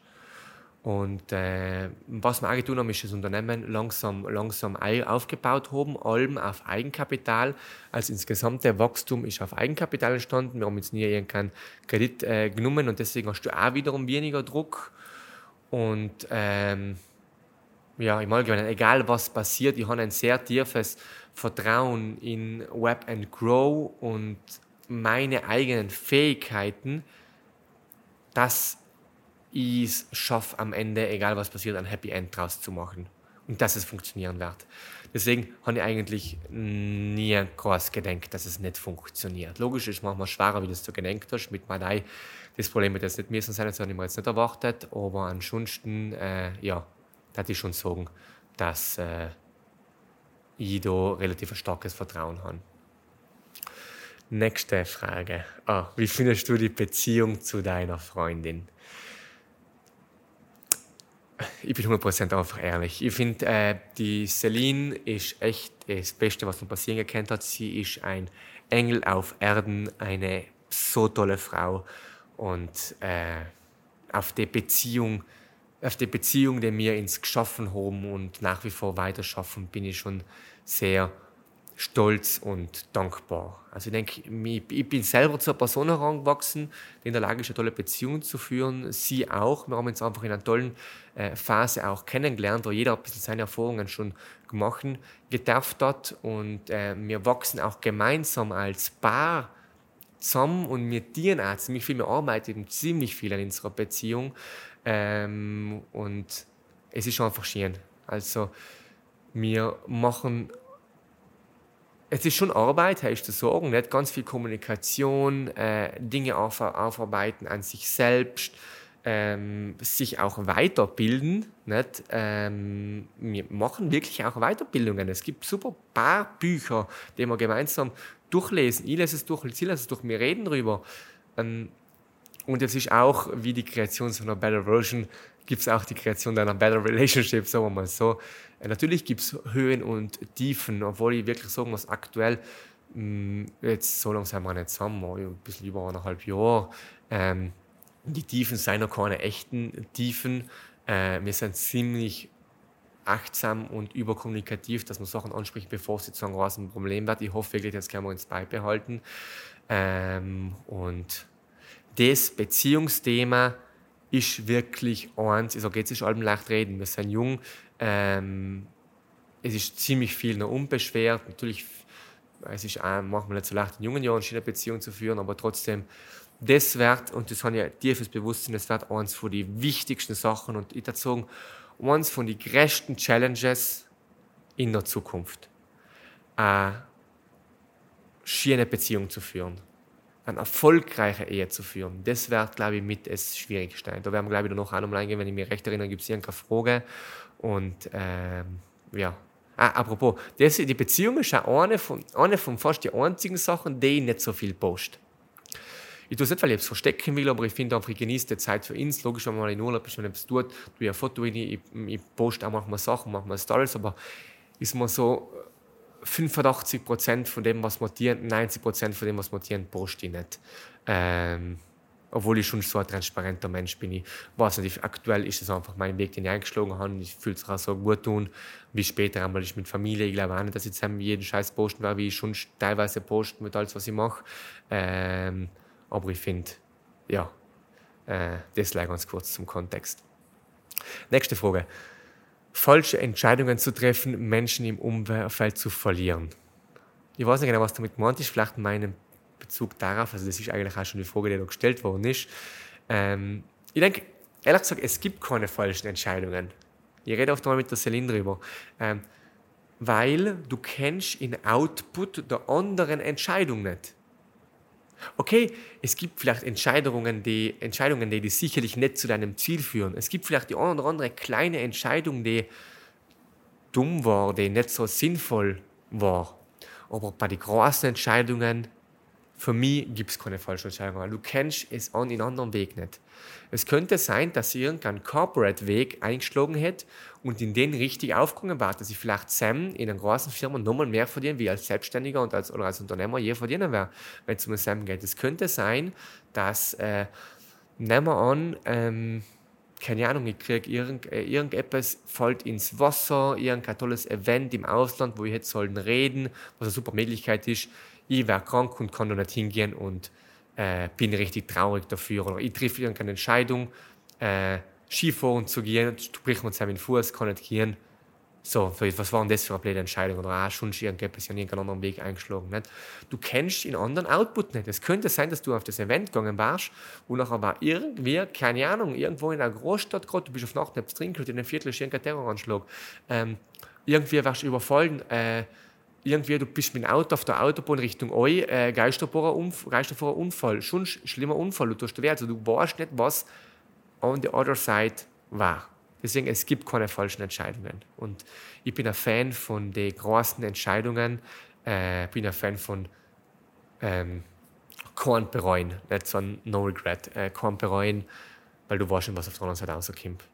Und äh, was wir auch getan haben, ist das Unternehmen langsam, langsam aufgebaut haben, allem auf Eigenkapital. Also insgesamt der Wachstum ist auf Eigenkapital entstanden. Wir haben jetzt nie irgendeinen Kredit äh, genommen und deswegen hast du auch wiederum weniger Druck. Und ähm, ja, im Allgemeinen, egal was passiert, ich habe ein sehr tiefes Vertrauen in Web and Grow und meine eigenen Fähigkeiten, dass ich schaffe am Ende, egal was passiert, ein Happy End draus zu machen. Und dass es funktionieren wird. Deswegen habe ich eigentlich nie groß gedacht, dass es nicht funktioniert. Logisch ist manchmal schwerer, wie du es so gedenkt hast. Mit Madai, das Problem wird jetzt nicht müssen sein, das habe ich mir jetzt nicht erwartet. Aber ansonsten, äh, ja, da ich schon sagen, dass äh, ich da relativ starkes Vertrauen habe. Nächste Frage. Oh, wie findest du die Beziehung zu deiner Freundin? Ich bin 100% einfach ehrlich. Ich finde, äh, die Celine ist echt das Beste, was mir passieren gekannt hat. Sie ist ein Engel auf Erden, eine so tolle Frau. Und äh, auf die Beziehung, auf die Beziehung, die wir ins geschaffen haben und nach wie vor weiter schaffen, bin ich schon sehr stolz und dankbar. Also ich denke, ich bin selber zur Person herangewachsen, die in der Lage ist, eine tolle Beziehung zu führen. Sie auch. Wir haben uns einfach in einer tollen äh, Phase auch kennengelernt, wo jeder ein bisschen seine Erfahrungen schon gemacht gedarft hat. Und äh, wir wachsen auch gemeinsam als Paar zusammen und wir dienen auch ziemlich viel. Wir arbeiten ziemlich viel an unserer Beziehung. Ähm, und es ist einfach schön. Also wir machen es ist schon Arbeit, heißt zu sagen, nicht ganz viel Kommunikation, äh, Dinge auf, aufarbeiten an sich selbst, ähm, sich auch weiterbilden. Nicht? Ähm, wir machen wirklich auch Weiterbildungen. Es gibt super paar Bücher, die wir gemeinsam durchlesen. Ich lese es durch, sie lese es durch, wir reden darüber. Ähm, und es ist auch wie die Kreation so einer Better Version, gibt es auch die Kreation einer Better Relationship, sagen wir mal so. Äh, natürlich gibt es Höhen und Tiefen, obwohl ich wirklich sagen muss, aktuell, mm, jetzt so langsam wir nicht zusammen, ein bisschen über eineinhalb Jahre, ähm, die Tiefen sind noch keine echten Tiefen. Äh, wir sind ziemlich achtsam und überkommunikativ, dass man Sachen anspricht, bevor sie zu einem großen Problem wird. Ich hoffe wirklich, das können wir uns beibehalten. Ähm, und das Beziehungsthema ist wirklich eins, ich sage, jetzt ist allem leicht reden, wir sind jung, ähm, es ist ziemlich viel noch unbeschwert, natürlich es ist auch manchmal nicht so leicht, in jungen Jahren eine Beziehung zu führen, aber trotzdem, das wird, und das habe ich ja tiefes Bewusstsein, das wird eines von den wichtigsten Sachen und ich würde sagen, eines von den größten Challenges in der Zukunft. Eine schöne Beziehung zu führen eine erfolgreiche Ehe zu führen, das wäre, glaube ich, mit das Schwierigste. Da werden wir, glaube ich, noch einmal eingehen, wenn ich mich recht erinnere, gibt es hier eine Frage. Und ähm, ja. Ah, apropos, das, die Beziehung ist auch eine von, eine von fast den einzigen Sachen, die ich nicht so viel post. Ich tue es nicht, weil ich es verstecken will, aber ich finde einfach, ich genieße die Zeit für uns. Logisch, wenn man in Urlaub ist, wenn man etwas tut, tue ich ein Foto rein, ich, ich poste auch manchmal Sachen, manchmal Stories, aber ist mir so, 85 Prozent von dem, was montieren, 90 Prozent von dem, was montieren, poste ich nicht. Ähm, obwohl ich schon so ein transparenter Mensch bin. Ich weiß nicht, aktuell ist es einfach mein Weg, den ich eingeschlagen habe. Ich fühle es auch so gut tun, wie später einmal ich mit Familie. Ich glaube auch nicht, dass ich jetzt jeden Scheiß posten werde, wie ich schon teilweise posten mit alles, was ich mache. Ähm, aber ich finde, ja, äh, das lag ganz kurz zum Kontext. Nächste Frage falsche Entscheidungen zu treffen, Menschen im Umfeld zu verlieren. Ich weiß nicht genau, was damit gemeint ist, vielleicht meinen Bezug darauf, also das ist eigentlich auch schon die Frage, die da gestellt worden ist. Ähm, ich denke, ehrlich gesagt, es gibt keine falschen Entscheidungen. Ich rede oft mal mit der Celine drüber. Ähm, weil du kennst in Output der anderen Entscheidung nicht. Okay, es gibt vielleicht Entscheidungen, die, Entscheidungen, die sicherlich nicht zu deinem Ziel führen. Es gibt vielleicht die eine oder andere kleine Entscheidung, die dumm war, die nicht so sinnvoll war. Aber bei den großen Entscheidungen für mich gibt es keine falsche Entscheidung. Du kennst es an in anderen Weg nicht. Es könnte sein, dass sie irgendeinen Corporate-Weg eingeschlagen hätte und in den richtig aufgegangen war, dass ich vielleicht Sam in einer großen Firma nochmal mehr verdienen, wie als Selbstständiger und als, oder als Unternehmer je verdienen wäre, wenn es um Sam geht. Es könnte sein, dass, äh, nehmen wir an, ähm, keine Ahnung, ich kriege irgend, äh, irgendetwas, fällt ins Wasser, irgendein tolles Event im Ausland, wo ich jetzt sollen reden, was eine super Möglichkeit ist ich wäre krank und kann da nicht hingehen und äh, bin richtig traurig dafür. Oder ich treffe irgendeine Entscheidung, äh, Skifahren zu gehen, sprich mir den Fuß, kann nicht gehen. So, was war denn das für eine blöde Entscheidung? Oder auch schon irgendetwas in irgendeinen anderen Weg eingeschlagen. Nicht? Du kennst den anderen Output nicht. Es könnte sein, dass du auf das Event gegangen warst und nachher war irgendwie, keine Ahnung, irgendwo in einer Großstadt gerade, du bist auf Nacht nicht trinken und in einem Viertel ist irgendein Terroranschlag. Ähm, irgendwie warst du überfallen, äh, irgendwie, du bist mit dem Auto auf der Autobahn Richtung Eu, äh, Geisterfahrer Unfall, schon schlimmer Unfall, du tust weh, also du weißt nicht, was on the other side war. Deswegen, es gibt keine falschen Entscheidungen. Und ich bin ein Fan von den großen Entscheidungen, äh, bin ein Fan von ähm, kein bereuen, nicht so ein No Regret, äh, kein bereuen, weil du weißt nicht, was auf der anderen Seite rauskommt.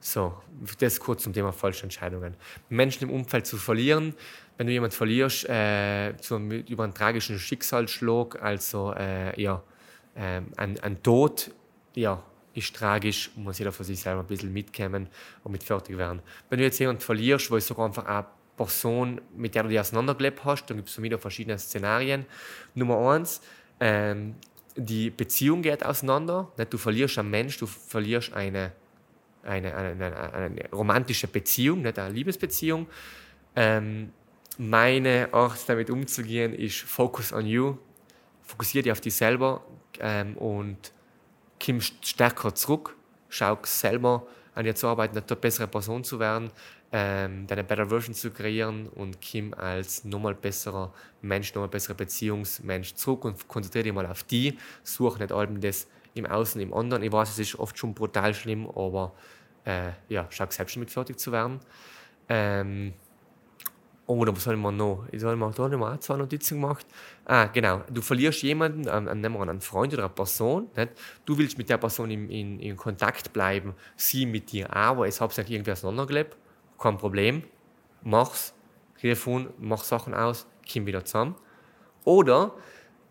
So, das kurz zum Thema falsche Entscheidungen. Menschen im Umfeld zu verlieren, wenn du jemanden verlierst äh, zum, über einen tragischen Schicksalsschlag, also äh, ja, äh, ein, ein Tod, ja, ist tragisch, muss jeder für sich selber ein bisschen mitkommen und mit fertig werden. Wenn du jetzt jemanden verlierst, wo es sogar einfach eine Person, mit der du dich auseinandergelebt hast, dann gibt es wieder verschiedene Szenarien. Nummer eins, ähm, die Beziehung geht auseinander. Nicht? Du verlierst einen Mensch, du verlierst eine eine, eine, eine romantische Beziehung, nicht eine Liebesbeziehung. Ähm, meine Art damit umzugehen ist Focus on you. Fokussiere dich auf dich selber ähm, und komm stärker zurück. Schau selber an dir zu arbeiten, eine bessere Person zu werden, ähm, deine Better Version zu kreieren und Kim als nochmal besserer Mensch, nochmal besserer Beziehungsmensch zurück und konzentriere dich mal auf die. Such nicht allem das im Außen, im anderen. Ich weiß, es ist oft schon brutal schlimm, aber äh, ja, schau selbst damit fertig zu werden. Ähm, oder was soll man noch? Ich soll mal da auch zwei Notizen gemacht. Ah, genau. Du verlierst jemanden, ähm, wir einen Freund oder eine Person. Nicht? Du willst mit der Person in, in, in Kontakt bleiben, sie mit dir aber es hat sich irgendwie auseinandergelebt. Kein Problem. Mach's. Telefon, mach Sachen aus, komm wieder zusammen. Oder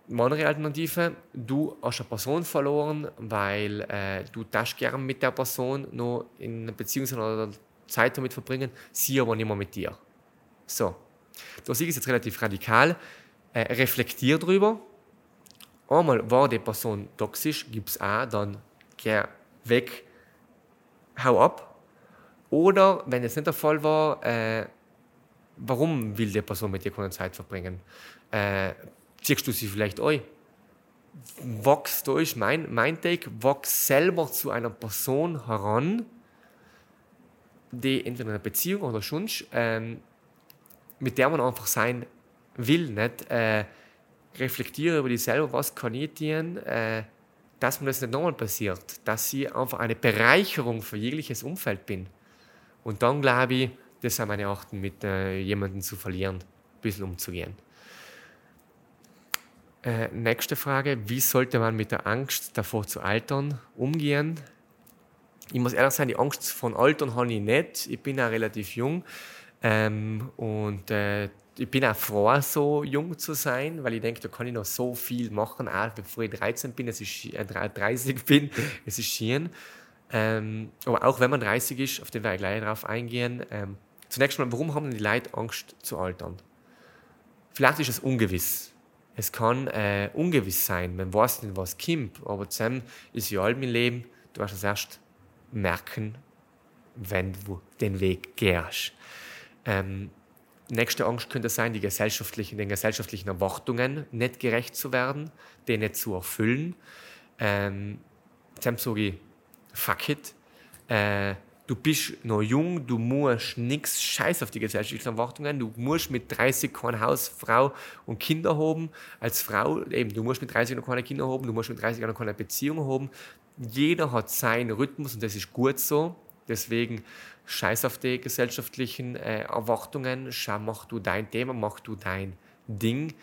andere Alternative, du hast eine Person verloren, weil äh, du das gerne mit der Person noch in einer Beziehung oder Zeit damit verbringen, sie aber nicht mehr mit dir. So, das ist jetzt relativ radikal. Äh, reflektier drüber einmal war die Person toxisch, gibt es auch, dann geh weg, hau ab. Oder, wenn es nicht der Fall war, äh, warum will die Person mit dir keine Zeit verbringen? Äh, ziehst du sie vielleicht ein? Wachs, da ist mein, mein Take, wachs selber zu einer Person heran, die entweder in einer Beziehung oder schon, ähm, mit der man einfach sein will. Nicht? Äh, reflektiere über dich selber, was kann ich tun, äh, dass mir das nicht nochmal passiert, dass ich einfach eine Bereicherung für jegliches Umfeld bin. Und dann glaube ich, das sind meine Achten, mit äh, jemandem zu verlieren, ein bisschen umzugehen. Äh, nächste Frage, wie sollte man mit der Angst davor zu altern umgehen? Ich muss ehrlich sagen, die Angst von Altern habe ich nicht. Ich bin auch relativ jung ähm, und äh, ich bin auch froh, so jung zu sein, weil ich denke, da kann ich noch so viel machen, auch bevor ich 13 bin, es ist, äh, 30 bin, es ist schön. Ähm, aber auch wenn man 30 ist, auf den werde ich gleich darauf eingehen. Ähm, zunächst mal, warum haben die Leute Angst zu altern? Vielleicht ist es ungewiss. Es kann äh, ungewiss sein, man weiß nicht, was kommt, aber zusammen ist ja all mein Leben, du wirst es erst merken, wenn du den Weg gehst. Ähm, nächste Angst könnte sein, die gesellschaftlichen, den gesellschaftlichen Erwartungen nicht gerecht zu werden, die nicht zu erfüllen. Ähm, dann sage ich, fuck it. Äh, du bist noch jung, du musst nichts scheiß auf die gesellschaftlichen Erwartungen. Du musst mit 30 kein Haus, Frau und Kinder haben. Als Frau, eben, du musst mit 30 noch keine Kinder haben, du musst mit 30 noch keine Beziehung haben. Jeder hat seinen Rhythmus und das ist gut so. Deswegen scheiß auf die gesellschaftlichen äh, Erwartungen, schau, mach du dein Thema, mach du dein Ding.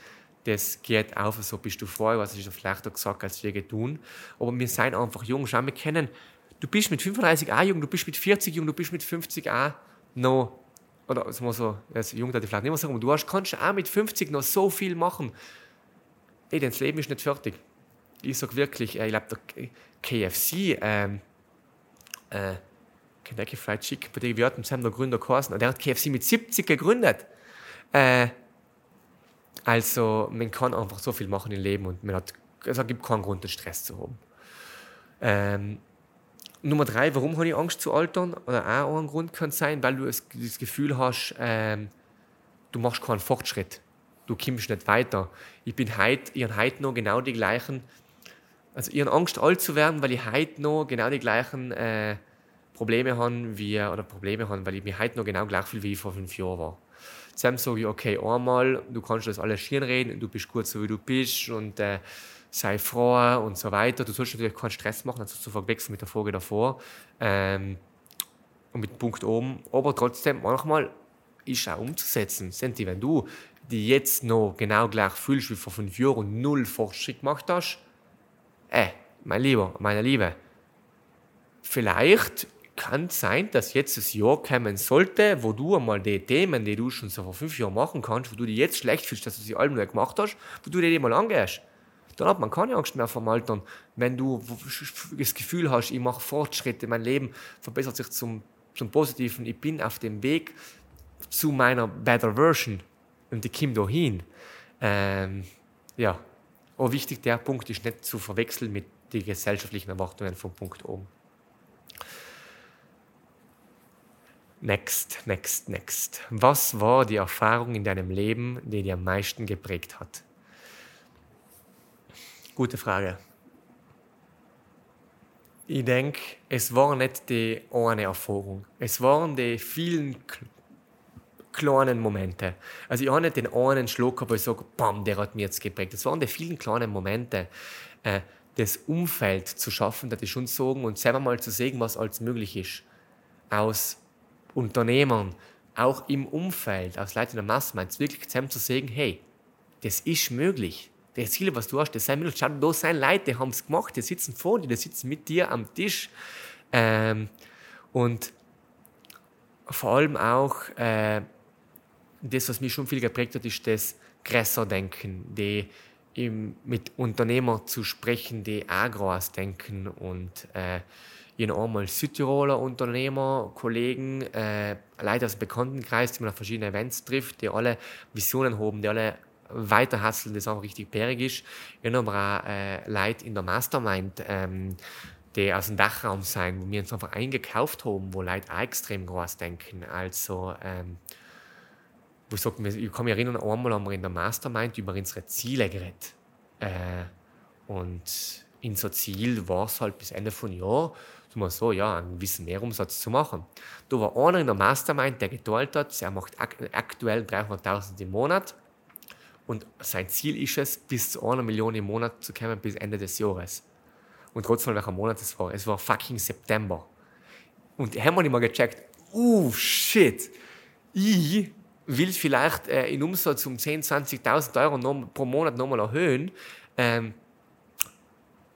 Das geht auf, so bist du froh, was ich vielleicht auch gesagt als wir tun. Aber wir sind einfach jung. Schau, wir kennen, du bist mit 35 auch jung, du bist mit 40 jung, du bist mit 50 auch noch, oder sagen wir so, als jung darf ich vielleicht nicht mehr sagen, aber du hast, kannst auch mit 50 noch so viel machen. Ey, das Leben ist nicht fertig. Ich sage wirklich, äh, ich glaube, der KFC, ähm, äh, Kentucky Fried Chicken, bei dem wir hatten zusammen der Gründer geheißen, und der hat KFC mit 70 gegründet. Äh, also, man kann einfach so viel machen im Leben und man hat, also es gibt keinen Grund, den Stress zu haben. Ähm, Nummer drei, warum habe ich Angst zu altern? Oder auch ein Grund kann sein, weil du das Gefühl hast, ähm, du machst keinen Fortschritt. Du kommst nicht weiter. Ich bin heute, ich habe heute noch genau die gleichen, also ich habe Angst, alt zu werden, weil ich heute noch genau die gleichen äh, Probleme haben, wie, oder Probleme haben, weil ich mir heute noch genau gleich viel wie ich vor fünf Jahren war. Zusammen sage ich, okay, einmal, du kannst das alles schön reden, du bist gut so, wie du bist und äh, sei froh und so weiter. Du sollst natürlich keinen Stress machen, also zu verwechseln mit der Folge davor ähm, und mit dem Punkt oben. Aber trotzdem, manchmal ist auch umzusetzen. Senti, wenn du die jetzt noch genau gleich fühlst wie vor fünf Jahren und null Fortschritt gemacht hast, äh, mein Lieber, meine Liebe, vielleicht kann sein, dass jetzt das Jahr kommen sollte, wo du einmal die Themen, die du schon so vor fünf Jahren machen kannst, wo du dich jetzt schlecht fühlst, dass du sie alle nicht gemacht hast, wo du dir mal angehst. Dann hat man keine Angst mehr vom Altern. Wenn du das Gefühl hast, ich mache Fortschritte, mein Leben verbessert sich zum, zum Positiven, ich bin auf dem Weg zu meiner Better Version und ich komme da hin. Ähm, ja, aber wichtig, der Punkt ist nicht zu verwechseln mit den gesellschaftlichen Erwartungen vom Punkt oben. Next, next, next. Was war die Erfahrung in deinem Leben, die dich am meisten geprägt hat? Gute Frage. Ich denke, es war nicht die eine Erfahrung. Es waren die vielen kleinen Momente. Also ich habe nicht den einen Schluck, aber ich sage, bam, der hat mich jetzt geprägt. Es waren die vielen kleinen Momente, äh, das Umfeld zu schaffen, das ich schon sagen und selber mal zu sehen, was alles möglich ist. Aus Unternehmern, auch im Umfeld, aus Leuten in der Masse, wirklich zusammen zu sagen, hey, das ist möglich. Das Ziel, was du hast, das sind möglich. Schau, da sind Leute, die haben es gemacht, die sitzen vor dir, die sitzen mit dir am Tisch. Ähm, und vor allem auch, äh, das, was mich schon viel geprägt hat, ist das Größer-Denken, die mit Unternehmern zu sprechen, die auch groß denken und äh, ich habe einmal Südtiroler Unternehmer, Kollegen, äh, Leute aus dem Bekanntenkreis, die man auf verschiedene Events trifft, die alle Visionen haben, die alle weiter hasseln, das auch richtig bärig. Ich habe aber auch äh, Leute in der Mastermind, ähm, die aus dem Dachraum sein, wo wir uns einfach eingekauft haben, wo Leute auch extrem groß denken. Also, ähm, wo ich sage, ich kann mich erinnern, einmal haben wir in der Mastermind über unsere Ziele geredet. Äh, und unser Ziel war es halt bis Ende von Jahr, so, so ja, einen gewissen Mehrumsatz zu machen. Da war einer in der Mastermind, der geteilt hat, er macht aktuell 300.000 im Monat und sein Ziel ist es, bis zu einer Million im Monat zu kommen bis Ende des Jahres. Und trotzdem, welcher Monat es war. Es war fucking September. Und haben wir nicht mal gecheckt, uh, shit, ich will vielleicht äh, in Umsatz um 10.000, 20.000 Euro noch, pro Monat nochmal erhöhen. Ähm,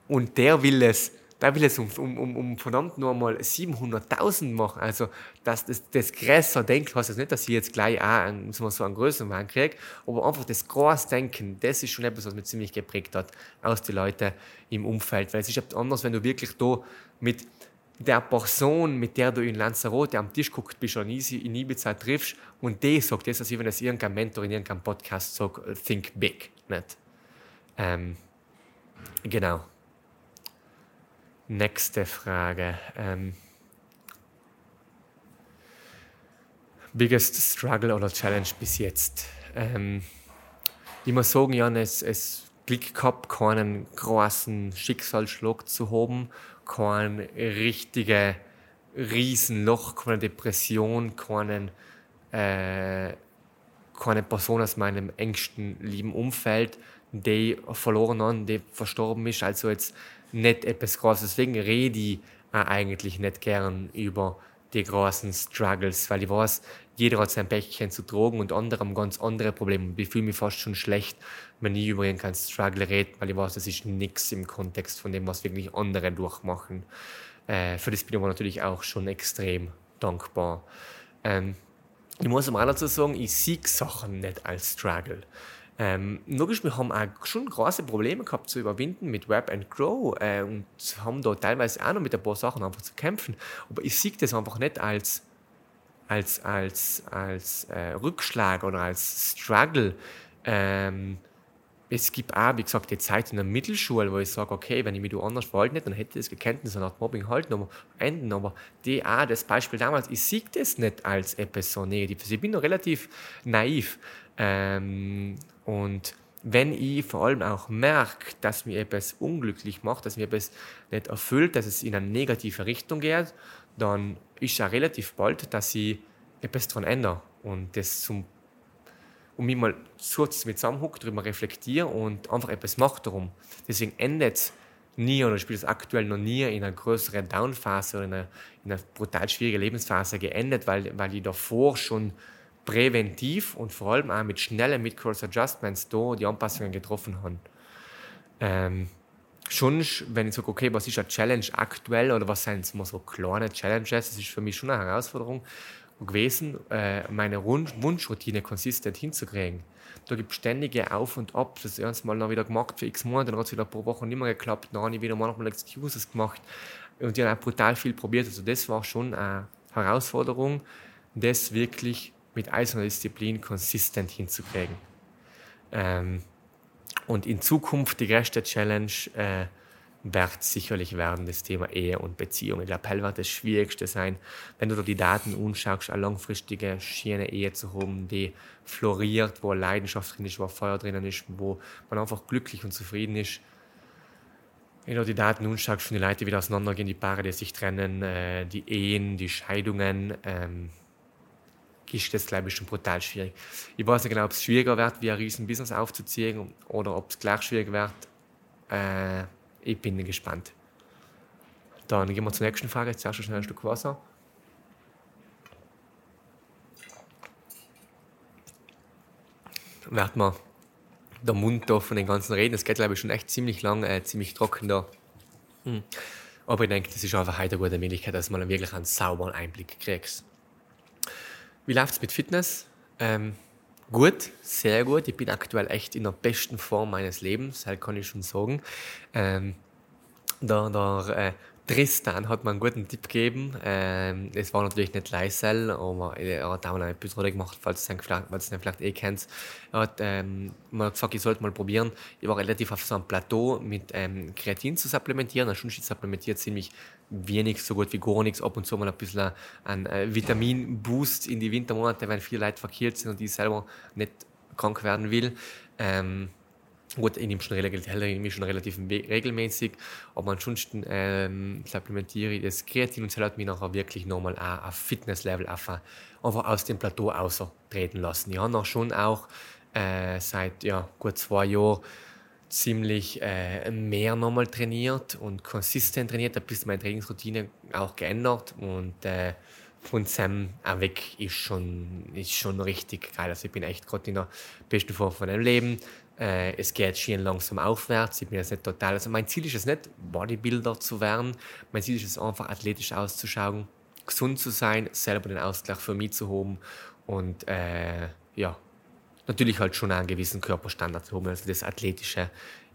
und der will es da will es um, um, um, verdammt nur mal 700.000 machen. Also, dass das, das größer denkt, heißt das nicht, dass ich jetzt gleich auch einen, so einen größeren kriege, aber einfach das Großdenken, das ist schon etwas, was mich ziemlich geprägt hat aus den Leuten im Umfeld. Weil es ist etwas anderes, wenn du wirklich da mit der Person, mit der du in Lanzarote am Tisch guckst, bist und in Ibiza triffst und die sagt das, als wenn das irgendein Mentor in irgendeinem Podcast sagt, think big. Nicht? Ähm, genau. Nächste Frage. Ähm, biggest Struggle oder Challenge bis jetzt? Ähm, ich muss sagen, Jan, es, es Glück gehabt, keinen großen Schicksalsschlag zu haben, kein richtiges Riesenloch, keine Depression, keinen, äh, keine Person aus meinem engsten lieben Umfeld, die verloren haben, die verstorben ist. Also jetzt nicht etwas Großes. Deswegen rede ich eigentlich nicht gern über die großen Struggles, weil ich weiß, jeder hat sein Päckchen zu tragen und andere haben ganz andere Probleme. Ich fühle mich fast schon schlecht, wenn ich über irgendeinen Struggle rede, weil ich weiß, das ist nichts im Kontext von dem, was wirklich andere durchmachen. Äh, für das bin ich aber natürlich auch schon extrem dankbar. Ähm, ich muss aber auch dazu sagen, ich sehe Sachen nicht als Struggle. Ähm, logisch, wir haben auch schon große Probleme gehabt zu überwinden mit Web and Grow äh, und haben da teilweise auch noch mit ein paar Sachen einfach zu kämpfen. Aber ich sehe das einfach nicht als, als, als, als äh, Rückschlag oder als Struggle. Ähm, es gibt auch, wie gesagt, die Zeit in der Mittelschule, wo ich sage, okay, wenn ich mich anders verhalte nicht, dann hätte ich das gekannt, so nach Mobbing halten, aber enden. Aber die auch, das Beispiel damals, ich sehe das nicht als etwas so Negatives. Ich bin noch relativ naiv. Ähm, und wenn ich vor allem auch merke, dass mir etwas unglücklich macht, dass mir etwas nicht erfüllt, dass es in eine negative Richtung geht, dann ist ja relativ bald, dass ich etwas daran ändere und das zum und mich mal kurz mit zusammenhuckt, darüber reflektiere und einfach etwas mache darum. Deswegen endet nie oder spielt es aktuell noch nie in einer größeren Downphase oder in einer, in einer brutal schwierigen Lebensphase geendet, weil, weil ich davor schon präventiv und vor allem auch mit schnellen Mid-Course Adjustments da die Anpassungen getroffen haben. Ähm, schon, wenn ich sage, okay, was ist eine Challenge aktuell oder was sind mal so kleine Challenges, das ist für mich schon eine Herausforderung gewesen, äh, meine Wunschroutine konsistent hinzukriegen. Da gibt es ständige Auf und Ab. Das erste Mal noch wieder gemacht für x Monate, dann hat es wieder pro Woche nicht mehr geklappt, dann habe ich wieder manchmal Excuses gemacht und ich habe auch brutal viel probiert. Also das war schon eine Herausforderung, das wirklich mit eiserner Disziplin konsistent hinzukriegen. Ähm, und in Zukunft die größte Challenge äh, wird sicherlich werden das Thema Ehe und Beziehung. Ich glaube, hell wird das Schwierigste sein, wenn du dir die Daten anschaust, eine langfristige, schöne Ehe zu haben, die floriert, wo Leidenschaft drin ist, wo Feuer drinnen ist, wo man einfach glücklich und zufrieden ist. Wenn du die Daten anschaust, von die wieder auseinandergehen, die Paare, die sich trennen, äh, die Ehen, die Scheidungen, ähm, ist das, glaube ich, schon brutal schwierig. Ich weiß nicht genau, ob es schwieriger wird, wie ein riesen Business aufzuziehen oder ob es gleich schwierig wird. Äh, ich bin gespannt. Dann gehen wir zur nächsten Frage. Jetzt zuerst schnell ein Stück Wasser. Wird man der Mund da von den ganzen Reden. Es geht, glaube ich, schon echt ziemlich lang, äh, ziemlich trocken da. Hm. Aber ich denke, das ist einfach heute eine gute Möglichkeit, dass man wirklich einen sauberen Einblick kriegt. Wie läuft es mit Fitness? Ähm, gut, sehr gut. Ich bin aktuell echt in der besten Form meines Lebens, das kann ich schon sagen. Ähm, der, der äh, Tristan hat mir einen guten Tipp gegeben. Ähm, es war natürlich nicht Leisel, aber er hat auch eine Episode gemacht, falls ihr es vielleicht eh kennt. Er hat ähm, mal gesagt, ich sollte mal probieren. Ich war relativ auf so einem Plateau mit ähm, Kreatin zu supplementieren. Ansonsten supplementiert ziemlich wenig, so gut wie gar nichts. Ab und zu mal ein bisschen ein äh, Vitaminboost in die Wintermonate, wenn viele Leute verkehrt sind und ich selber nicht krank werden will. Ähm, Gut, ich nehme schon, schon relativ regelmäßig, aber ansonsten ähm, supplementiere ich das Kreatin und hat mich nachher wirklich nochmal auf Fitnesslevel einfach, einfach aus dem Plateau austreten lassen. Ich habe auch schon auch äh, seit ja, gut zwei Jahren ziemlich äh, mehr nochmal trainiert und konsistent trainiert, ein bisschen meine Trainingsroutine auch geändert und äh, von Sam weg ist schon, ist schon richtig geil. Also ich bin echt gerade in der besten Form von meinem Leben. Äh, es geht schön langsam aufwärts. Ich bin jetzt nicht total. Also mein Ziel ist es nicht, Bodybuilder zu werden. Mein Ziel ist es einfach, athletisch auszuschauen, gesund zu sein, selber den Ausgleich für mich zu haben und äh, ja, natürlich halt schon einen gewissen Körperstandard zu haben. Also das Athletische,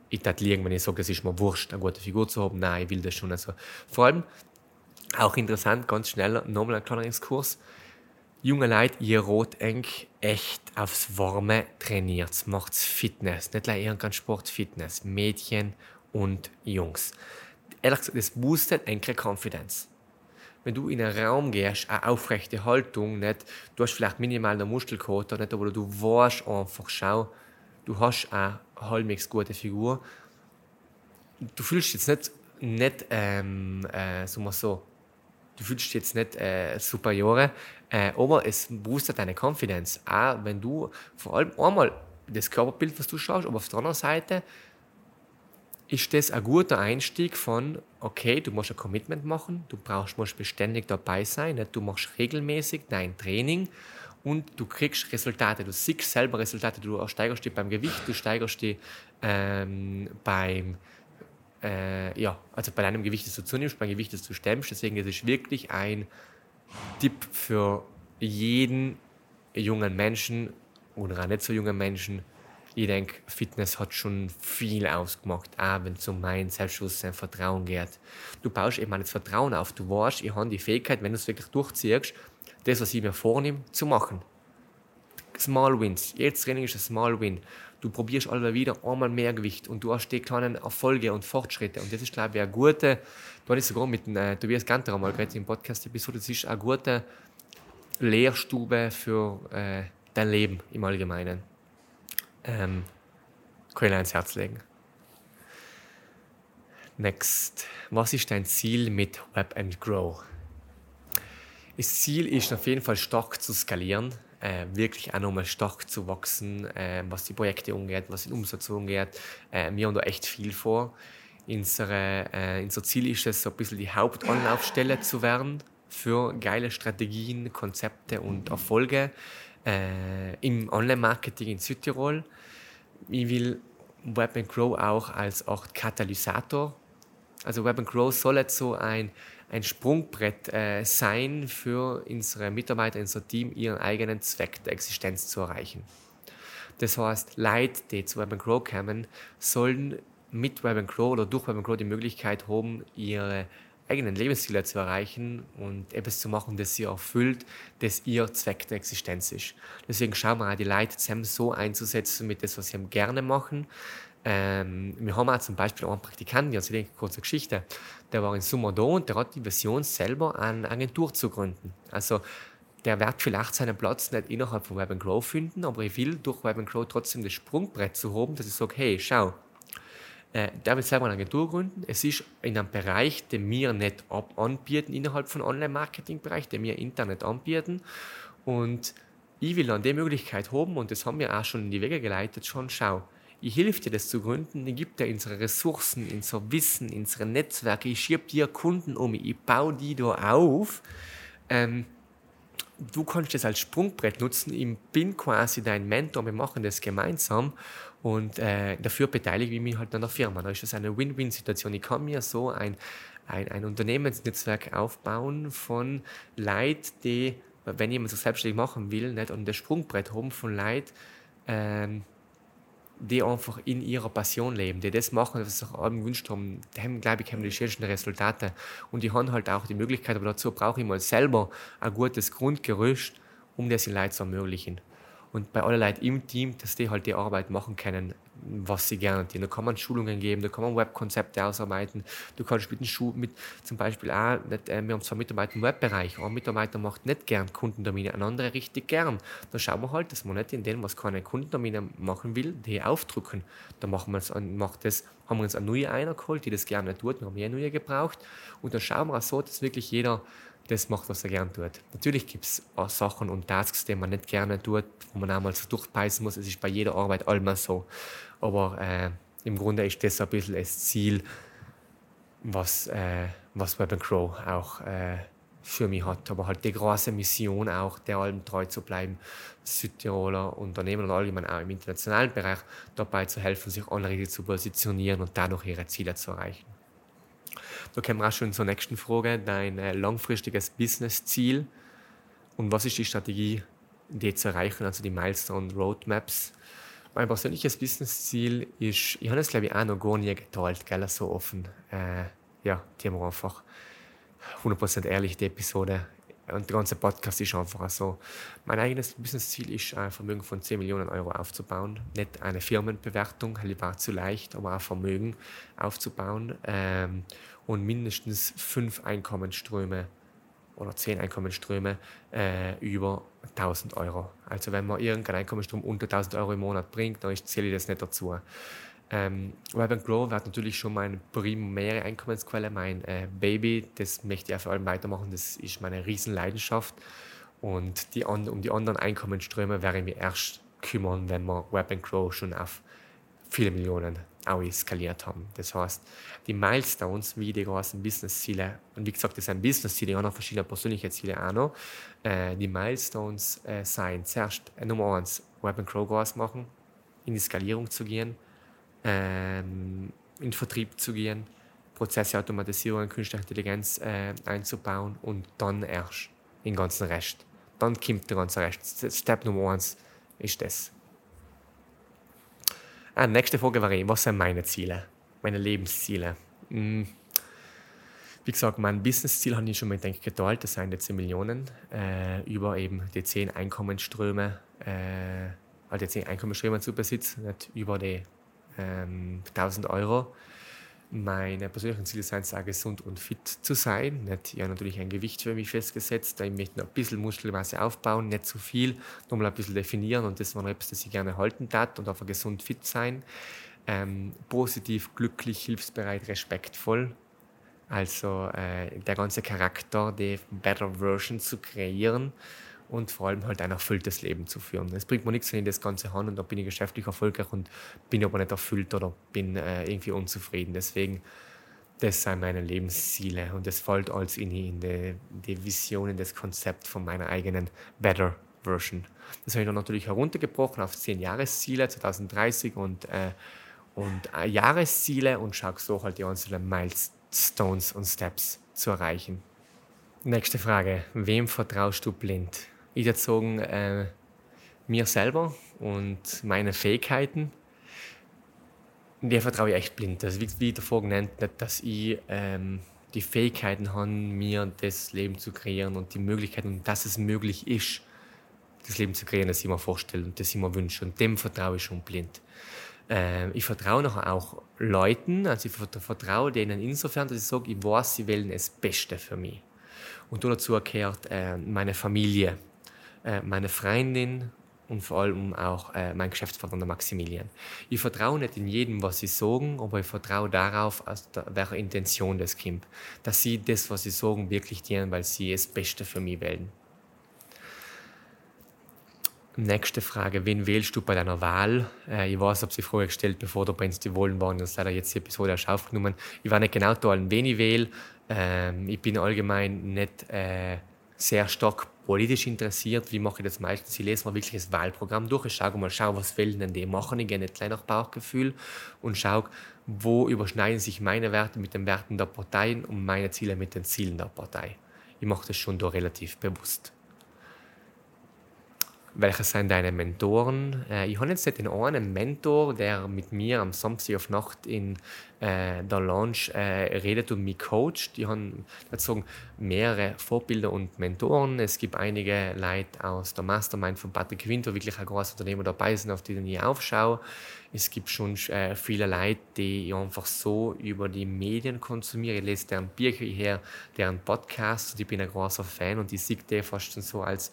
ich liegen, wenn ich sage, es ist mir wurscht, eine gute Figur zu haben. Nein, ich will das schon. Also vor allem auch interessant, ganz schnell, nochmal ein kleiner Exkurs junge Leute, ihr rot eng echt aufs Warme trainiert, macht Fitness, nicht nur irgendein Sport, Fitness, Mädchen und Jungs. Ehrlich gesagt, das boostet enkle Confidence. Wenn du in einen Raum gehst, eine aufrechte Haltung, nicht, du hast vielleicht minimal eine Muskelkater, nicht, aber du weißt einfach, schau, du hast eine halbwegs gute Figur. Du fühlst jetzt nicht, nicht ähm, äh, so du fühlst dich jetzt nicht äh, superiore, äh, aber es boostet deine Confidence. Auch wenn du vor allem einmal das Körperbild, was du schaust, aber auf der anderen Seite ist das ein guter Einstieg von, okay, du musst ein Commitment machen, du brauchst, musst beständig dabei sein, nicht? du machst regelmäßig dein Training und du kriegst Resultate. Du siehst selber Resultate. Du steigerst dich beim Gewicht, du steigerst dich ähm, beim äh, ja, also bei deinem Gewicht, das du zunimmst, beim Gewicht, das du stemmst. Deswegen ist es wirklich ein Tipp für jeden jungen Menschen oder auch nicht so jungen Menschen. Ich denke, Fitness hat schon viel ausgemacht, auch wenn es um mein Selbstbewusstsein, Vertrauen geht. Du baust eben das Vertrauen auf. Du weißt, ich habe die Fähigkeit, wenn du es wirklich durchziehst, das, was ich mir vornehme, zu machen. Small Wins. Jedes Training ist ein Small Win du probierst alle wieder einmal mehr Gewicht und du hast die kleinen Erfolge und Fortschritte. Und das ist, glaube ich, eine gute, du hast sogar mit dem, äh, Tobias Ganter einmal gerade im Podcast-Episode, das ist eine gute Lehrstube für äh, dein Leben im Allgemeinen. Ähm, kann ich ans Herz legen. Next. Was ist dein Ziel mit Web and Grow? Das Ziel ist auf jeden Fall stark zu skalieren äh, wirklich auch nochmal stark zu wachsen, äh, was die Projekte angeht, was den Umsatz angeht. Äh, wir haben da echt viel vor. Unsere, äh, unser Ziel ist es, so ein bisschen die Hauptanlaufstelle zu werden für geile Strategien, Konzepte und Erfolge äh, im Online-Marketing in Südtirol. Ich will Web Grow auch als Art Katalysator. Also Web Grow soll jetzt so ein ein Sprungbrett äh, sein für unsere Mitarbeiter, unser Team, ihren eigenen Zweck der Existenz zu erreichen. Das heißt, Leute, die zu Web Grow kommen, sollen mit Web Grow oder durch Web Grow die Möglichkeit haben, ihre eigenen Lebensziele zu erreichen und etwas zu machen, das sie erfüllt, das ihr Zweck der Existenz ist. Deswegen schauen wir auch die Leute zusammen so einzusetzen mit dem, was sie gerne machen, ähm, wir haben auch zum Beispiel einen Praktikanten, also eine kurze Geschichte, der war im Sommer da und der hat die Version selber eine Agentur zu gründen. Also der wird vielleicht seinen Platz nicht innerhalb von Web Grow finden, aber ich will durch Web Grow trotzdem das Sprungbrett zu haben, dass ich sage, hey, schau, äh, der will selber eine Agentur gründen. Es ist in einem Bereich, den wir nicht anbieten innerhalb von Online-Marketing-Bereich, den wir Internet anbieten. Und ich will dann die Möglichkeit haben, und das haben wir auch schon in die Wege geleitet, schon, schau, ich helfe dir, das zu gründen. Ich gebe dir unsere Ressourcen, unser Wissen, unsere Netzwerke. Ich schiebe dir Kunden um. Ich baue die da auf. Ähm, du kannst das als Sprungbrett nutzen. Ich bin quasi dein Mentor. Wir machen das gemeinsam. Und äh, dafür beteilige ich mich halt an der Firma. Da ist das eine Win-Win-Situation. Ich kann mir so ein, ein, ein Unternehmensnetzwerk aufbauen von Leuten, die, wenn jemand sich selbstständig machen will, nicht an das Sprungbrett haben von Leuten, ähm, die einfach in ihrer Passion leben, die das machen, was sie sich alle gewünscht haben, die haben, glaube ich, haben die schönsten Resultate. Und die haben halt auch die Möglichkeit, aber dazu brauche ich mal selber ein gutes Grundgerüst, um das in Leuten zu ermöglichen. Und bei allen Leuten im Team, dass die halt die Arbeit machen können, was sie gerne tun. Da kann man Schulungen geben, da kann man Webkonzepte ausarbeiten. Du kannst mit, mit zum Beispiel auch, nicht, äh, wir haben zwar Mitarbeiter im Webbereich, ein Mitarbeiter macht nicht gern Kundentermine, ein anderer richtig gern. Da schauen wir halt, dass man nicht in dem, was keine Kundentermine machen will, die aufdrücken. Da machen wir es, macht das, haben wir uns eine neue einer geholt, die das gerne tut, dann haben wir eine neue gebraucht. Und dann schauen wir auch so, dass wirklich jeder das macht, was er gern tut. Natürlich gibt es Sachen und Tasks, die man nicht gerne tut, wo man einmal so durchbeißen muss. Es ist bei jeder Arbeit allmal so. Aber äh, im Grunde ist das ein bisschen das Ziel, was, äh, was Web Crow auch äh, für mich hat. Aber halt die große Mission auch, der allem treu zu bleiben, Südtiroler Unternehmen und allgemein auch im internationalen Bereich dabei zu helfen, sich online zu positionieren und dadurch ihre Ziele zu erreichen. Da kommen wir auch schon zur nächsten Frage. Dein äh, langfristiges Business-Ziel und was ist die Strategie, die zu erreichen, also die Milestone Roadmaps? Mein persönliches Business-Ziel ist, ich habe es glaube ich auch noch gar nie geteilt, gell, so offen. Äh, ja, die wir einfach 100% ehrlich, die Episode. Und der ganze Podcast ist einfach so. Mein eigenes Business-Ziel ist, ein Vermögen von 10 Millionen Euro aufzubauen. Nicht eine Firmenbewertung, war zu leicht, aber auch Vermögen aufzubauen. Ähm, und mindestens fünf Einkommensströme oder zehn Einkommensströme äh, über 1000 Euro. Also wenn man irgendeinen Einkommensstrom unter 1000 Euro im Monat bringt, dann zähle ich das nicht dazu. Ähm, Web Grow wird natürlich schon meine primäre Einkommensquelle, mein äh, Baby. Das möchte ich vor allem weitermachen. Das ist meine Riesenleidenschaft. Und die, um die anderen Einkommensströme werde ich mich erst kümmern, wenn wir Web Grow schon auf viele Millionen auch skaliert haben. Das heißt, die Milestones, wie die großen Business-Ziele, und wie gesagt, das sind Business-Ziele, ich habe noch verschiedene persönliche Ziele auch noch, äh, die Milestones äh, sein, zuerst äh, Nummer eins, Web and Grow groß machen, in die Skalierung zu gehen, ähm, in den Vertrieb zu gehen, Prozesse Automatisierung, künstliche Intelligenz äh, einzubauen und dann erst den ganzen Rest. Dann kommt der ganze Rest. Step Nummer eins ist das. Ah, nächste Frage wäre, was sind meine Ziele, meine Lebensziele? Hm. Wie gesagt, mein Business-Ziel habe ich schon mit denke geteilt, das sind die 10 Millionen, äh, über eben die 10 Einkommensströme, äh, also die 10 Einkommensströme zu besitzen, nicht über die ähm, 1000 Euro. Meine persönlichen Ziele sind sehr gesund und fit zu sein. Nicht, ich habe natürlich ein Gewicht für mich festgesetzt. Ich möchte noch ein bisschen Muskelmasse aufbauen, nicht zu viel, nur mal ein bisschen definieren und das war etwas, das ich gerne halten tat und einfach gesund fit sein. Ähm, positiv, glücklich, hilfsbereit, respektvoll. Also äh, der ganze Charakter, die Better Version zu kreieren und vor allem halt ein erfülltes Leben zu führen. Es bringt mir nichts, wenn ich das Ganze habe und da bin ich geschäftlich erfolgreich und bin aber nicht erfüllt oder bin äh, irgendwie unzufrieden. Deswegen, das sind meine Lebensziele und das fällt alles in, in die, die Vision, in das Konzept von meiner eigenen Better Version. Das habe ich dann natürlich heruntergebrochen auf 10 Jahresziele 2030 und, äh, und äh, Jahresziele und schaue so halt die einzelnen Milestones und Steps zu erreichen. Nächste Frage. Wem vertraust du blind? Ich würde sagen, äh, mir selber und meine Fähigkeiten, der vertraue ich echt blind. Also wie, wie davor genannt, dass ich ähm, die Fähigkeiten habe, mir das Leben zu kreieren und die Möglichkeiten, dass es möglich ist, das Leben zu kreieren, das ich mir vorstelle und das ich mir wünsche. Und dem vertraue ich schon blind. Ähm, ich vertraue nachher auch Leuten, also ich vertraue denen insofern, dass ich sage, ich weiß, sie wählen das Beste für mich. Und dazu gehört äh, meine Familie, äh, meine Freundin und vor allem auch äh, mein Geschäftspartner Maximilian. Ich vertraue nicht in jedem, was sie sagen, aber ich vertraue darauf, aus welcher Intention das kommt. Dass sie das, was sie sagen, wirklich dienen, weil sie das Beste für mich wählen. Nächste Frage, wen wählst du bei deiner Wahl? Äh, ich weiß, habe sie vorher gestellt, bevor der Prinz die Wohlen waren. Das ist leider jetzt die Episode erst aufgenommen. Ich war nicht genau da, wen ich wähle. Ähm, ich bin allgemein nicht äh, sehr stark politisch interessiert. Wie mache ich das meistens? Ich lese mal wirklich das Wahlprogramm durch. Ich schaue mal, schau, was wollen denn die machen. Ich gehe nicht gleich nach Bauchgefühl und schaue, wo überschneiden sich meine Werte mit den Werten der Parteien und meine Ziele mit den Zielen der Partei. Ich mache das schon da relativ bewusst. Welche sind deine Mentoren? Äh, ich habe jetzt nicht den einen Mentor, der mit mir am Samstag auf Nacht in äh, der Lounge äh, redet und mich coacht. Haben sozusagen mehrere Vorbilder und Mentoren. Es gibt einige Leute aus der Mastermind von Patrick Winter, wirklich ein großes Unternehmer dabei sind, auf die ich aufschaue. Es gibt schon äh, viele Leute, die ich einfach so über die Medien konsumiere. Ich lese deren Bücher her, deren Podcasts ich bin ein großer Fan und ich sehe die fast schon so als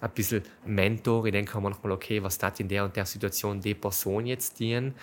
ein bisschen Mentor. Ich denke manchmal, okay, was das in der und der Situation die Person jetzt dienen.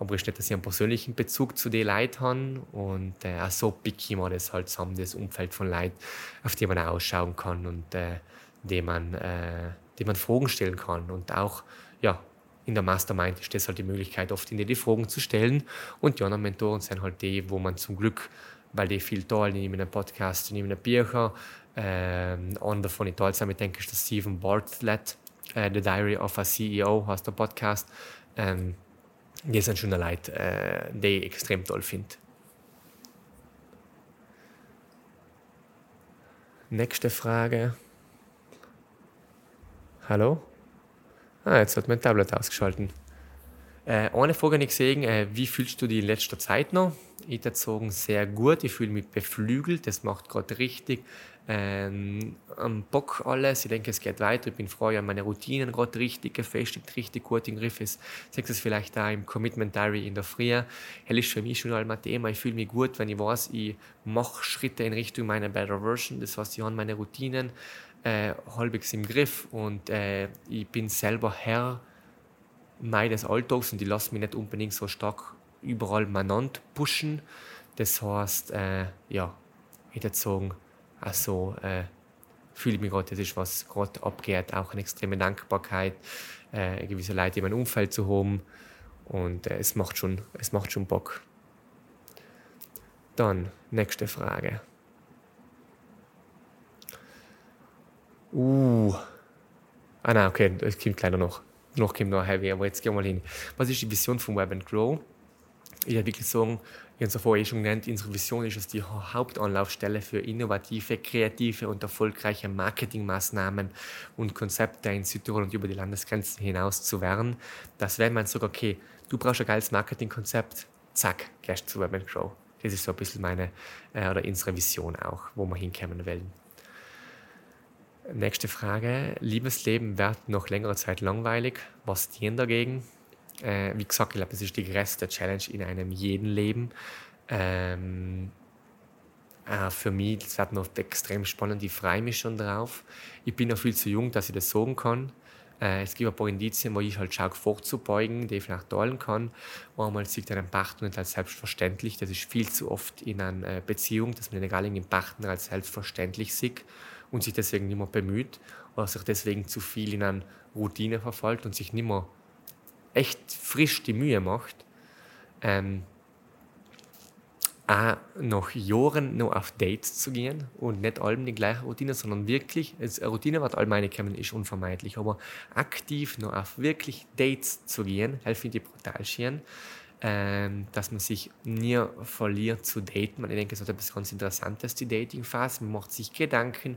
Aber ich nicht, dass ich einen persönlichen Bezug zu den Leuten habe. Und äh, auch so pick ich mir das halt zusammen, das Umfeld von Leuten, auf die man ausschauen kann und äh, die, man, äh, man Fragen stellen kann. Und auch, ja, in der Mastermind ist das halt die Möglichkeit, oft in die Fragen zu stellen. Und die anderen Mentoren sind halt die, wo man zum Glück, weil die viel teilen, die nehmen einen Podcast, die nehmen ein Bücher, ähm, einer davon, ich toll ich denke, ist der Stephen Bartlett, äh, The Diary of a CEO, heißt der Podcast. Ähm, die sind schon Leute, äh, die ich extrem toll finde. Nächste Frage. Hallo? Ah, jetzt hat mein Tablet ausgeschalten. Äh, eine Frage ich gesehen, äh, wie fühlst du dich in letzter Zeit noch? Ich sagen, sehr gut. Ich fühle mich beflügelt, das macht gerade richtig ähm, am Bock alles. Ich denke, es geht weiter. Ich bin froh, ich meine Routinen gerade richtig gefestigt, richtig gut im Griff. Ich sehe es vielleicht auch im Commitment Diary in der Früh. Hell ist für mich schon einmal Thema. Ich fühle mich gut, wenn ich weiß, ich mache Schritte in Richtung meiner Better Version. Das heißt, ich habe meine Routinen äh, halbwegs im Griff und äh, ich bin selber Herr meines Alltags und ich lasse mich nicht unbedingt so stark überall manant pushen. Das heißt, äh, ja, ich würde sagen, also äh, fühle ich mich gerade, das ist was gerade abgeht, auch eine extreme Dankbarkeit, äh, gewisse Leute in meinem Umfeld zu haben und äh, es, macht schon, es macht schon Bock. Dann, nächste Frage. Uh. Ah, nein, okay, das kommt leider noch. Noch kommt noch heavy, aber jetzt gehen wir mal hin. Was ist die Vision von Web Grow? Ich würde wirklich sagen, ich habe es vorher eh schon genannt, unsere Vision ist es die Hauptanlaufstelle für innovative, kreative und erfolgreiche Marketingmaßnahmen und Konzepte in Südtirol und über die Landesgrenzen hinaus zu werden. Das wäre man sogar, okay, du brauchst ein geiles Marketingkonzept, zack, gehst zu Web Grow. Das ist so ein bisschen meine äh, oder unsere Vision auch, wo wir hinkommen wollen. Nächste Frage. Liebesleben wird noch längere Zeit langweilig. Was dienen dagegen? Äh, wie gesagt, ich glaube, das ist die größte Challenge in einem jeden Leben. Ähm, äh, für mich, das wird noch extrem spannend. Ich freue mich schon drauf. Ich bin noch viel zu jung, dass ich das sagen kann. Äh, es gibt ein paar Indizien, wo ich halt schaue, vorzubeugen, die ich vielleicht teilen kann. Manchmal sieht einen Partner nicht als selbstverständlich. Das ist viel zu oft in einer Beziehung, dass man den eingaligen Partner als selbstverständlich sieht und sich deswegen nicht mehr bemüht oder sich deswegen zu viel in eine Routine verfolgt und sich nicht mehr echt frisch die Mühe macht, ähm, auch nach Jahren noch auf Dates zu gehen und nicht allem die gleiche Routine, sondern wirklich, eine Routine, was all meine kennen, ist unvermeidlich, aber aktiv noch auf wirklich Dates zu gehen, helfen die brutal schön ähm, dass man sich nie verliert zu daten. Ich denke, es ist etwas ganz Interessantes, die Dating-Phase. Man macht sich Gedanken,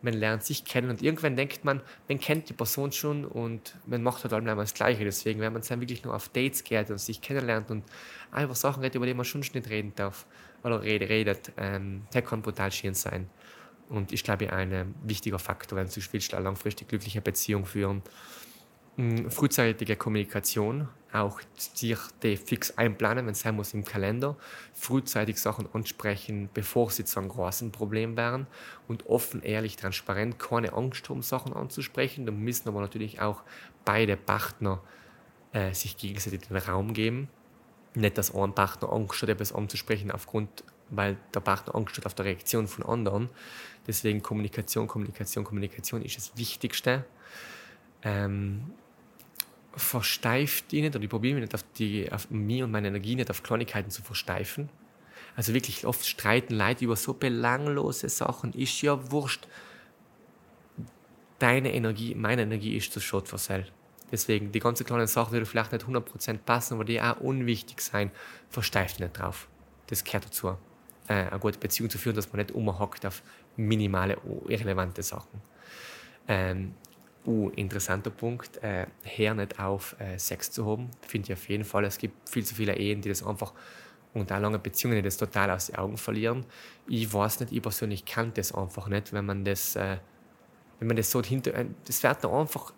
man lernt sich kennen und irgendwann denkt man, man kennt die Person schon und man macht halt allem das Gleiche. Deswegen, wenn man dann wirklich nur auf Dates geht und sich kennenlernt und einfach Sachen redet, über die man schon nicht reden darf oder redet, ähm, der kann brutal schön sein. Und ich glaube, ein wichtiger Faktor, wenn du willst, eine langfristig glückliche Beziehung führen Mm, frühzeitige Kommunikation, auch sich die fix einplanen, wenn es sein muss im Kalender, frühzeitig Sachen ansprechen, bevor sie zu einem großen Problem werden und offen, ehrlich, transparent, keine Angst haben, Sachen anzusprechen. Da müssen aber natürlich auch beide Partner äh, sich gegenseitig den Raum geben. Nicht, dass ein Partner Angst hat, etwas anzusprechen, aufgrund, weil der Partner Angst hat auf der Reaktion von anderen. Deswegen Kommunikation, Kommunikation, Kommunikation ist das Wichtigste. Ähm, versteift die nicht, oder ich probiere mich nicht auf, die, auf mich und meine Energie nicht auf Kleinigkeiten zu versteifen. Also wirklich oft streiten Leute über so belanglose Sachen. Ist ja wurscht. Deine Energie, meine Energie ist zu Schott für Sell. Deswegen, die ganzen kleinen Sachen, die vielleicht nicht 100% passen, aber die auch unwichtig sein, versteift nicht drauf. Das gehört dazu. Äh, eine gute Beziehung zu führen, dass man nicht umhackt auf minimale, irrelevante Sachen. Ähm, uh, interessanter Punkt, äh, hör nicht auf, äh, Sex zu haben. Finde ich auf jeden Fall. Es gibt viel zu viele Ehen, die das einfach und auch lange Beziehungen, die das total aus den Augen verlieren. Ich weiß nicht, ich persönlich kann das einfach nicht, wenn man das, äh, wenn man das so hinter, äh, das wird einfach,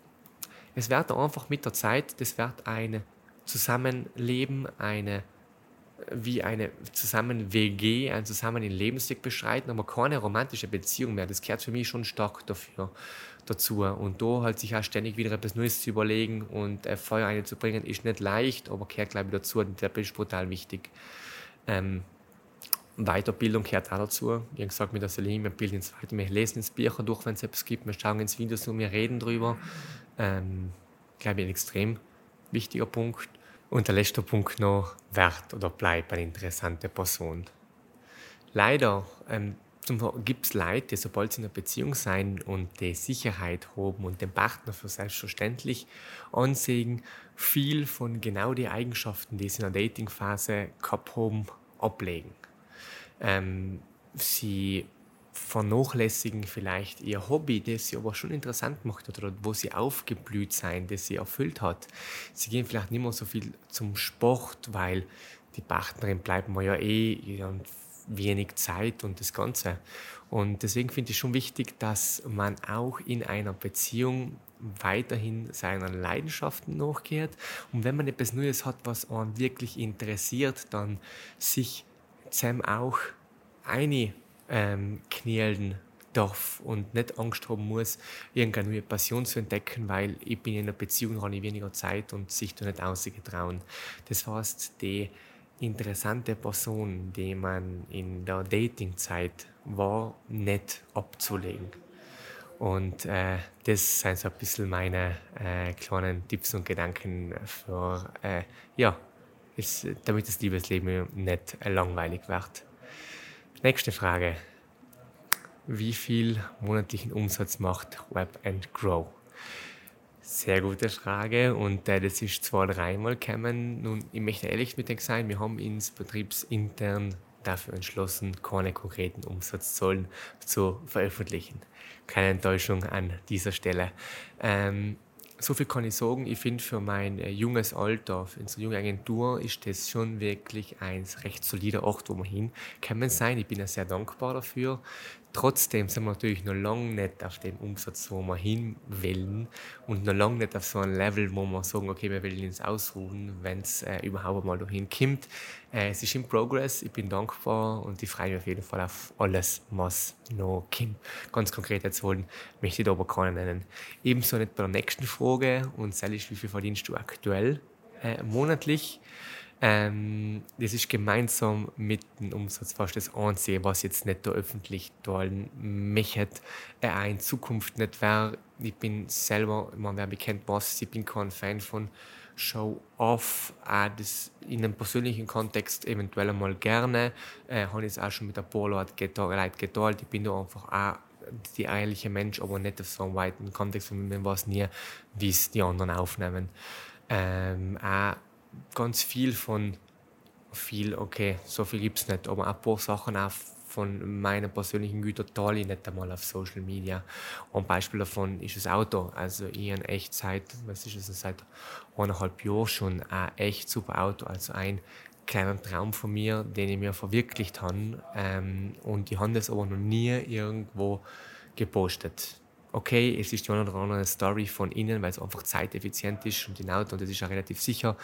es wird einfach mit der Zeit, das wird ein Zusammenleben, eine wie eine zusammen WG, ein zusammen den Lebensweg beschreiten, aber keine romantische Beziehung mehr. Das gehört für mich schon stark dafür dazu. Und da halt sich auch ständig wieder etwas Neues zu überlegen und äh, Feuer einzubringen, ist nicht leicht, aber gehört glaube ich dazu das ist brutal wichtig. Ähm, Weiterbildung gehört auch dazu. Ich habe gesagt, mit der Celine, wir bilden uns weiter, wir lesen ins Bücher durch, wenn es etwas gibt, wir schauen ins Videos und wir reden drüber. Ähm, glaube ich, ein extrem wichtiger Punkt. Und der letzte Punkt noch, Wert oder bleibt eine interessante Person. Leider ähm, gibt es Leute, die, sobald sie in einer Beziehung sein und die Sicherheit haben und den Partner für selbstverständlich ansehen, viel von genau den Eigenschaften, die sie in der Datingphase gehabt haben, ablegen. Ähm, sie vernachlässigen vielleicht ihr Hobby, das sie aber schon interessant macht oder wo sie aufgeblüht sein, das sie erfüllt hat. Sie gehen vielleicht nicht mehr so viel zum Sport, weil die Partnerin bleibt mir ja eh und wenig Zeit und das Ganze. Und deswegen finde ich schon wichtig, dass man auch in einer Beziehung weiterhin seinen Leidenschaften nachgeht. Und wenn man etwas Neues hat, was einen wirklich interessiert, dann sich zusammen auch eine ähm, knien darf und nicht Angst haben muss, irgendeine neue Passion zu entdecken, weil ich bin in einer Beziehung, habe ich weniger Zeit und sich da nicht ausgetrauen. Das heißt, die interessante Person, die man in der Datingzeit war, nicht abzulegen. Und äh, das sind so ein bisschen meine äh, kleinen Tipps und Gedanken für, äh, ja, ist, damit das Liebesleben nicht langweilig wird. Nächste Frage. Wie viel monatlichen Umsatz macht Web and Grow? Sehr gute Frage und äh, das ist zwei, dreimal gekommen. Nun, ich möchte ehrlich mit euch sein, wir haben uns betriebsintern dafür entschlossen, keine konkreten Umsatzzahlen zu veröffentlichen. Keine Enttäuschung an dieser Stelle. Ähm, so viel kann ich sagen, ich finde für mein äh, junges Alter, für unsere junge Agentur, ist das schon wirklich ein recht solider Ort, wo wir hinkommen sein. Ich bin ja sehr dankbar dafür. Trotzdem sind wir natürlich noch lange nicht auf dem Umsatz, wo wir hin wollen und noch lange nicht auf so einem Level, wo wir sagen, okay, wir wollen uns ausruhen, wenn es äh, überhaupt mal dahin kommt. Äh, es ist in Progress, ich bin dankbar und ich freue mich auf jeden Fall auf alles, was noch kommt. Ganz konkret jetzt wollen, möchte ich da aber keinen nennen. Ebenso nicht bei der nächsten Frage und ist, wie viel verdienst du aktuell äh, monatlich? Ähm, das ist gemeinsam mit dem Umsatz fast das Einzige, was jetzt nicht öffentlich teilen möchte, äh, in Zukunft nicht wäre. Ich bin selber, man wer bekennt was, ich bin kein Fan von Show-Off, auch das in einem persönlichen Kontext eventuell einmal gerne. Äh, habe ich auch schon mit der Polo Leute geteilt. Ich bin da einfach auch die ehrliche Mensch, aber nicht auf so einem weiten Kontext, man weiß nie, wie es die anderen aufnehmen. Ähm, auch ganz viel von viel, okay, so viel gibt es nicht, aber ein paar Sachen auch von meinen persönlichen Gütern teile ich nicht einmal auf Social Media. Ein Beispiel davon ist das Auto. Also ich habe echt seit, was ist es, seit eineinhalb Jahren schon ein echt super Auto. Also ein kleiner Traum von mir, den ich mir verwirklicht habe. Ähm, und ich habe das aber noch nie irgendwo gepostet okay, es ist die eine oder andere Story von innen, weil es einfach zeiteffizient ist und in Auto und das ist ja relativ sicher.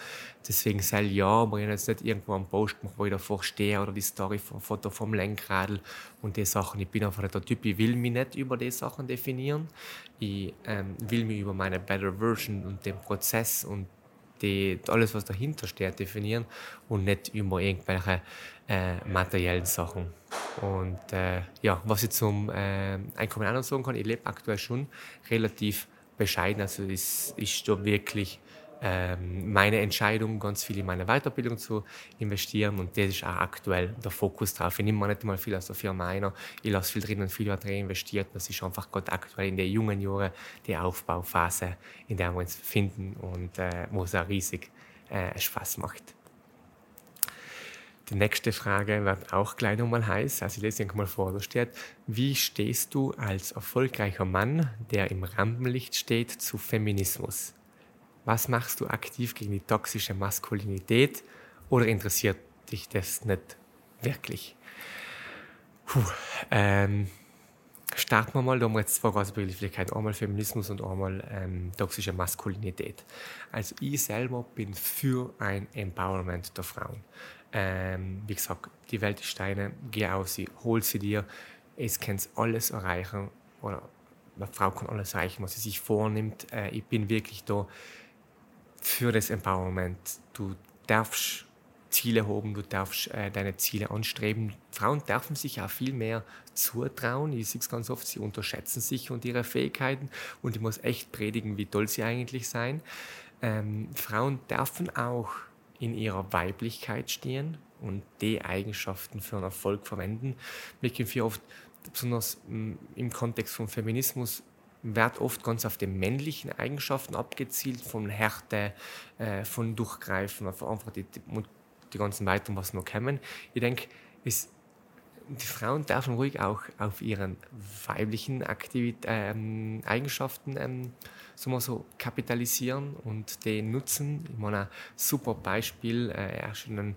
Deswegen sei ja, aber ich habe jetzt nicht irgendwo am Post gemacht, wo ich davor stehe oder die Story vom Foto vom Lenkradl und die Sachen. Ich bin einfach nicht der Typ, ich will mich nicht über die Sachen definieren. Ich ähm, will mich über meine Better Version und den Prozess und die, alles, was dahinter steht, definieren und nicht über irgendwelche äh, materiellen Sachen. Und äh, ja, was ich zum äh, Einkommen auch noch sagen kann, ich lebe aktuell schon relativ bescheiden. Also es ist da wirklich ähm, meine Entscheidung, ganz viel in meine Weiterbildung zu investieren und das ist auch aktuell der Fokus drauf. Ich nehme mir nicht mal viel aus der Firma ein, ich lasse viel drin und viel wird reinvestiert. Das ist einfach gerade aktuell in den jungen Jahren die Aufbauphase, in der wir uns befinden und äh, wo es auch riesig äh, Spaß macht. Die nächste Frage wird auch gleich nochmal heiß. Also ich lese mal vor. Da steht, wie stehst du als erfolgreicher Mann, der im Rampenlicht steht, zu Feminismus? Was machst du aktiv gegen die toxische Maskulinität oder interessiert dich das nicht wirklich? Puh, ähm, starten wir mal, da haben wir jetzt zwei große Begrifflichkeiten, einmal Feminismus und einmal ähm, toxische Maskulinität. Also ich selber bin für ein Empowerment der Frauen. Ähm, wie gesagt, die Welt ist Steine, geh auf sie, hol sie dir, es kann alles erreichen oder eine Frau kann alles erreichen, was sie sich vornimmt. Äh, ich bin wirklich da für das Empowerment. Du darfst Ziele haben, du darfst äh, deine Ziele anstreben. Frauen dürfen sich auch viel mehr zutrauen. Ich sehe es ganz oft, sie unterschätzen sich und ihre Fähigkeiten und ich muss echt predigen, wie toll sie eigentlich sein. Ähm, Frauen dürfen auch in ihrer Weiblichkeit stehen und die Eigenschaften für einen Erfolg verwenden. Wir kennen oft, besonders mm, im Kontext von Feminismus, wird oft ganz auf die männlichen Eigenschaften abgezielt, von Härte, äh, von Durchgreifen, einfach die, die, ganzen weiteren, was noch kommen. Ich denke, es, die Frauen dürfen ruhig auch auf ihren weiblichen Aktivit ähm, Eigenschaften ähm, so, so kapitalisieren und die nutzen. Ich meine, ein super Beispiel, äh, er schon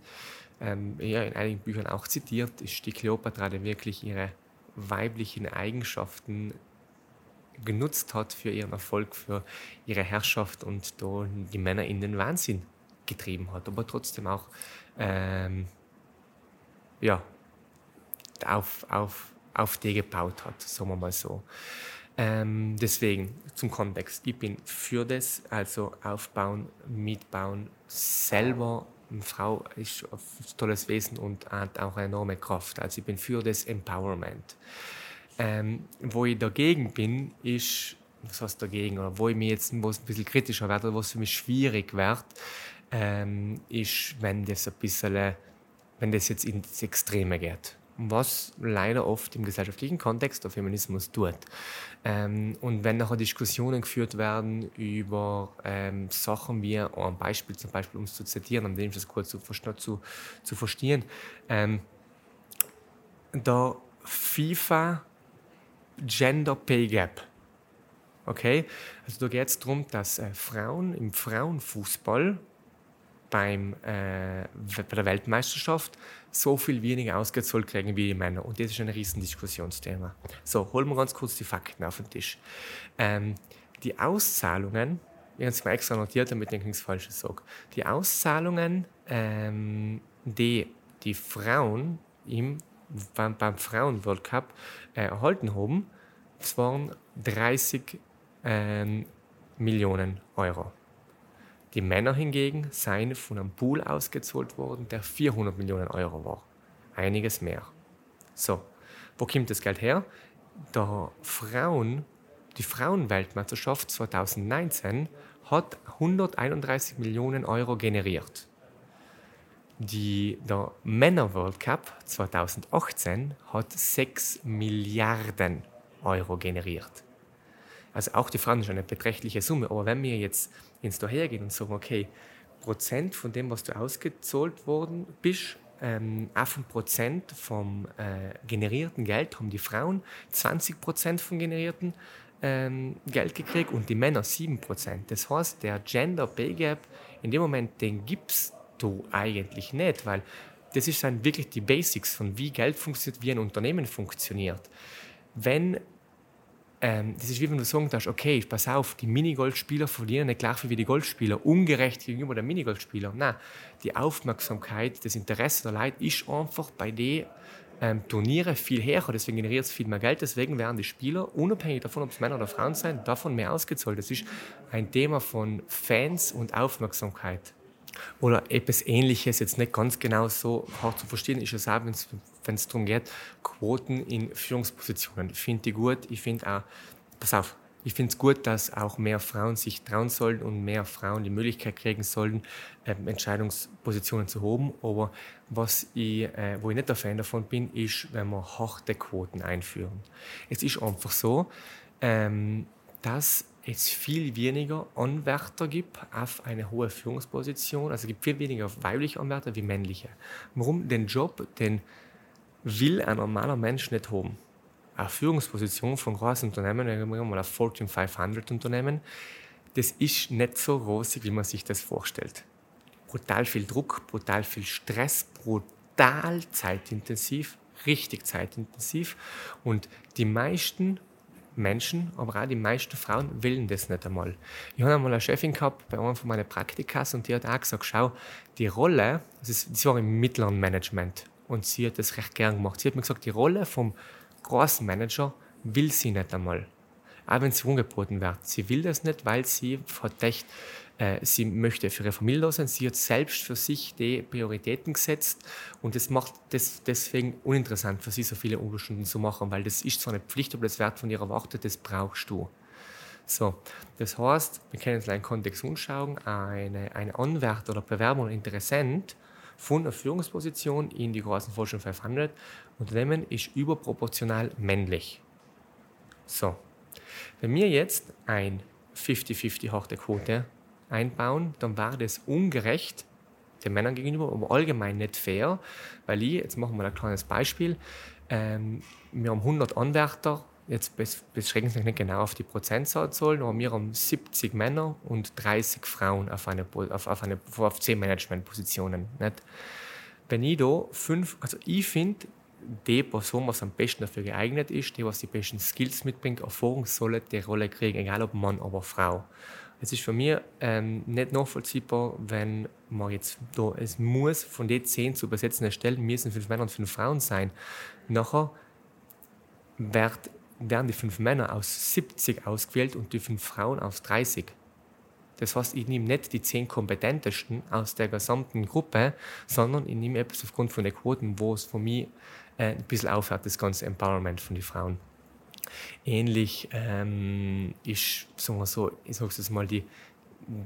ähm, ja, in einigen Büchern auch zitiert, ist die Kleopatra, die wirklich ihre weiblichen Eigenschaften genutzt hat für ihren Erfolg, für ihre Herrschaft und da die Männer in den Wahnsinn getrieben hat, aber trotzdem auch ähm, ja, auf, auf, auf die gebaut hat, sagen wir mal so. Ähm, deswegen zum Kontext, ich bin für das, also aufbauen, mitbauen, selber eine Frau ist ein tolles Wesen und hat auch eine enorme Kraft. Also ich bin für das Empowerment. Ähm, wo ich dagegen bin, ist, was heißt dagegen, oder wo ich mir jetzt wo es ein bisschen kritischer werde, oder was für mich schwierig wird, ähm, ist, wenn das ein bisschen, wenn das jetzt ins Extreme geht. Was leider oft im gesellschaftlichen Kontext der Feminismus tut. Ähm, und wenn nachher Diskussionen geführt werden über ähm, Sachen wie, ein Beispiel zum Beispiel, um es zu zitieren, um das kurz zu, zu, zu verstehen, ähm, der FIFA Gender Pay Gap. Okay? Also da geht es darum, dass äh, Frauen im Frauenfußball beim, äh, bei der Weltmeisterschaft so viel weniger ausgezahlt kriegen wie die Männer. Und das ist ein riesen Diskussionsthema. So, holen wir ganz kurz die Fakten auf den Tisch. Ähm, die Auszahlungen, ich habe es mir extra notiert, damit ich nichts Falsches sage. Die Auszahlungen, ähm, die die Frauen im beim, beim Frauen-World Cup äh, erhalten haben, waren 30 ähm, Millionen Euro. Die Männer hingegen seien von einem Pool ausgezahlt worden, der 400 Millionen Euro war. Einiges mehr. So, wo kommt das Geld her? Der Frauen, die Frauenweltmeisterschaft 2019 hat 131 Millionen Euro generiert. Die, der Männer World Cup 2018 hat 6 Milliarden Euro generiert. Also auch die Frauen ist eine beträchtliche Summe. Aber wenn wir jetzt ins Dahergehen und sagen, okay, Prozent von dem, was du ausgezahlt worden bist, ähm, 8 Prozent vom äh, generierten Geld haben die Frauen 20 Prozent vom generierten ähm, Geld gekriegt und die Männer 7 Prozent. Das heißt, der Gender Pay Gap, in dem Moment, den gibst du eigentlich nicht, weil das ist dann wirklich die Basics von wie Geld funktioniert, wie ein Unternehmen funktioniert. Wenn ähm, das ist wie wenn du sagen darfst, okay, pass auf, die Minigolfspieler verlieren nicht gleich wie die Golfspieler, ungerecht gegenüber den Minigolfspielern. Nein, die Aufmerksamkeit, das Interesse der Leute ist einfach bei den ähm, Turniere viel höher, deswegen generiert es viel mehr Geld, deswegen werden die Spieler, unabhängig davon, ob es Männer oder Frauen sind, davon mehr ausgezahlt. Das ist ein Thema von Fans und Aufmerksamkeit. Oder etwas Ähnliches, jetzt nicht ganz genau so hart zu verstehen, ist es auch, wenn es darum geht, Quoten in Führungspositionen. Finde ich gut. Ich finde auch, pass auf, ich finde es gut, dass auch mehr Frauen sich trauen sollen und mehr Frauen die Möglichkeit kriegen sollen, äh, Entscheidungspositionen zu haben. Aber was ich, äh, wo ich nicht der Fan davon bin, ist, wenn wir harte Quoten einführen. Es ist einfach so, ähm, dass es viel weniger Anwärter gibt auf eine hohe Führungsposition. Also es gibt viel weniger weibliche Anwärter wie männliche. Warum? Den Job, den will ein normaler Mensch nicht haben. Eine Führungsposition von großen Unternehmen, mal ein Fortune 500 Unternehmen, das ist nicht so rosig, wie man sich das vorstellt. Brutal viel Druck, brutal viel Stress, brutal zeitintensiv, richtig zeitintensiv. Und die meisten Menschen, aber auch die meisten Frauen wollen das nicht einmal. Ich habe einmal eine Chefin gehabt bei einem von meinen Praktikas und die hat auch gesagt, schau, die Rolle, also sie war im mittleren Management und sie hat das recht gern gemacht. Sie hat mir gesagt, die Rolle vom großen Manager will sie nicht einmal. Auch wenn sie angeboten wird. Sie will das nicht, weil sie echt äh, sie möchte für ihre Familie da sein. Sie hat selbst für sich die Prioritäten gesetzt und das macht das deswegen uninteressant für sie, so viele Überstunden zu machen, weil das ist zwar eine Pflicht, aber das wird von ihr erwartet, das brauchst du. So, das heißt, wir können uns einen Kontext anschauen, eine, ein Anwärter oder Bewerber oder Interessent von einer Führungsposition in die großen Fortune 500 Unternehmen ist überproportional männlich. So, wenn wir jetzt ein 50-50 harte Quote einbauen, dann war das ungerecht den Männern gegenüber, aber allgemein nicht fair, weil ich, jetzt machen wir ein kleines Beispiel, ähm, wir haben 100 Anwärter, jetzt beschränken sich nicht genau auf die Prozentzahl, aber wir haben 70 Männer und 30 Frauen auf, eine, auf, auf, eine, auf 10 Managementpositionen. Nicht? Wenn ich da fünf, also ich finde, die Person, was am besten dafür geeignet ist, die, was die besten Skills mitbringt, Erfahrung, soll die Rolle kriegen, egal ob Mann oder Frau. Es ist für mich ähm, nicht nachvollziehbar, wenn man jetzt da, es muss von den zehn zu besetzenden Stellen müssen fünf Männer und fünf Frauen sein. Nachher wird, werden die fünf Männer aus 70 ausgewählt und die fünf Frauen aus 30. Das heißt, ich nehme nicht die zehn kompetentesten aus der gesamten Gruppe, sondern ich nehme etwas aufgrund von den Quoten, wo es für mich äh, ein bisschen aufhört, das ganze Empowerment von den Frauen. Ähnlich ähm, ist, sagen wir so, ich sage es mal, die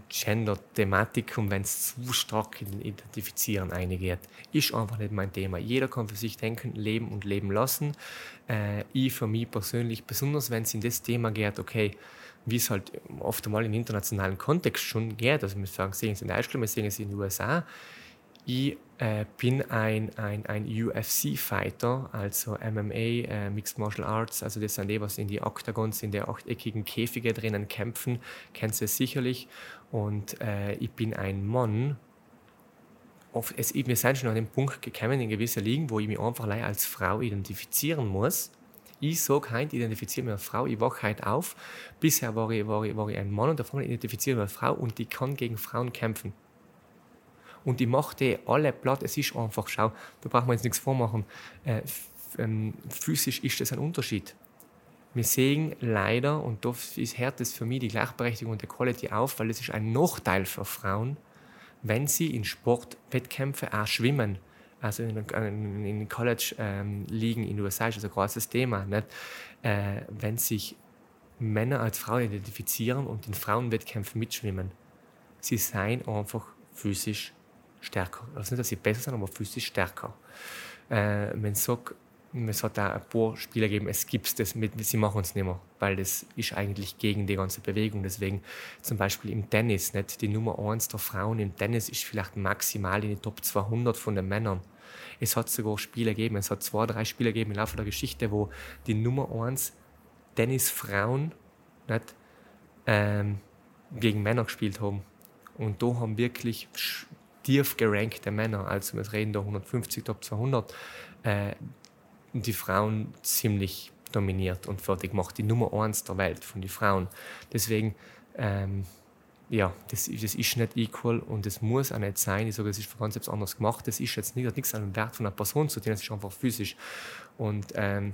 Gender-Thematik, und wenn es zu stark Identifizieren eingeht, ist einfach nicht mein Thema. Jeder kann für sich denken, leben und leben lassen. Äh, ich für mich persönlich, besonders wenn es in das Thema geht, okay, wie es halt oft einmal im internationalen Kontext schon geht, also wir sagen, sehen es in Deutschland, wir sehen es in den USA, ich äh, bin ein, ein, ein UFC-Fighter, also MMA, äh, Mixed Martial Arts, also das sind die, was in die Octagons, in der achteckigen Käfige drinnen kämpfen, kennst du sicherlich. Und äh, ich bin ein Mann. Oft, es, wir sind schon an den Punkt gekommen in gewissen Ligen, wo ich mich einfach als Frau identifizieren muss. Ich sage heute, identifiziere mich als Frau, ich wache heute auf. Bisher war ich, war ich, war ich ein Mann und davon identifiziere ich mich als Frau und ich kann gegen Frauen kämpfen und ich mache die alle platt. Es ist einfach, schau, da braucht man jetzt nichts vormachen. Äh, ähm, physisch ist das ein Unterschied. Wir sehen leider, und da hört es für mich die Gleichberechtigung und die Quality auf, weil es ist ein Nachteil für Frauen, wenn sie in Sportwettkämpfen auch schwimmen. Also in, in, in College-Ligen ähm, in den USA ist das ein großes Thema. Nicht? Äh, wenn sich Männer als Frauen identifizieren und in Frauenwettkämpfen mitschwimmen. Sie seien einfach physisch stärker. Also nicht, dass sie besser sind, aber physisch stärker. Äh, man sagt, es hat auch ein paar Spieler gegeben, es gibt mit, sie machen es nicht mehr, weil das ist eigentlich gegen die ganze Bewegung. Deswegen zum Beispiel im Tennis, nicht die Nummer 1 der Frauen im Tennis ist vielleicht maximal in die Top 200 von den Männern. Es hat sogar Spiele gegeben, es hat zwei, drei Spiele gegeben im Laufe der Geschichte, wo die Nummer 1 Tennisfrauen nicht, ähm, gegen Männer gespielt haben. Und da haben wirklich tief gerankte Männer, also wir reden da 150 Top 200, äh, die Frauen ziemlich dominiert und fertig gemacht. Die Nummer eins der Welt von den Frauen. Deswegen, ähm, ja, das, das ist nicht equal und das muss auch nicht sein. Ich sage, es ist ganz etwas anders gemacht. Das ist jetzt nicht, nichts an dem Wert von einer Person zu tun, das ist einfach physisch. Und ähm,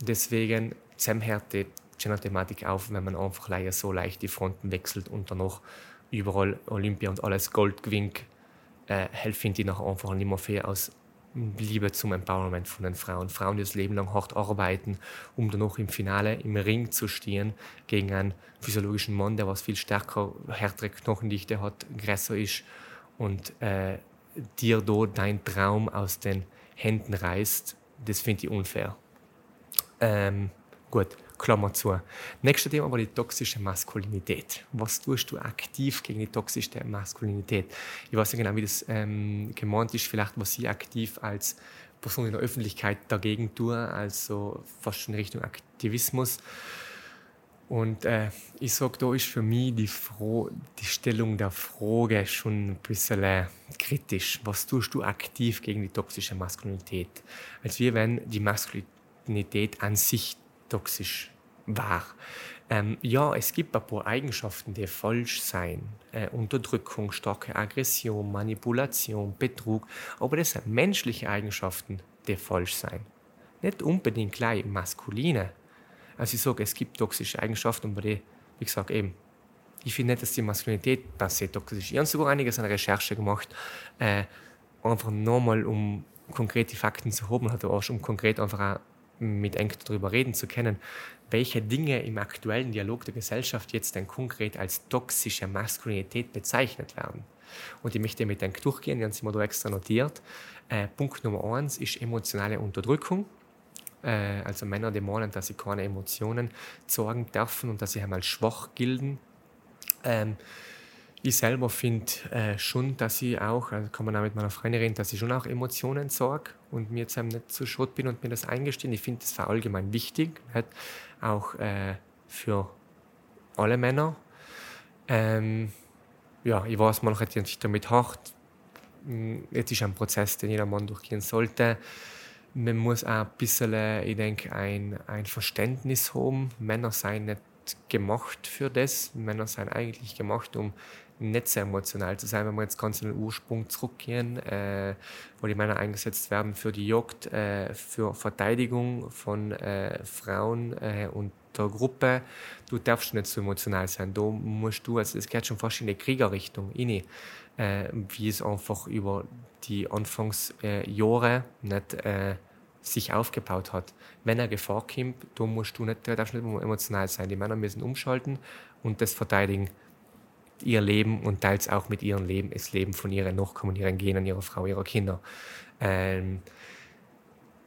deswegen zusammenhört die Gender-Thematik auf, wenn man einfach leider so leicht die Fronten wechselt und dann noch überall Olympia und alles Gold gewinnt äh, helfen die nachher einfach nicht mehr fair aus Liebe zum Empowerment von den Frauen. Frauen, die das Leben lang hart arbeiten, um dann noch im Finale im Ring zu stehen gegen einen physiologischen Mann, der was viel stärker, härtere Knochendichte hat, größer ist und äh, dir da dein Traum aus den Händen reißt, das finde ich unfair. Ähm, Gut, Klammer zu. Nächstes Thema war die toxische Maskulinität. Was tust du aktiv gegen die toxische Maskulinität? Ich weiß nicht genau, wie das ähm, gemeint ist. Vielleicht, was ich aktiv als Person in der Öffentlichkeit dagegen tue, also fast schon in Richtung Aktivismus. Und äh, ich sage, da ist für mich die, Fro die Stellung der Frage schon ein bisschen äh, kritisch. Was tust du aktiv gegen die toxische Maskulinität? Als wir, wenn die Maskulinität an sich toxisch war. Ähm, ja, es gibt ein paar Eigenschaften, die falsch sein. Äh, Unterdrückung, starke Aggression, Manipulation, Betrug. Aber das sind menschliche Eigenschaften, die falsch sein. Nicht unbedingt gleich maskuline. Also ich sage, es gibt toxische Eigenschaften, aber die, wie gesagt, eben, ich finde nicht, dass die Maskulinität per se toxisch ist. Ich habe sogar einiges an Recherche gemacht, äh, einfach nochmal, um konkrete Fakten zu haben, hat auch um konkret einfach auch mit Enkel darüber reden zu können, welche Dinge im aktuellen Dialog der Gesellschaft jetzt denn konkret als toxische Maskulinität bezeichnet werden. Und ich möchte mit Enkel durchgehen, die haben sie mir extra notiert. Äh, Punkt Nummer eins ist emotionale Unterdrückung. Äh, also Männer, die meinen, dass sie keine Emotionen zeigen dürfen und dass sie einmal schwach gelten. Ähm, ich selber finde äh, schon, dass ich auch, also kann man auch mit meiner Freundin reden, dass ich schon auch Emotionen sorge und mir jetzt nicht zu Schrott bin und mir das eingestehen. Ich finde das war allgemein wichtig, nicht? Auch äh, für alle Männer. Ähm, ja, ich weiß, man hat sich damit hart. Hm, jetzt ist ein Prozess, den jeder Mann durchgehen sollte. Man muss auch ein bisschen, ich denke, ein, ein Verständnis haben. Männer seien nicht gemacht für das. Männer seien eigentlich gemacht, um nicht sehr emotional zu sein, wenn wir jetzt ganz in den Ursprung zurückgehen, äh, wo die Männer eingesetzt werden für die Jagd, äh, für Verteidigung von äh, Frauen äh, und der Gruppe. Du darfst nicht so emotional sein. Da musst du, also es geht schon fast in die Kriegerrichtung rein, äh, wie es einfach über die Anfangsjahre nicht äh, sich aufgebaut hat. Wenn er Gefahr kommt, da musst du nicht, da darfst nicht emotional sein. Die Männer müssen umschalten und das verteidigen ihr Leben und teils auch mit ihrem Leben das Leben von ihren Nachkommen, ihren Genen, ihrer Frau, ihrer Kinder. Ähm,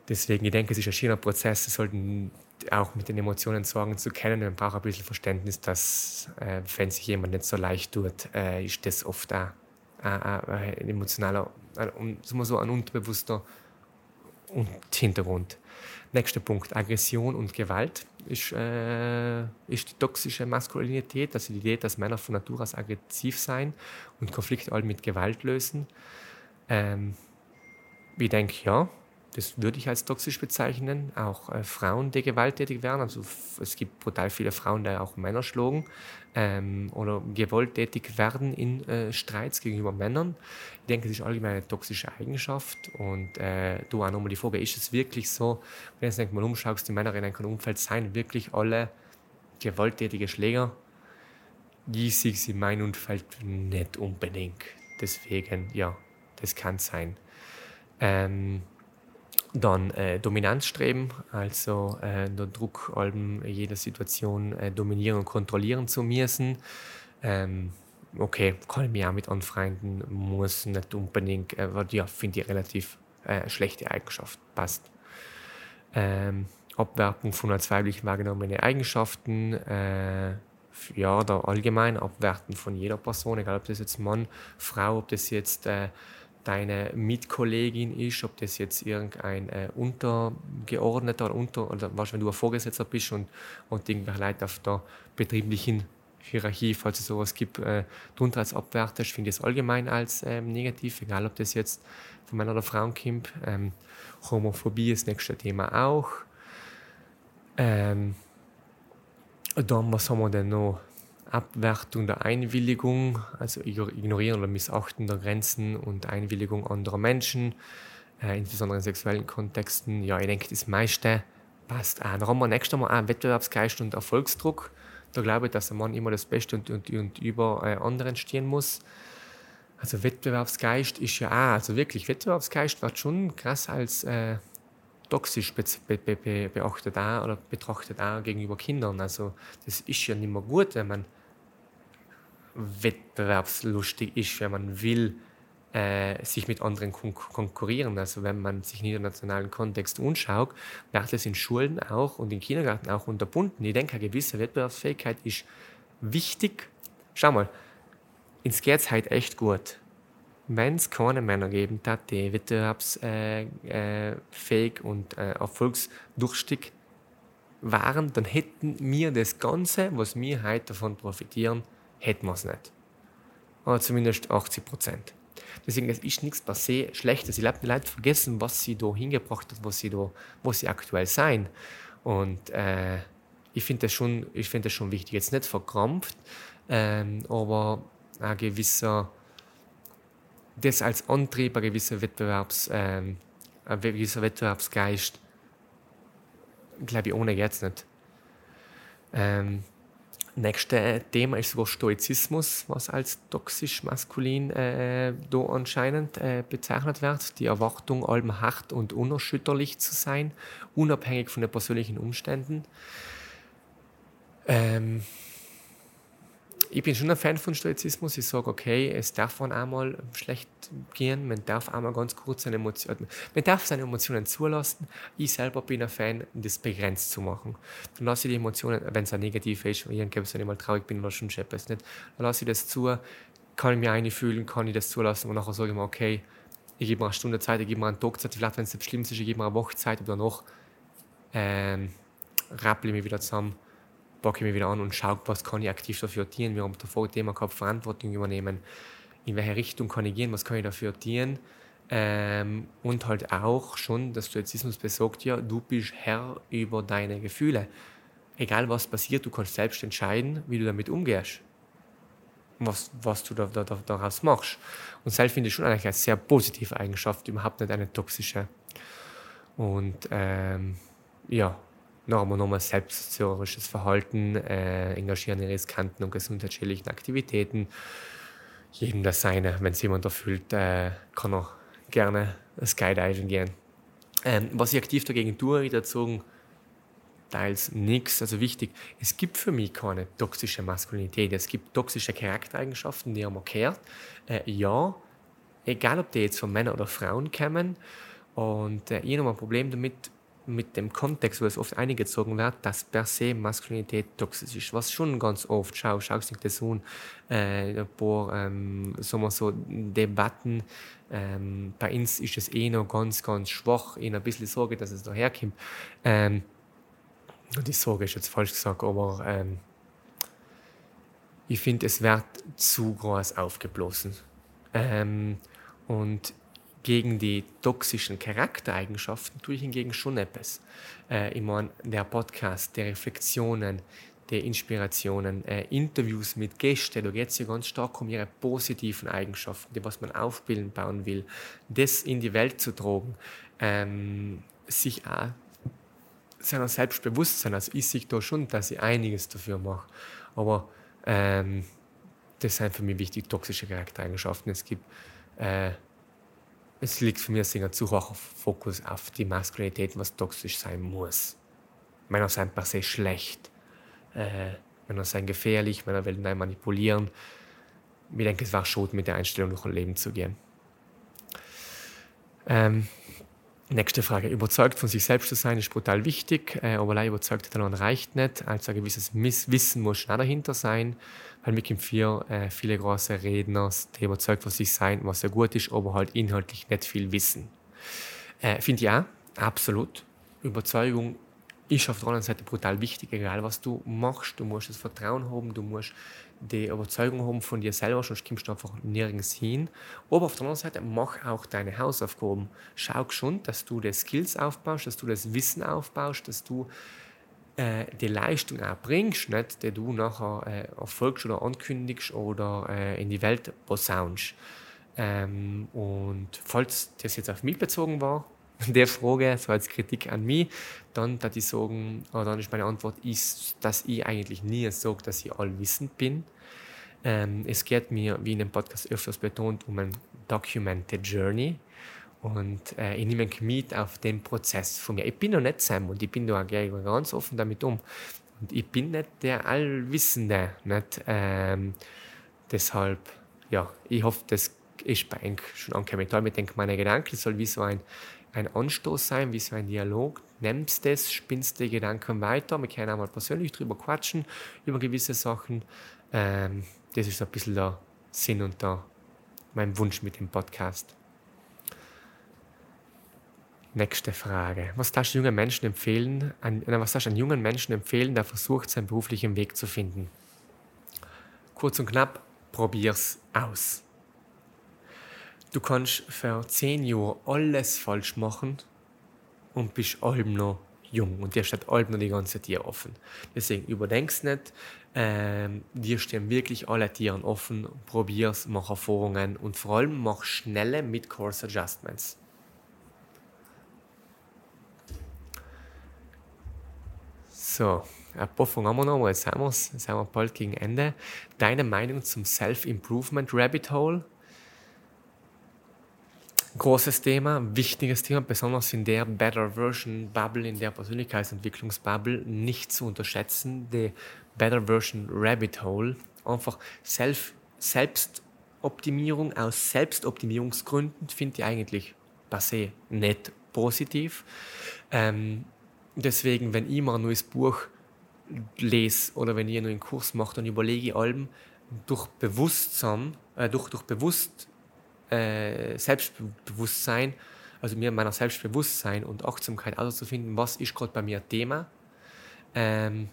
deswegen, ich denke, es ist ein schöner Prozess. Sie sollten auch mit den Emotionen sorgen zu kennen. Man braucht ein bisschen Verständnis, dass, äh, wenn sich jemand nicht so leicht tut, äh, ist das oft auch, ein emotionaler, ein, so ein unterbewusster Hintergrund. Nächster Punkt, Aggression und Gewalt ist, äh, ist die toxische Maskulinität, also die Idee, dass Männer von Natur aus aggressiv sein und Konflikte all mit Gewalt lösen. Ähm, ich denke, ja, das würde ich als toxisch bezeichnen. Auch äh, Frauen, die gewalttätig werden. Also es gibt brutal viele Frauen, die auch Männer schlagen ähm, oder gewalttätig werden in äh, Streits gegenüber Männern. Ich denke, das ist allgemein eine toxische Eigenschaft. Und äh, du auch nochmal die Frage, ist es wirklich so, wenn du jetzt mal umschaust, die Männer in einem Umfeld seien wirklich alle gewalttätige Schläger? Ich sehe in meinem Umfeld nicht unbedingt. Deswegen, ja, das kann sein. Ähm, dann äh, Dominanzstreben, also äh, der Druck, allem jeder Situation äh, dominieren und kontrollieren zu müssen. Ähm, okay, kann ich mich auch mit anfreunden, muss nicht unbedingt, aber ja, finde ich relativ äh, schlechte Eigenschaft, passt. Ähm, Abwertung von als weiblich wahrgenommenen Eigenschaften, äh, ja, oder allgemein Abwerten von jeder Person, egal ob das jetzt Mann, Frau, ob das jetzt äh, deine Mitkollegin ist, ob das jetzt irgendein äh, Untergeordneter oder, unter, oder was, wenn du ein Vorgesetzter bist und, und irgendwelche Leute auf der betrieblichen Hierarchie, falls es sowas gibt, äh, drunter als abwertest, finde ich es allgemein als ähm, negativ, egal ob das jetzt von Männern oder Frauen kommt. Ähm, Homophobie ist das nächste Thema auch. Ähm, dann, was haben wir denn noch? Abwertung der Einwilligung, also Ignorieren oder Missachten der Grenzen und Einwilligung anderer Menschen, äh, insbesondere in sexuellen Kontexten. Ja, ich denke, das meiste passt auch. Da haben wir nächstes Mal auch Wettbewerbsgeist und Erfolgsdruck. Da glaube ich, dass ein Mann immer das Beste und, und, und über äh, anderen stehen muss. Also Wettbewerbsgeist ist ja auch, also wirklich, Wettbewerbsgeist wird schon krass als äh, toxisch be be be beachtet auch, oder betrachtet auch gegenüber Kindern. Also das ist ja nicht mehr gut, wenn man wettbewerbslustig ist, wenn man will, äh, sich mit anderen kon konkurrieren. Also wenn man sich in internationalen Kontext anschaut, wird es in Schulen auch und im Kindergarten auch unterbunden. Ich denke, eine gewisse Wettbewerbsfähigkeit ist wichtig. Schau mal, ins geht halt echt gut. Wenn es keine Männer geben hat, die wettbewerbsfähig äh, äh, und äh, erfolgsdurchstig waren, dann hätten wir das Ganze, was wir heute davon profitieren, hätten wir es nicht. Oder zumindest 80 Prozent. Deswegen es ist nichts per se Schlechtes. Ich glaube, die Leute vergessen, was sie da hingebracht hat, was sie, da, wo sie aktuell sein. Und äh, ich finde das, schon, find das schon wichtig. Jetzt nicht verkrampft, ähm, aber ein gewisser, das als Antrieb, ein gewisser, Wettbewerbs, ähm, ein gewisser Wettbewerbsgeist, glaube ich, ohne jetzt nicht. Ähm, Nächste Thema ist sogar Stoizismus, was als toxisch maskulin äh, da anscheinend äh, bezeichnet wird. Die Erwartung, allem hart und unerschütterlich zu sein, unabhängig von den persönlichen Umständen. Ähm, ich bin schon ein Fan von Stoizismus. Ich sage, okay, es darf man einmal schlecht gehen, man darf einmal ganz kurz seine Emotionen, man darf seine Emotionen zulassen. Ich selber bin ein Fan, das begrenzt zu machen. Dann lasse ich die Emotionen, wenn es ein negativ ist, wenn ich mal traurig bin oder schon scheppert nicht, dann lasse ich das zu, kann ich mir einfühlen, kann ich das zulassen und nachher sage ich mir, okay, ich gebe mir eine Stunde Zeit, ich gebe mir einen Tag Zeit, vielleicht wenn es das Schlimmste ist, ich gebe mir eine Woche Zeit oder noch ähm, rappel ich mich wieder zusammen packe ich mich wieder an und schaue, was kann ich aktiv dafür tun. Wir haben davor Thema gehabt, Verantwortung übernehmen. In welche Richtung kann ich gehen, was kann ich dafür tun. Ähm, und halt auch schon, dass Stoizismus besagt, ja, du bist Herr über deine Gefühle. Egal was passiert, du kannst selbst entscheiden, wie du damit umgehst. Was, was du da, da, daraus machst. Und selbst finde ich schon eigentlich eine sehr positive Eigenschaft, überhaupt nicht eine toxische. Und ähm, ja, noch einmal nochmal selbstzerstörerisches Verhalten, äh, engagieren in riskanten und gesundheitsschädlichen Aktivitäten. Jedem das seine. Wenn es jemand erfüllt, äh, kann er gerne Skydiving gehen. Ähm, was ich aktiv dagegen tue, ich dazu teils nichts. Also wichtig, es gibt für mich keine toxische Maskulinität. Es gibt toxische Charaktereigenschaften, die haben gehört. Äh, ja, egal ob die jetzt von Männern oder Frauen kommen. Und äh, ich habe ein Problem damit, mit dem Kontext, wo es oft eingezogen wird, dass per se Maskulinität toxisch ist. Was schon ganz oft, schau, schau dir das an, äh, ein paar ähm, sagen so Debatten, ähm, bei uns ist es eh noch ganz, ganz schwach, ich ein bisschen Sorge, dass es daherkommt. Ähm, die Sorge ist jetzt falsch gesagt, aber ähm, ich finde, es wird zu groß aufgeblasen. Ähm, und gegen die toxischen Charaktereigenschaften tue ich hingegen schon etwas. Äh, ich meine, der Podcast, die Reflexionen, die Inspirationen, äh, Interviews mit Gästen, da geht es ja ganz stark um ihre positiven Eigenschaften, die was man aufbilden bauen will, das in die Welt zu tragen, ähm, sich auch seiner selbst bewusst sein. Also ich sehe da schon, dass ich einiges dafür mache. Aber ähm, das sind für mich wichtig, toxische Charaktereigenschaften. Es gibt äh, es liegt für mich ein zu hoher Fokus auf die Maskulinität, was toxisch sein muss. Männer sind per se schlecht. Äh, Männer sind gefährlich, Männer wollen manipulieren. Ich denke, es war schon mit der Einstellung durch ein Leben zu gehen. Ähm, nächste Frage. Überzeugt von sich selbst zu sein ist brutal wichtig, äh, aber allein überzeugt allein reicht nicht. Also ein gewisses Wissen muss schon dahinter sein mir gibt vier äh, viele große Redner, die überzeugt von sich sein, was ja gut ist, aber halt inhaltlich nicht viel wissen. Äh, Finde ich auch, absolut. Überzeugung ist auf der anderen Seite brutal wichtig, egal was du machst. Du musst das Vertrauen haben, du musst die Überzeugung haben von dir selber, sonst kommst du einfach nirgends hin. Aber auf der anderen Seite, mach auch deine Hausaufgaben. Schau schon, dass du die Skills aufbaust, dass du das Wissen aufbaust, dass du äh, die Leistung erbringst, nicht, die du nachher äh, erfolgst oder ankündigst oder äh, in die Welt posaunst. Ähm, und falls das jetzt auf mich bezogen war, <laughs> der Frage, so als Kritik an mich, dann, dass ich sagen, oder dann ist meine Antwort, ist, dass ich eigentlich nie sage, dass ich allwissend bin. Ähm, es geht mir, wie in dem Podcast öfters betont, um ein Documented Journey. Und äh, ich nehme mit auf den Prozess von mir. Ich bin noch nicht Sam und ich bin da ganz offen damit um. Und ich bin nicht der Allwissende. Nicht? Ähm, deshalb, ja, ich hoffe, das ist bei Enk schon angekommen. Ich denke, meine Gedanken soll wie so ein, ein Anstoß sein, wie so ein Dialog. Nimmst das, spinnst die Gedanken weiter. Wir können auch mal persönlich drüber quatschen, über gewisse Sachen. Ähm, das ist ein bisschen der Sinn und der, mein Wunsch mit dem Podcast. Nächste Frage. Was darfst du jungen Menschen empfehlen, an, was darfst du einen jungen Menschen empfehlen, der versucht, seinen beruflichen Weg zu finden? Kurz und knapp, probier's aus. Du kannst für zehn Jahre alles falsch machen und bist allem noch jung und dir steht allem noch die ganze Tier offen. Deswegen überdenk's nicht, ähm, dir stehen wirklich alle Tieren offen, probier's, mach Erfahrungen und vor allem mach schnelle Mid-Course Adjustments. So, Fragen haben wir noch, jetzt sind wir, sind wir bald gegen Ende. Deine Meinung zum Self-Improvement Rabbit Hole? Großes Thema, wichtiges Thema, besonders in der Better Version Bubble, in der Persönlichkeitsentwicklungsbubble, nicht zu unterschätzen. Die Better Version Rabbit Hole, einfach Self, Selbstoptimierung aus Selbstoptimierungsgründen finde ich eigentlich passé nicht positiv. Ähm, deswegen, wenn ich mal ein neues Buch lese oder wenn ich einen neuen Kurs mache, dann überlege ich allem durch Bewusstsein, äh, durch, durch bewusst äh, Selbstbewusstsein, also mir meiner Selbstbewusstsein und Achtsamkeit also zu finden, was ist gerade bei mir Thema, ähm,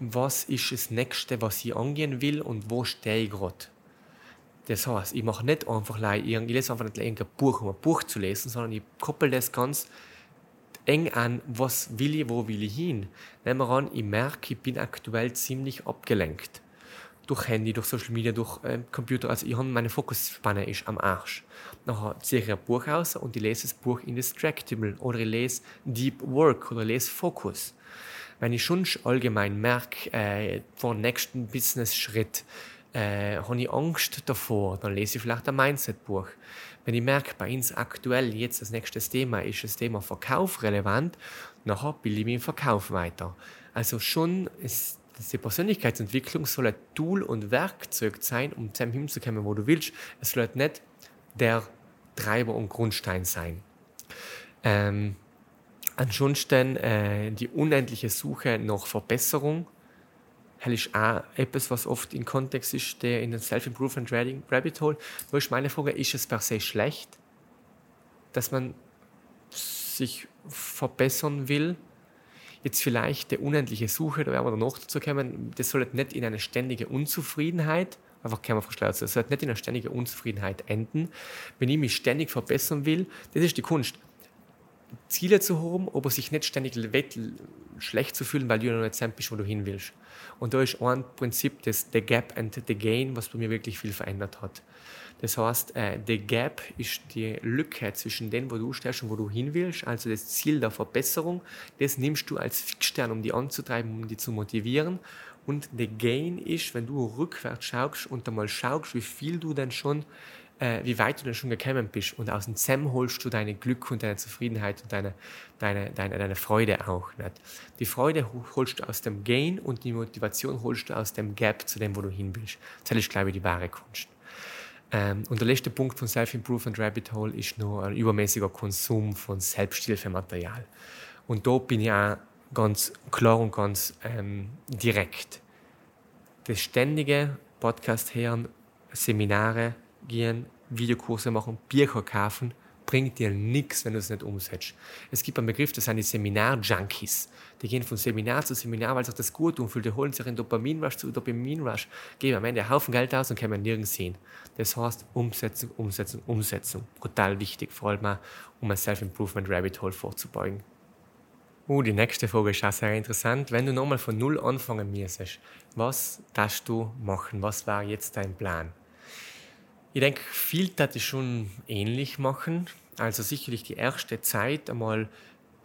was ist das Nächste, was ich angehen will und wo stehe ich gerade. Das heißt, ich mache nicht einfach, ich lese einfach nicht ein Buch, um ein Buch zu lesen, sondern ich koppel das ganz eng an, was will ich, wo will ich hin. Nehmen wir an, ich merke, ich bin aktuell ziemlich abgelenkt. Durch Handy, durch Social Media, durch äh, Computer. Also ich habe meine Fokusspanne ist am Arsch. Nachher ziehe ich ein Buch aus und ich lese das Buch Indistractable oder ich lese Deep Work oder ich lese Focus. Wenn ich schon allgemein merke, äh, vor dem nächsten Business-Schritt, äh, habe ich Angst davor, dann lese ich vielleicht ein Mindset-Buch. Wenn ich merke, bei uns aktuell jetzt das nächste Thema ist das Thema Verkauf relevant, nachher bilde ich mich im Verkauf weiter. Also schon ist die Persönlichkeitsentwicklung soll ein Tool und Werkzeug sein, um zu hinzukommen, wo du willst. Es soll nicht der Treiber und Grundstein sein. Ähm, ansonsten äh, die unendliche Suche nach Verbesserung das ist auch etwas, was oft in Kontext ist, der in den Self-Improvement Rabbit Hole. Da ist meine Frage, ist es per se schlecht, dass man sich verbessern will? Jetzt vielleicht die unendliche Suche, da werden wir danach dazu kommen, das soll nicht in eine ständige Unzufriedenheit, einfach kann man verschleiern, das soll nicht in eine ständige Unzufriedenheit enden. Wenn ich mich ständig verbessern will, das ist die Kunst. Ziele zu haben, aber sich nicht ständig schlecht zu fühlen, weil du noch nicht sein bist, wo du hin willst. Und da ist ein Prinzip, das The Gap and the Gain, was bei mir wirklich viel verändert hat. Das heißt, äh, The Gap ist die Lücke zwischen dem, wo du stehst und wo du hin willst, also das Ziel der Verbesserung. Das nimmst du als Fixstern, um die anzutreiben, um die zu motivieren. Und The Gain ist, wenn du rückwärts schaust und einmal schaust, wie viel du denn schon äh, wie weit du denn schon gekommen bist. Und aus dem ZEM holst du deine Glück und deine Zufriedenheit und deine, deine, deine, deine Freude auch. Nicht? Die Freude holst du aus dem Gain und die Motivation holst du aus dem Gap zu dem, wo du hin willst. Das ist, glaube ich, die wahre Kunst. Ähm, und der letzte Punkt von Self-Improvement Rabbit Hole ist nur ein übermäßiger Konsum von Selbsthilfematerial. Und da bin ich auch ganz klar und ganz ähm, direkt. Das ständige Podcast hören, Seminare, gehen, Videokurse machen, Bücher kaufen, bringt dir nichts, wenn du es nicht umsetzt. Es gibt einen Begriff, das sind die Seminar-Junkies. Die gehen von Seminar zu Seminar, weil sich das gut tun fühlt. Die holen sich einen Dopamin-Rush zu Dopamin-Rush, geben am Ende einen Haufen Geld aus und können nirgends sehen. Das heißt Umsetzung, Umsetzung, Umsetzung. Brutal wichtig, vor allem um ein Self-Improvement-Rabbit-Hole vorzubeugen. Uh, die nächste Frage ist auch sehr interessant. Wenn du nochmal von Null anfangen müsstest, was darfst du machen? Was war jetzt dein Plan? Ich denke, viel das ich schon ähnlich machen. Also sicherlich die erste Zeit einmal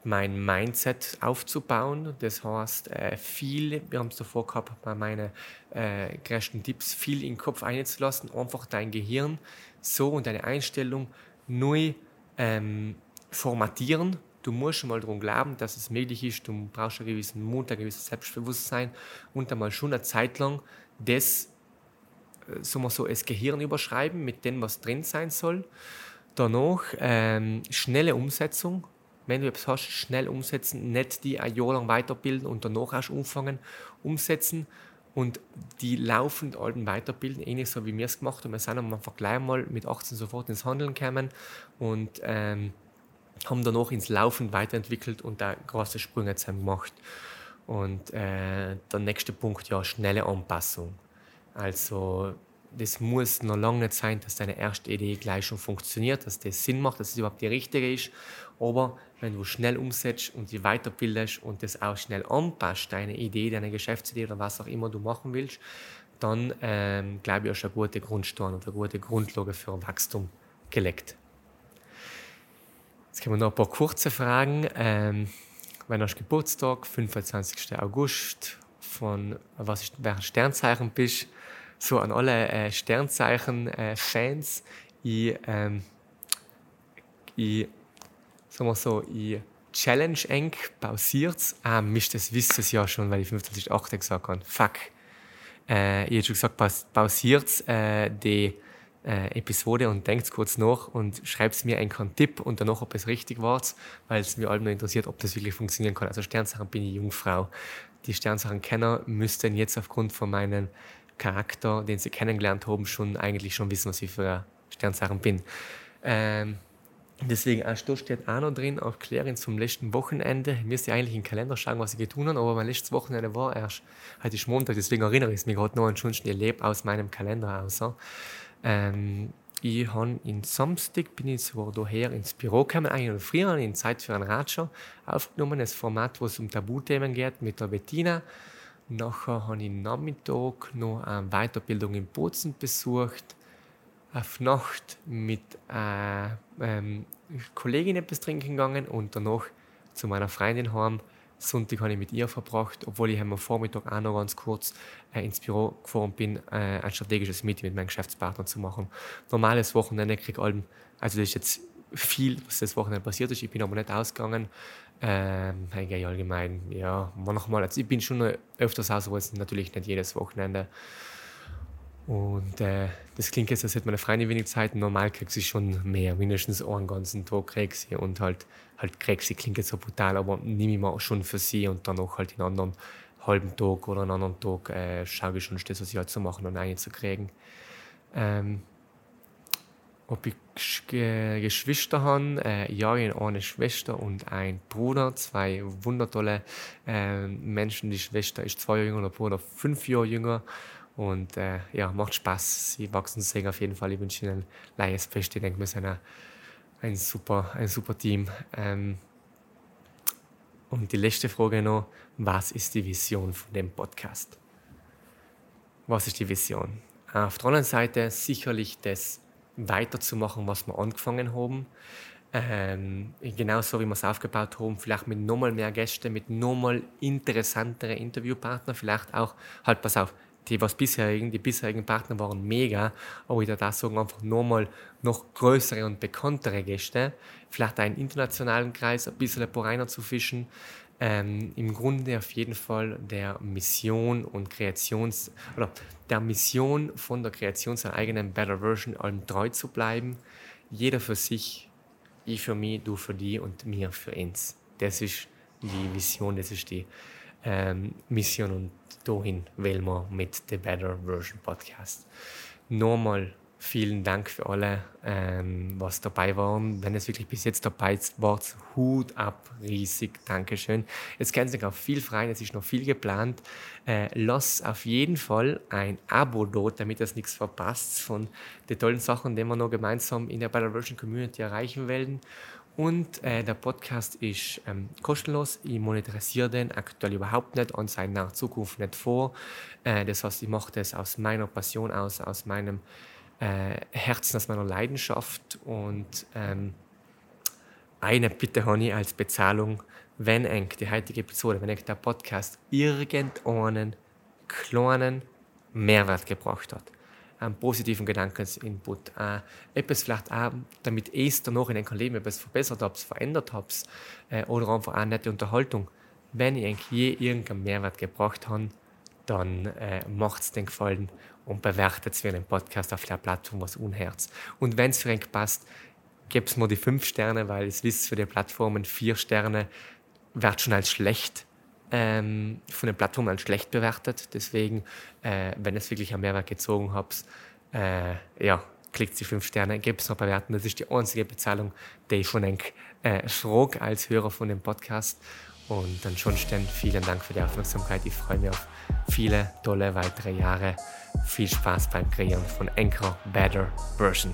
mein Mindset aufzubauen. Das heißt, äh, viel, wir haben es davor gehabt bei meinen äh, größten Tipps, viel in den Kopf einzulassen, einfach dein Gehirn so und deine Einstellung neu ähm, formatieren. Du musst schon mal daran glauben, dass es möglich ist. Du brauchst einen gewissen Mut, ein gewisses Selbstbewusstsein und einmal schon eine Zeit lang das so mal so das Gehirn überschreiben mit dem, was drin sein soll. Danach ähm, schnelle Umsetzung. Wenn du etwas hast, schnell umsetzen, nicht die ein Jahr lang weiterbilden und danach erst umfangen, umsetzen und die laufend alten weiterbilden, ähnlich so wie wir es gemacht haben. Wir sind einfach gleich mal mit 18 sofort ins Handeln gekommen und ähm, haben danach ins Laufen weiterentwickelt und da große Sprünge gemacht. Und äh, der nächste Punkt, ja, schnelle Anpassung. Also das muss noch lange nicht sein, dass deine erste Idee gleich schon funktioniert, dass das Sinn macht, dass es überhaupt die richtige ist. Aber wenn du schnell umsetzt und die weiterbildest und das auch schnell anpasst, deine Idee, deine Geschäftsidee oder was auch immer du machen willst, dann ähm, glaube ich, hast du eine gute Grundstein und eine gute Grundlage für Wachstum gelegt. Jetzt kommen noch ein paar kurze Fragen. Ähm, wann hast Geburtstag? 25. August. Von was ist, welches Sternzeichen bist So an alle äh, Sternzeichen-Fans. Äh, ich, ähm, ich, sagen wir so, ich challenge eng, pausiert es. Ah, Mist, das wisst ihr ja schon, weil ich 25.8. gesagt habe. Fuck. Äh, ich habe schon gesagt, pausiert äh, die äh, Episode und denkt kurz nach und schreibt mir einen Tipp und danach, ob es richtig war, weil es mir allem nur interessiert, ob das wirklich funktionieren kann. Also Sternsachen bin ich Jungfrau. Die Sternsachen-Kenner müssten jetzt aufgrund von meinem Charakter, den sie kennengelernt haben, schon eigentlich schon wissen, was ich für Sternsachen bin. Ähm, Deswegen, auch da steht auch noch drin, auch Klären zum letzten Wochenende. Ich müsste eigentlich im Kalender schauen, was ich getan habe, aber mein letztes Wochenende war erst, heute ist Montag, deswegen erinnere ich mich gerade noch an schon, ich lebe aus meinem Kalender aus. Ähm, ich habe in Samstag bin ich so daher ins Büro gekommen, eigentlich früher in Zeit für einen Ratscher. Aufgenommen, das Format, wo es um Tabuthemen geht, mit der Bettina. Nachher habe ich Nachmittag noch eine Weiterbildung in Bozen besucht, auf Nacht mit äh, ähm, Kollegin etwas trinken gegangen und danach zu meiner Freundin heim Sonntag habe ich mit ihr verbracht, obwohl ich am Vormittag auch noch ganz kurz äh, ins Büro gefahren bin, äh, ein strategisches Meeting mit meinem Geschäftspartner zu machen. Normales Wochenende kriege ich also das ist jetzt viel, was das Wochenende passiert ist. Ich bin aber nicht ausgegangen. Ähm, eigentlich allgemein, ja, manchmal, also ich bin schon öfters aus, aber natürlich nicht jedes Wochenende. Und äh, das klingt jetzt, als hätte meine Freundin wenig Zeit. Normal kriegt sie schon mehr, mindestens einen ganzen Tag kriegt sie. Und halt, halt kriegt sie, klingt jetzt so brutal, aber nehme ich auch schon für sie und dann auch halt einen anderen halben Tag oder einen anderen Tag äh, schaue ich schon, das, was ich halt zu machen und eine zu kriegen. Ähm, ob ich Geschwister habe, äh, ja, ich habe eine Schwester und einen Bruder, zwei wundertolle äh, Menschen. Die Schwester ist zwei Jahre jünger, der Bruder fünf Jahre jünger. Und äh, ja, macht Spaß. Sie wachsen sehr auf jeden Fall. Ich wünsche Ihnen Leies Beste. Ich denke, wir sind ein, ein, super, ein super Team. Ähm, und die letzte Frage noch: Was ist die Vision von dem Podcast? Was ist die Vision? Auf der anderen Seite sicherlich das weiterzumachen, was wir angefangen haben. Ähm, genauso wie wir es aufgebaut haben, vielleicht mit nochmal mehr Gästen, mit nochmal interessanteren Interviewpartnern, vielleicht auch, halt, pass auf, die was bisherigen, die bisherigen Partner waren mega, aber ich würde sagen, einfach nochmal noch größere und bekanntere Gäste, vielleicht einen internationalen Kreis, ein bisschen reiner zu fischen, ähm, im Grunde auf jeden Fall der Mission und Kreations oder der Mission von der Kreation seiner eigenen Better Version allem treu zu bleiben. Jeder für sich, ich für mich, du für die und mir für uns. Das ist die Vision, das ist die ähm, Mission und dahin wählen wir mit The Better Version Podcast. Nochmal vielen Dank für alle, ähm, was dabei waren. Wenn es wirklich bis jetzt dabei war, Hut ab, riesig, Dankeschön. Jetzt können Sie auch viel frei, es ist noch viel geplant. Äh, lass auf jeden Fall ein Abo dort, damit das nichts verpasst von den tollen Sachen, die wir noch gemeinsam in der Better Version Community erreichen werden. Und äh, der Podcast ist ähm, kostenlos. Ich monetarisiere den aktuell überhaupt nicht und seine naher Zukunft nicht vor. Äh, das heißt, ich mache das aus meiner Passion aus, aus meinem äh, Herzen, aus meiner Leidenschaft. Und ähm, eine Bitte habe ich als Bezahlung, wenn eng die heutige Episode, wenn der Podcast irgendeinen kleinen Mehrwert gebracht hat einen positiven Gedankeninput. Äh, etwas vielleicht auch, damit ich danach in einem Leben etwas verbessert habe, verändert habe äh, oder einfach eine nette Unterhaltung. Wenn ich je irgendeinen Mehrwert gebracht habe, dann äh, macht es den Gefallen und bewertet es wie einen Podcast auf der Plattform, was unherz. Und wenn es für euch passt, gebt mir die fünf Sterne, weil es wisst für die Plattformen vier Sterne wird schon als schlecht ähm, von den Plattformen schlecht bewertet. Deswegen, äh, wenn es wirklich einen Mehrwert gezogen habt, äh, ja, klickt die fünf Sterne, gebt es noch bewerten. Das ist die einzige Bezahlung, die ich von euch äh, als Hörer von dem Podcast. Und ansonsten vielen Dank für die Aufmerksamkeit. Ich freue mich auf viele tolle weitere Jahre. Viel Spaß beim Kreieren von Anchor Better Version.